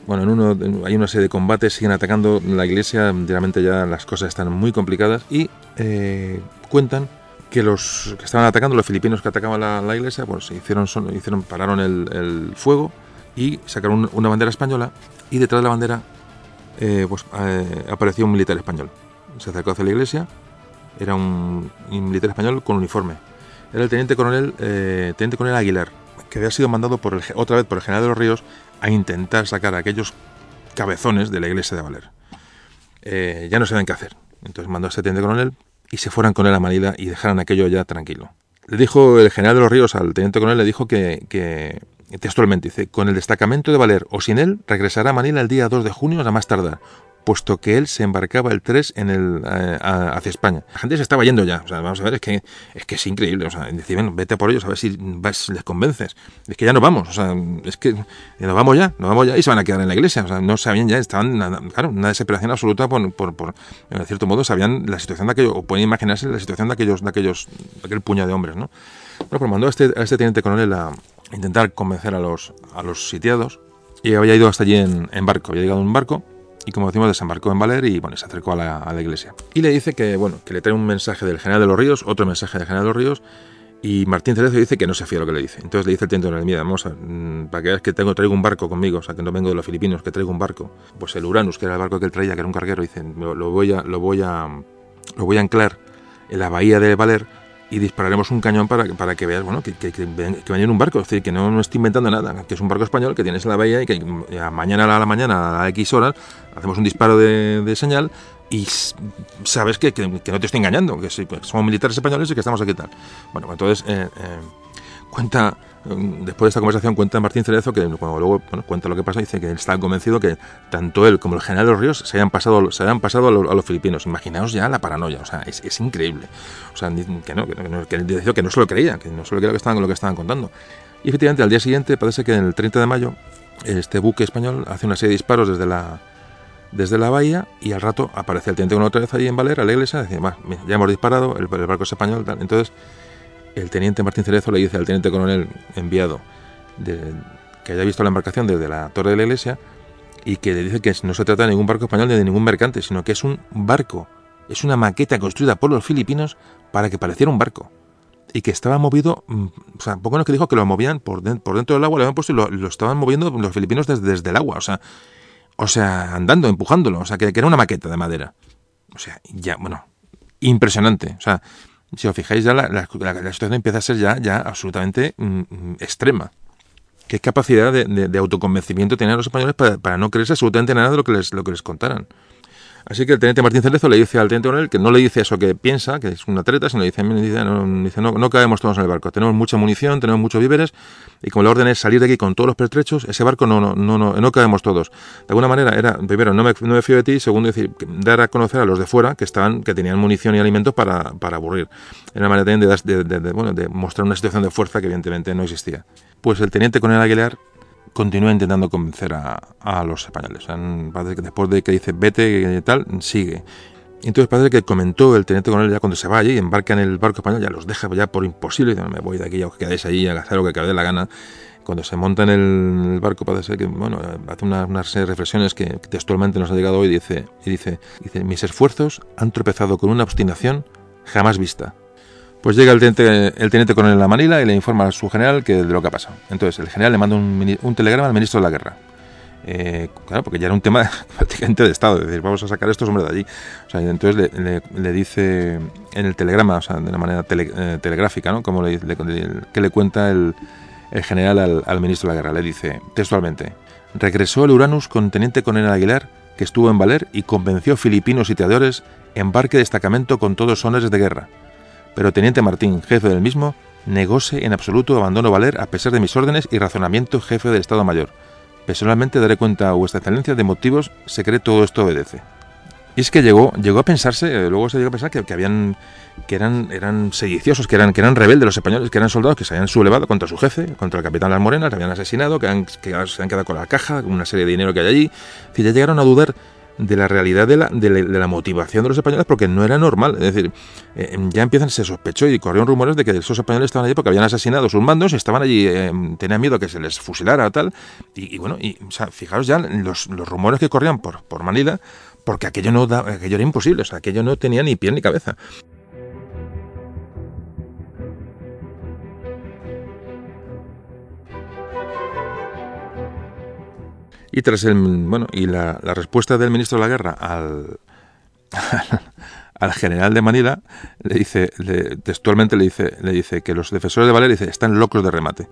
Bueno, en uno hay una serie de combates, siguen atacando la iglesia, realmente ya las cosas están muy complicadas y eh, cuentan que los que estaban atacando, los filipinos que atacaban la, iglesia, pues hicieron, hicieron pararon el, fuego y sacaron una bandera española y detrás de la bandera eh, pues, eh, apareció un militar español. Se acercó hacia la iglesia, era un, militar español con uniforme. Era el teniente coronel, eh, teniente coronel Aguilar, que había sido mandado por otra vez por el general de los Ríos a intentar sacar a aquellos cabezones de la iglesia de Valer. ya no sabían qué hacer. Entonces mandó a este teniente coronel y se fueran con él a Manila y dejaran aquello ya tranquilo. Le dijo el general de los Ríos al teniente coronel, le dijo que, textualmente dice, con el destacamento de Valer o sin él, regresará a Manila el día 2 de junio a más tardar, puesto que él se embarcaba el 3 en el, eh, hacia España. La gente se estaba yendo ya, o sea, vamos a ver, es que es, que es increíble, o sea, decir, bueno, vete por ellos a ver si les convences. Es que ya no vamos, o sea, es que nos vamos ya, nos vamos ya y se van a quedar en la iglesia, o sea, no sabían ya, estaban, claro, una desesperación absoluta por, por, por en cierto modo, sabían la situación de aquellos, o pueden imaginarse la situación de aquellos, de aquellos, de aquel puño de hombres, ¿no? Bueno, pues mandó a este, a este teniente coronel a intentar convencer a los, a los sitiados y había ido hasta allí en, en barco, había llegado en un barco y como decimos desembarcó en Valer y bueno, se acercó a la, iglesia. Y le dice que bueno, que le trae un mensaje del general de los ríos, otro mensaje del general de los ríos y Martín Cerezo dice que no se fía lo que le dice. Entonces le dice el teniente mira, vamos a, mm, para que veas que tengo, traigo un barco conmigo, o sea, que no vengo de los filipinos, que traigo un barco. Pues el Uranus, que era el barco que él traía, que era un carguero, dice, lo voy a, lo voy a, lo voy a anclar en la bahía de Valer y dispararemos un cañón para, para que veas bueno, que, que, que, un barco, es decir, que no, no estoy inventando nada, que es un barco español que tienes en la bahía y que mañana a la mañana a X horas hacemos un disparo de, de señal y sabes que, no te estoy engañando, que somos militares españoles y que estamos aquí tal. Bueno, entonces eh, eh, cuenta después de esta conversación cuenta Martín Cerezo que cuando luego cuenta lo que pasa dice que está convencido que tanto él como el general de los Ríos se hayan pasado se hayan pasado a, los, filipinos. Imaginaos ya la paranoia o sea es, increíble. O sea que no que, él decía que no se lo creía que no se lo creía lo que estaban lo que estaban contando. Y efectivamente al día siguiente parece que el 30 de mayo este buque español hace una serie de disparos desde la desde la bahía y al rato aparece el teniente con otra vez allí en Valera, a la iglesia, y dice, ya hemos disparado, el, barco es español, tal. entonces el teniente Martín Cerezo le dice al teniente coronel enviado que haya visto la embarcación desde la torre de la iglesia y que le dice que no se trata de ningún barco español ni de ningún mercante, sino que es un barco, es una maqueta construida por los filipinos para que pareciera un barco y que estaba movido, mm, o sea, poco menos que dijo que lo movían por, dentro del agua, lo habían puesto y lo, estaban moviendo los filipinos desde, desde, el agua, o sea, o sea, andando, empujándolo, o sea, que, que era una maqueta de madera. O sea, ya, bueno, impresionante, o sea, si os fijáis, ya la, situación empieza a ser ya, ya absolutamente mm, mm, extrema. ¿Qué capacidad de, autoconvencimiento tenían los españoles para, para, no creerse absolutamente nada de lo que les, lo que les contaran? Así que el teniente Martín Cerezo le dice al teniente coronel que no le dice eso que piensa, que es una treta, sino le dice, no, dice caemos todos en el barco, tenemos mucha munición, tenemos muchos víveres, y como la orden es salir de aquí con todos los pertrechos, ese barco no, no, no, no, no caemos todos. De alguna manera era, primero, no me, no me fío de ti, segundo, decir, dar a conocer a los de fuera que estaban, que tenían munición y alimentos para, para aburrir. Era una manera también de, de, de mostrar una situación de fuerza que evidentemente no existía. Pues el teniente coronel Aguilar continúa intentando convencer a, los españoles. parece que después de que dice vete y tal, sigue. Entonces parece que comentó el teniente coronel ya cuando se va allí y embarca en el barco español, ya los deja ya por imposible, y dice, me voy de aquí, ya os quedáis ahí a hacer lo que dé la gana. Cuando se monta en el barco parece que, bueno, hace unas, reflexiones que, textualmente nos ha llegado hoy, dice, y dice, dice, mis esfuerzos han tropezado con una obstinación jamás vista. Pues llega el teniente, el teniente coronel la Manila y le informa a su general que de lo que ha pasado. Entonces el general le manda un, telegrama al ministro de la guerra. Eh, claro, porque ya era un tema prácticamente de Estado, es decir, vamos a sacar a estos hombres de allí. O sea, entonces le, dice en el telegrama, o sea, de una manera eh, telegráfica, ¿no? Como le, que le cuenta el, general al, ministro de la guerra. Le dice textualmente, regresó el Uranus con teniente coronel Aguilar, que estuvo en Valer y convenció filipinos sitiadores embarque destacamento con todos sones de guerra pero Teniente Martín, jefe del mismo, negóse en absoluto abandono Valer a pesar de mis órdenes y razonamiento jefe del Estado Mayor. Personalmente daré cuenta a vuestra excelencia de motivos secreto todo esto obedece. Y es que llegó, llegó a pensarse, eh, luego se llegó a pensar que, habían que eran, eran sediciosos, que eran, que eran rebeldes los españoles, que eran soldados que se habían sublevado contra su jefe, contra el capitán Las Morenas, le habían asesinado, que, han, que se han quedado con la caja, con una serie de dinero que hay allí. Es ya llegaron a dudar de la realidad de la, de, la, motivación de los españoles porque no era normal. Es decir, eh, ya empiezan, se sospechó y corrieron rumores de que esos españoles estaban allí porque habían asesinado sus mandos y estaban allí, eh, tenían miedo a que se les fusilara o tal. Y, bueno, y, fijaros ya los, los, rumores que corrían por, por Manila porque aquello, no da, aquello era imposible, o sea, aquello no tenía ni pie ni cabeza. Y tras el bueno y la, respuesta del ministro de la guerra al, al general de Manila le dice textualmente le dice le dice que los defensores de Valer dice, están locos de remate.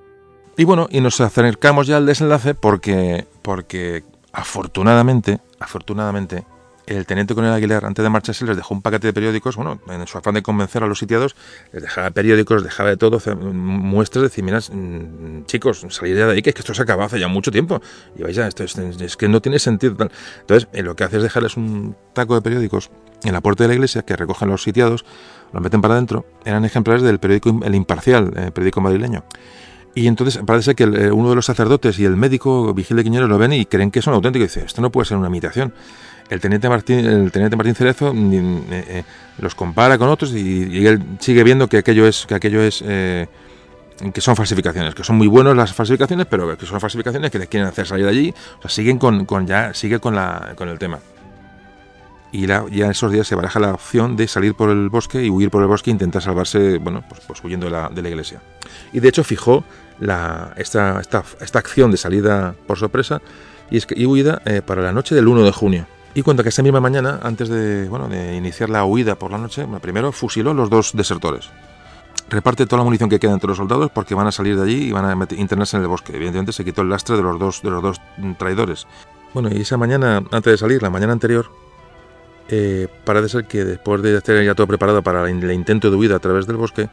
Y bueno, y nos acercamos ya al desenlace porque porque afortunadamente, afortunadamente el teniente coronel Aguilar, antes de marcharse, les dejó un paquete de periódicos, bueno, en su afán de convencer a los sitiados, les dejaba periódicos, dejaba de todo, muestras de decir, mm, chicos, salid de ahí, que, es que esto se acabó hace ya mucho tiempo. Y vais ya, esto es, que no tiene sentido. Entonces, eh, lo que hace es dejarles un taco de periódicos en la puerta de la iglesia que recogen los sitiados, los meten para adentro, eran ejemplares del periódico El Imparcial, el periódico madrileño. Y entonces parece que eh, uno de los sacerdotes y el médico Vigil de Quiñones lo ven y creen que son auténticos. Y dice, esto no puede ser una imitación el teniente Martín, el teniente Martín Cerezo mm, eh, eh, los compara con otros y, él sigue viendo que aquello es que aquello es eh, que son falsificaciones, que son muy buenas las falsificaciones, pero que son falsificaciones que les quieren hacer salir de allí, o sea, siguen con, ya sigue con la con el tema. Y ya en esos días se baraja la opción de salir por el bosque y huir por el bosque e intentar salvarse, bueno, pues, pues huyendo de la, de la, iglesia. Y de hecho fijó la, esta, esta, esta acción de salida por sorpresa y, es que, y huida para la noche del 1 de junio. Y cuenta que esa misma mañana, antes de, bueno, de iniciar la huida por la noche, primero fusiló los dos desertores. Reparte toda la munición que queda entre los soldados porque van a salir de allí y van a internarse en el bosque. Evidentemente se quitó el lastre de los dos, de los dos traidores. Bueno, y esa mañana, antes de salir, la mañana anterior, eh, parece ser que después de estar ya todo preparado para el intento de huida a través del bosque,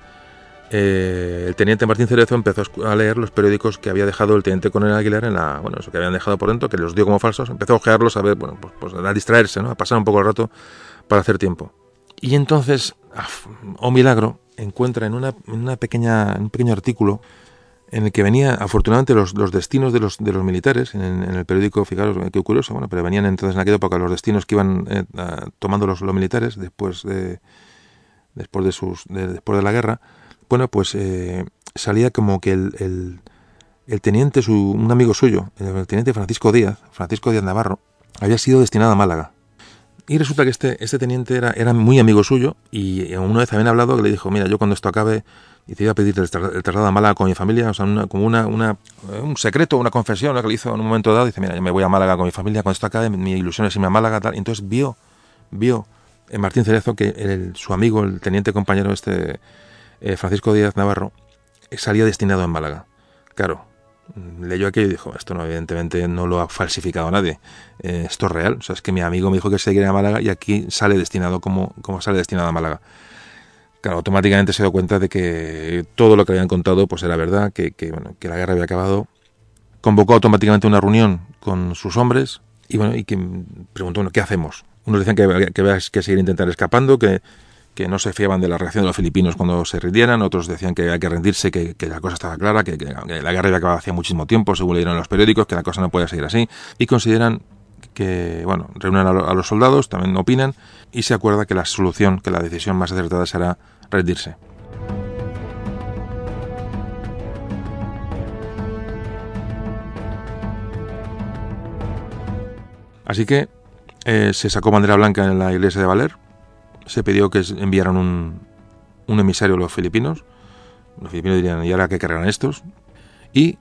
eh, el teniente Martín Cerezo empezó a leer los periódicos que había dejado el teniente Coronel Aguilar en la, bueno, eso que habían dejado por dentro, que los dio como falsos, empezó a ojearlos a ver, bueno, pues, pues a distraerse, ¿no? a pasar un poco el rato para hacer tiempo. Y entonces, oh milagro, encuentra en una, una pequeña, un pequeño artículo en el que venía afortunadamente los, los destinos de los, de los militares, en, el periódico, fijaros qué curioso, bueno, pero venían entonces en aquella época los destinos que iban eh, tomando los, los militares después de, después de, sus, después de la guerra, bueno, pues eh, salía como que el, el, teniente, su, un amigo suyo, el teniente Francisco Díaz, Francisco Díaz Navarro, había sido destinado a Málaga. Y resulta que este, este teniente era, era muy amigo suyo y una vez habían hablado que le dijo, mira, yo cuando esto acabe, y te iba a pedir el, traslado a Málaga con mi familia, o sea, como una, una, un secreto, una confesión que le hizo en un momento dado, dice, mira, yo me voy a Málaga con mi familia, cuando esto acabe, mi ilusión es irme a Málaga, tal. Y entonces vio, vio en Martín Cerezo que el, su amigo, el teniente compañero este eh, Francisco Díaz Navarro eh, salía destinado en Málaga. Claro, mm, leyó aquello y dijo, esto no, evidentemente no lo ha falsificado nadie, eh, esto es real, o sea, es que mi amigo me dijo que se iría a Málaga y aquí sale destinado como, como sale destinado a Málaga. Claro, automáticamente se dio cuenta de que todo lo que habían contado pues era verdad, que, que la guerra había acabado. Convocó automáticamente una reunión con sus hombres y bueno, y que preguntó, bueno, ¿qué hacemos? Unos decían que, que que seguir intentar escapando, que que no se fiaban de la reacción de los filipinos cuando se rindieran, otros decían que había que rendirse, que, la cosa estaba clara, que, la guerra había acabado hacía muchísimo tiempo, según leyeron los periódicos, que la cosa no podía seguir así, y consideran que, bueno, reúnen a, los soldados, también opinan, y se acuerda que la solución, que la decisión más acertada será rendirse. Así que eh, se sacó bandera blanca en la iglesia de Valer, se pidió que enviaran un, un emisario a los filipinos. Los filipinos dirían, ¿y ahora qué cargan estos? Y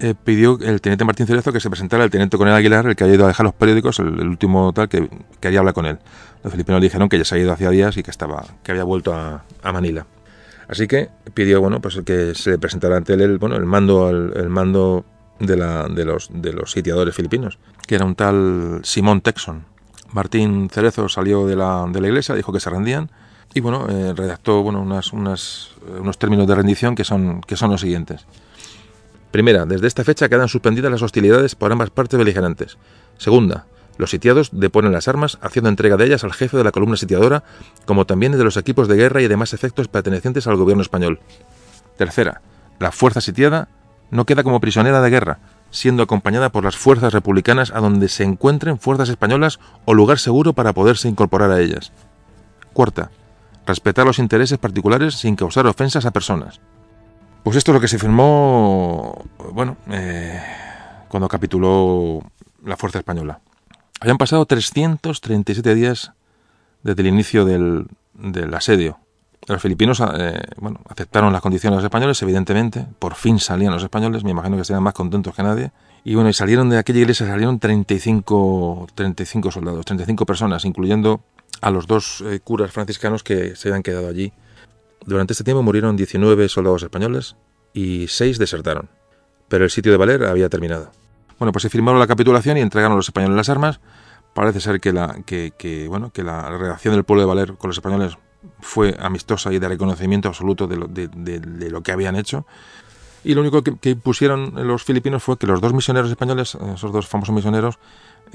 eh, pidió el teniente Martín Cerezo que se presentara el teniente Coronel Aguilar, el que había ido a dejar los periódicos, el, último tal, que quería hablar con él. Los filipinos dijeron que ya se había ido hacía días y que estaba, que había vuelto a, Manila. Así que pidió, bueno, pues que se le presentara ante él el, bueno, el mando, el, mando de, la, de, los, de los sitiadores filipinos, que era un tal Simón Texon. Martín Cerezo salió de la, de la iglesia, dijo que se rendían y bueno, eh, redactó bueno, unas, unas, unos términos de rendición que son, que son los siguientes. Primera, desde esta fecha quedan suspendidas las hostilidades por ambas partes beligerantes. Segunda, los sitiados deponen las armas, haciendo entrega de ellas al jefe de la columna sitiadora, como también de los equipos de guerra y demás efectos pertenecientes al gobierno español. Tercera, la fuerza sitiada no queda como prisionera de guerra, siendo acompañada por las fuerzas republicanas a donde se encuentren fuerzas españolas o lugar seguro para poderse incorporar a ellas. Cuarta, respetar los intereses particulares sin causar ofensas a personas. Pues esto es lo que se firmó, bueno, eh, cuando capituló la fuerza española. Habían pasado 337 días desde el inicio del, del asedio. Los filipinos eh, bueno, aceptaron las condiciones de los españoles, evidentemente. Por fin salían los españoles, me imagino que estarían más contentos que nadie. Y bueno, y salieron de aquella iglesia, salieron 35, 35 soldados, 35 personas, incluyendo a los dos eh, curas franciscanos que se habían quedado allí. Durante este tiempo murieron 19 soldados españoles y 6 desertaron. Pero el sitio de Valer había terminado. Bueno, pues se firmaron la capitulación y entregaron a los españoles las armas. Parece ser que la, que, bueno, que la relación del pueblo de Valer con los españoles fue amistosa y de reconocimiento absoluto de lo, de, lo que habían hecho. Y lo único que, pusieron los filipinos fue que los dos misioneros españoles, esos dos famosos misioneros,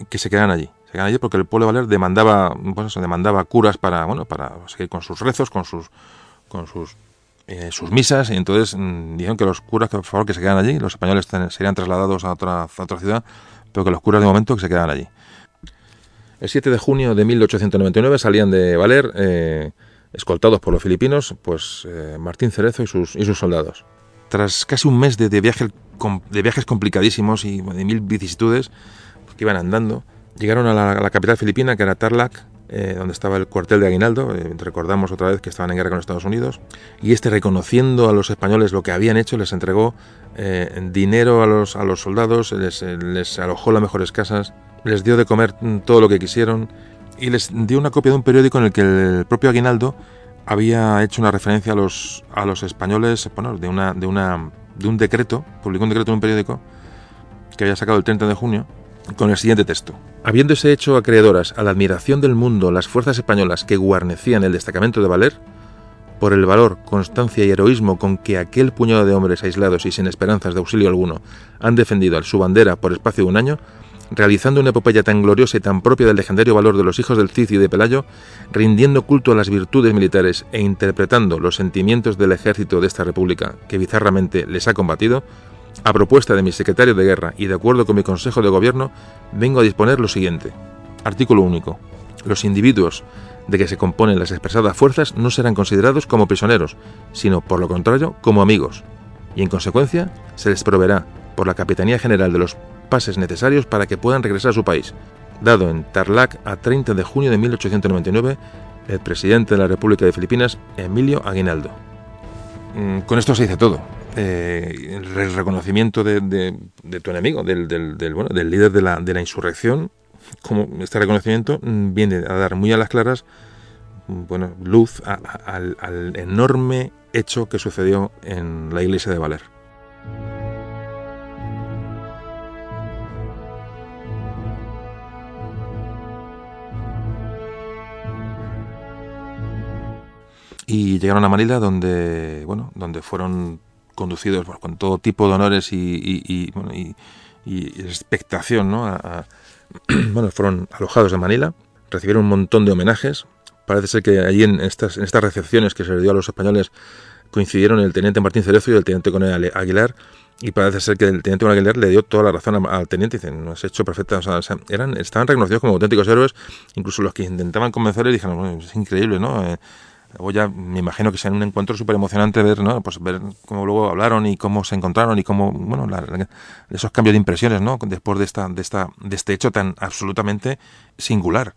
que se quedaran allí. Se quedaran allí porque el pueblo de Valer demandaba, pues demandaba curas para, bueno, para seguir con sus rezos, con sus, con sus, eh, misas. Y entonces mm, dijeron que los curas, que por favor, que se quedaran allí. Los españoles serían trasladados a otra, otra ciudad, pero que los curas de momento que se quedaran allí. El 7 de junio de 1899 salían de Valer, eh, escoltados por los filipinos, pues eh, Martín Cerezo y sus, y sus soldados. Tras casi un mes de, de, de viajes complicadísimos y de mil vicisitudes, que iban andando, llegaron a la, capital filipina, que era Tarlac, eh, donde estaba el cuartel de Aguinaldo. recordamos otra vez que estaban en guerra con Estados Unidos. Y este, reconociendo a los españoles lo que habían hecho, les entregó dinero a los, a los soldados, les, les alojó las mejores casas, les dio de comer todo lo que quisieron y les dio una copia de un periódico en el que el propio Aguinaldo había hecho una referencia a los, a los españoles, bueno, de, una, de, una, de un decreto, publicó un decreto en un periódico que había sacado el 30 de junio, con el siguiente texto. Habiéndose hecho acreedoras a la admiración del mundo las fuerzas españolas que guarnecían el destacamento de Valer, por el valor, constancia y heroísmo con que aquel puñado de hombres aislados y sin esperanzas de auxilio alguno han defendido su bandera por espacio de un año, realizando una epopeya tan gloriosa y tan propia del legendario valor de los hijos del Cid y de Pelayo, rindiendo culto a las virtudes militares e interpretando los sentimientos del ejército de esta república que bizarramente les ha combatido, a propuesta de mi secretario de guerra y de acuerdo con mi consejo de gobierno, vengo a disponer lo siguiente. Artículo único. Los individuos de que se componen las expresadas fuerzas no serán considerados como prisioneros, sino por lo contrario como amigos, y en consecuencia se les proveerá por la Capitanía General de los pases necesarios para que puedan regresar a su país, dado en Tarlac a 30 de junio de 1899 el presidente de la República de Filipinas, Emilio Aguinaldo. Mm, con esto se dice todo. Eh, el reconocimiento de, tu enemigo, del, del líder de la, insurrección, como este reconocimiento mm, viene a dar muy a las claras mm, bueno, luz al enorme hecho que sucedió en la iglesia de Valer. Y llegaron a Manila donde bueno donde fueron conducidos con todo tipo de honores y, expectación ¿no? bueno fueron alojados en Manila recibieron un montón de homenajes parece ser que allí en estas en estas recepciones que se le dio a los españoles coincidieron el teniente Martín Cerezo y el teniente Coronel Aguilar y parece ser que el teniente Aguilar le dio toda la razón al teniente. Dicen, no has hecho perfecta. O sea, eran, estaban reconocidos como auténticos héroes. Incluso los que intentaban convencerles dijeron, bueno, es increíble, ¿no? Eh, Luego ya me imagino que sea un encuentro súper emocionante ver, ¿no? Pues ver cómo luego hablaron y cómo se encontraron y cómo, bueno, esos cambios de impresiones, ¿no? Después de esta, de esta, de este hecho tan absolutamente singular.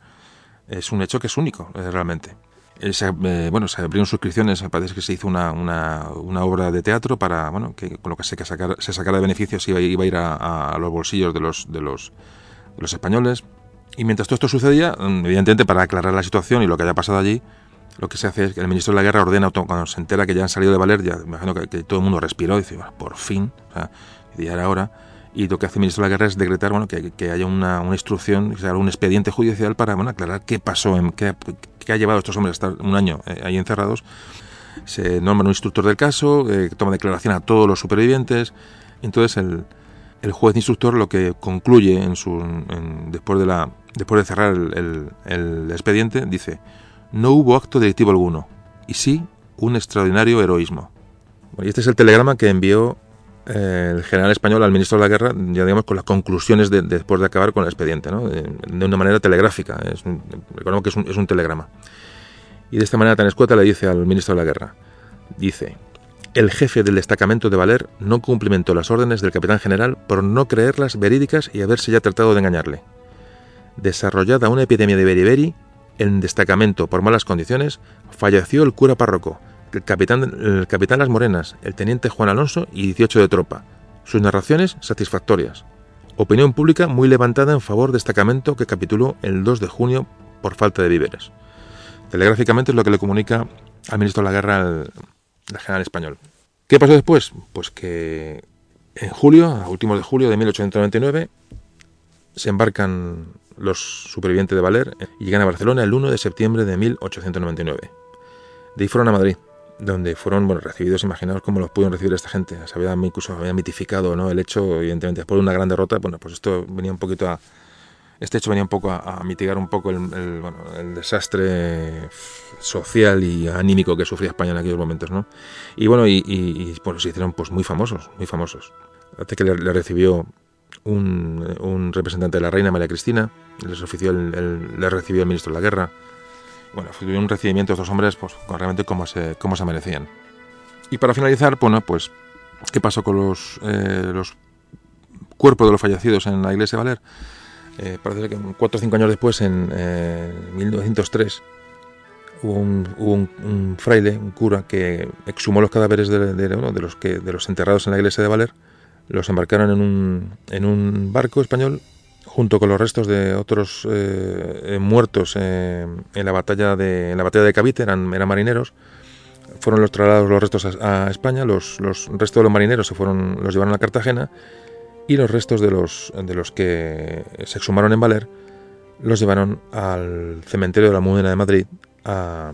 Es un hecho que es único, eh, realmente. Eh, eh, bueno, se abrieron suscripciones, parece que se hizo una, una, una, obra de teatro para, bueno, que con lo que se, que se sacara de beneficios iba, iba a ir a, a, los bolsillos de los, de los, de los españoles. Y mientras todo esto sucedía, mm, evidentemente para aclarar la situación y lo que haya pasado allí, lo que se hace es que el ministro de la guerra ordena, cuando se entera que ya han salido de Valer, ya me imagino que, todo el mundo respiró y dice, por fin, o sea, ya era hora. Y lo que hace el ministro de la guerra es decretar bueno, que, que haya una, una, instrucción, que se un expediente judicial para bueno, aclarar qué pasó, en, qué, qué, ha llevado a estos hombres a estar un año eh, ahí encerrados. Se nombra un instructor del caso, eh, toma declaración a todos los supervivientes. Entonces el, el juez instructor lo que concluye en su, en, después, de la, después de cerrar el, el, el expediente dice no hubo acto delictivo alguno, y sí un extraordinario heroísmo. y este es el telegrama que envió eh, el general español al ministro de la guerra, ya digamos, con las conclusiones de, después de acabar con el expediente, ¿no? de, una manera telegráfica. Es recordemos que es un, es un telegrama. Y de esta manera tan escueta le dice al ministro de la guerra, dice, el jefe del destacamento de Valer no cumplimentó las órdenes del capitán general por no creerlas verídicas y haberse ya tratado de engañarle. Desarrollada una epidemia de beriberi, en destacamento por malas condiciones, falleció el cura párroco, el capitán, Las Morenas, el teniente Juan Alonso y 18 de tropa. Sus narraciones satisfactorias. Opinión pública muy levantada en favor de destacamento que capituló el 2 de junio por falta de víveres. Telegráficamente es lo que le comunica al ministro de la Guerra el, general español. ¿Qué pasó después? Pues que en julio, a últimos de julio de 1899, se embarcan los supervivientes de Valer y llegan a Barcelona el 1 de septiembre de 1899. De ahí fueron a Madrid, donde fueron bueno, recibidos, imaginaos cómo los pudieron recibir esta gente. Se había incluso había mitificado ¿no? el hecho, evidentemente, después de una gran derrota, bueno, pues esto venía un poquito a, este hecho venía un poco a, mitigar un poco el, desastre social y anímico que sufría España en aquellos momentos, ¿no? Y bueno, y, se hicieron pues muy famosos, muy famosos. Hasta que le, recibió un, representante de la reina María Cristina, les ofició le recibió el ministro de la guerra. Bueno, fue un recibimiento de estos hombres pues realmente como se, como se merecían. Y para finalizar, bueno, pues, ¿qué pasó con los, eh, los cuerpos de los fallecidos en la iglesia de Valer? Eh, parece que cuatro o cinco años después, en 1903, eh, hubo, un, fraile, un cura, que exhumó los cadáveres de, de, los que, de los enterrados en la iglesia de Valer, los embarcaron en un, en un barco español junto con los restos de otros eh, muertos en la batalla de en la batalla de Cavite, eran, eran marineros, fueron los trasladados los restos a, España, los, los, restos de los marineros se fueron, los llevaron a Cartagena y los restos de los, de los que se exhumaron en Valer los llevaron al cementerio de la Almudena de Madrid a,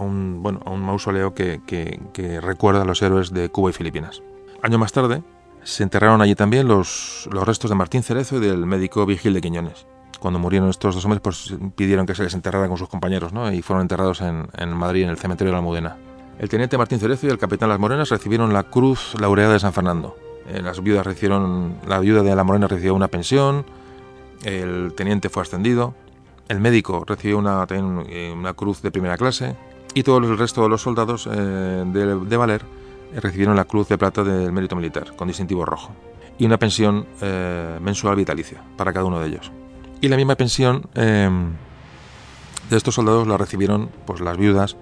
un, bueno, a un mausoleo que, recuerda a los héroes de Cuba y Filipinas. Año más tarde se enterraron allí también los, los restos de Martín Cerezo y del médico Vigil de Quiñones. Cuando murieron estos dos hombres, pues pidieron que se les enterrara con sus compañeros, ¿no? Y fueron enterrados en, Madrid, en el cementerio de la Almudena. El teniente Martín Cerezo y el capitán Las Morenas recibieron la Cruz Laureada de San Fernando. Eh, las viudas recibieron, la viuda de la Morena recibió una pensión, el teniente fue ascendido, el médico recibió una, eh, una cruz de primera clase y todo el resto de los soldados eh, de, Valer recibieron la cruz de plata del mérito militar con distintivo rojo y una pensión mensual vitalicia para cada uno de ellos. Y la misma pensión de estos soldados la recibieron pues, las viudas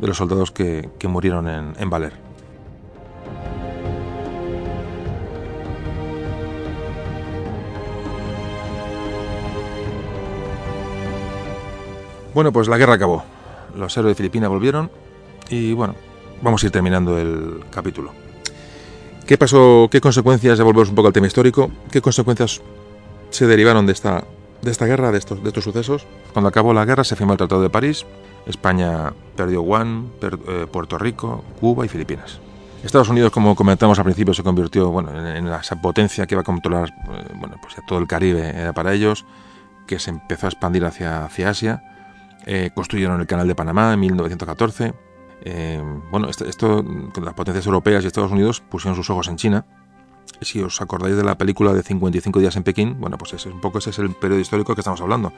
de los soldados que, murieron en, en Valer. Bueno, pues la guerra acabó. Los héroes de Filipinas volvieron y bueno, vamos a ir terminando el capítulo. ¿Qué pasó? ¿Qué consecuencias? Devolvemos un poco al tema histórico. ¿Qué consecuencias se derivaron de esta, de esta guerra, de estos, de estos sucesos? Cuando acabó la guerra se firmó el Tratado de París. España perdió Guam, eh, Puerto Rico, Cuba y Filipinas. Estados Unidos, como comentamos al principio, se convirtió bueno, en, esa potencia que iba a controlar eh, bueno, pues todo el Caribe era para ellos, que se empezó a expandir hacia, hacia Asia eh, construyeron el Canal de Panamá en 1914. Eh, bueno, esto, esto, las potencias europeas y Estados Unidos pusieron sus ojos en China. Si os acordáis de la película de 55 días en Pekín, bueno, pues ese, un poco ese es el periodo histórico que estamos hablando.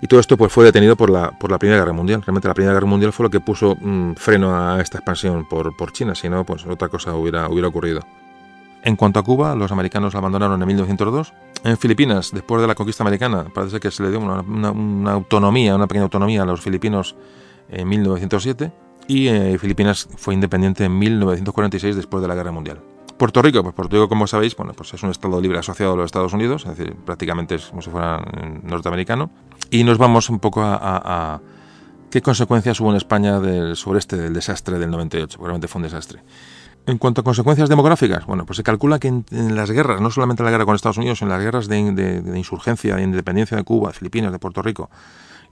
Y todo esto pues fue detenido por la, por la Primera Guerra Mundial. Realmente la Primera Guerra Mundial fue lo que puso mm, freno a esta expansión por, por China, si no, pues otra cosa hubiera, hubiera ocurrido. En cuanto a Cuba, los americanos la abandonaron en 1902. En Filipinas, después de la conquista americana, parece que se le dio una, autonomía, una pequeña autonomía a los filipinos en 1907. Y eh, Filipinas fue independiente en 1946 después de la Guerra Mundial. Puerto Rico, pues Puerto Rico, como sabéis, bueno, pues es un estado libre asociado a los Estados Unidos, es decir, prácticamente es como si fuera norteamericano. Y nos vamos un poco a, qué consecuencias hubo en España del sureste del desastre del 98. Realmente fue un desastre. En cuanto a consecuencias demográficas, bueno, pues se calcula que en, las guerras, no solamente en la guerra con Estados Unidos, en las guerras de, insurgencia, de independencia de Cuba, de Filipinas, de Puerto Rico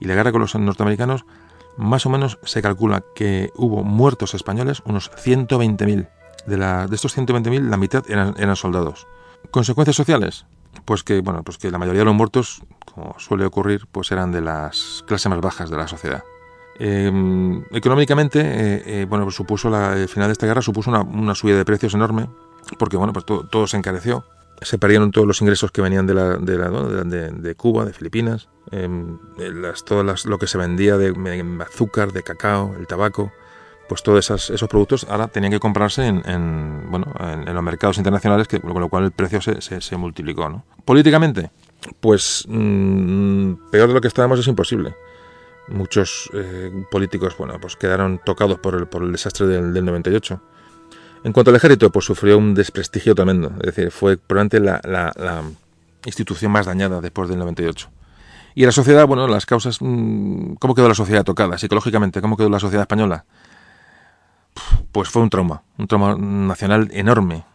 y la guerra con los norteamericanos, más o menos se calcula que hubo muertos españoles, unos 120.000. De, de estos 120.000, la mitad eran, eran soldados. ¿Consecuencias sociales? Pues que, bueno, pues que la mayoría de los muertos, como suele ocurrir, pues eran de las clases más bajas de la sociedad. Em, económicamente, eh, eh, bueno, pues supuso la, el final de esta guerra supuso una, subida de precios enorme, porque bueno, pues todo, se encareció. Se perdieron todos los ingresos que venían de, la, de, la, de, Cuba, de Filipinas, em, las, lo que se vendía de, azúcar, de cacao, el tabaco, pues todos esos, productos ahora tenían que comprarse en, bueno, en, los mercados internacionales, que, con lo cual el precio se, se, multiplicó. ¿no? Políticamente, pues mm, peor de lo que estábamos es imposible muchos eh, políticos bueno, pues quedaron tocados por el, por el desastre del, del, 98. En cuanto al ejército, pues sufrió un desprestigio tremendo. Es decir, fue probablemente la, institución más dañada después del 98. Y la sociedad, bueno, las causas... Mm, ¿Cómo quedó la sociedad tocada psicológicamente? ¿Cómo quedó la sociedad española? Pues fue un trauma, un trauma nacional enorme.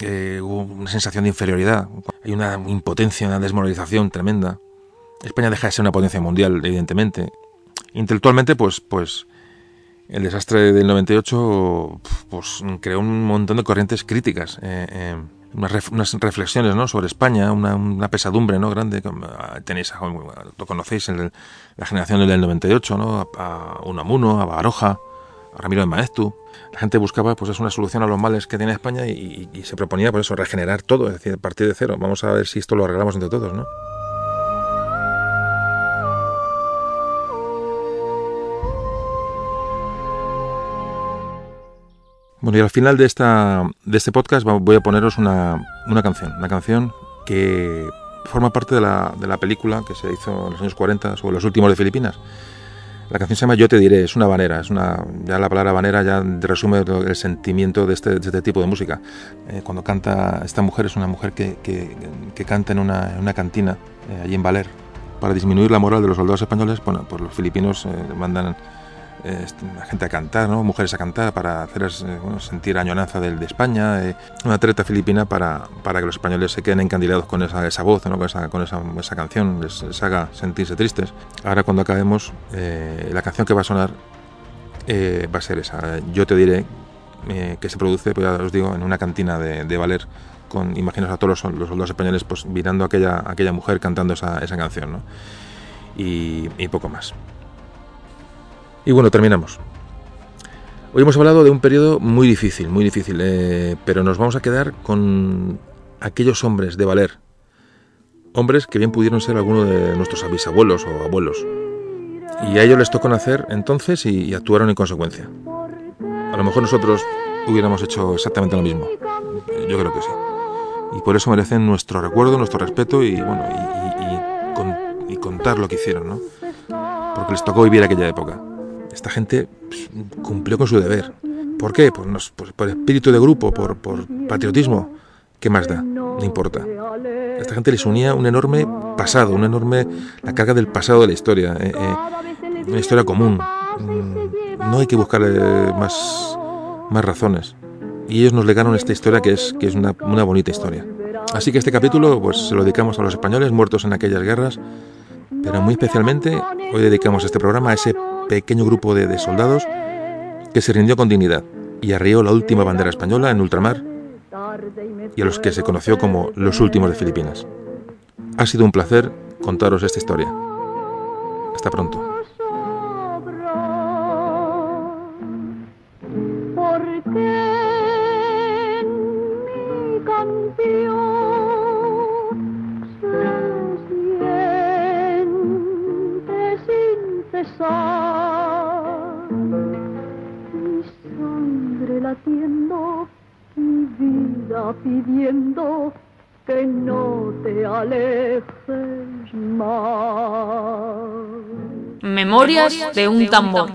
Eh, hubo una sensación de inferioridad, hay una impotencia, una desmoralización tremenda. España deja de ser una potencia mundial, evidentemente, intelectualmente, pues, pues el desastre del 98 pues, creó un montón de corrientes críticas, eh, eh, unas, reflexiones ¿no? sobre España, una, pesadumbre ¿no? grande. Ah, tenéis, lo conocéis, la generación del 98, ¿no? a, Unamuno, a Baroja, a Ramiro de Maestu. La gente buscaba pues, es una solución a los males que tiene España y, se proponía por eso regenerar todo, es decir, partir de cero. Vamos a ver si esto lo arreglamos entre todos, ¿no? Bueno, y al final de, esta, de este podcast voy a poneros una, una canción, una canción que forma parte de la, de la, película que se hizo en los años 40 sobre los últimos de Filipinas. La canción se llama Yo te diré, es una banera, es una, ya la palabra banera ya resume el sentimiento de este, de este tipo de música. Eh, cuando canta esta mujer es una mujer que, que, canta en una, en una cantina eh, allí en Valer para disminuir la moral de los soldados españoles. Bueno, pues los filipinos eh, mandan gente a cantar, ¿no? mujeres a cantar para hacer eh, sentir añoranza de, de España, eh, una treta filipina para, para, que los españoles se queden encandilados con esa, voz, ¿no? con, esa, con esa, canción, les, haga sentirse tristes. Ahora cuando acabemos, eh, la canción que va a sonar va a ser esa, Yo te diré, que se produce, pues ya os digo, en una cantina de, Valer, con, imaginaos a todos los, españoles pues mirando a aquella, aquella mujer cantando esa, esa canción, ¿no? y poco más. Y bueno, terminamos. Hoy hemos hablado de un periodo muy difícil, muy difícil, eh, pero nos vamos a quedar con aquellos hombres de valer. Hombres que bien pudieron ser algunos de nuestros bisabuelos o abuelos. Y a ellos les tocó nacer entonces y, actuaron en consecuencia. A lo mejor nosotros hubiéramos hecho exactamente lo mismo. Yo creo que sí. Y por eso merecen nuestro recuerdo, nuestro respeto y, bueno, y, contar lo que hicieron, ¿no? Porque les tocó vivir aquella época esta gente pues, cumplió con su deber. ¿Por qué? Por espíritu de grupo, por, patriotismo. ¿Qué más da? No importa. A esta gente les unía un enorme pasado, una enorme la carga del pasado de la historia, eh, eh, una historia común. Mm, no hay que buscar más, más razones. Y ellos nos legaron esta historia que es, que es una, una bonita historia. Así que este capítulo pues, se lo dedicamos a los españoles muertos en aquellas guerras, pero muy especialmente hoy dedicamos este programa a ese pequeño grupo de, soldados que se rindió con dignidad y arrió la última bandera española en ultramar y a los que se conoció como los últimos de Filipinas. Ha sido un placer contaros esta historia. Hasta pronto. Pidiendo que no te alejes más. Memorias de un tambor.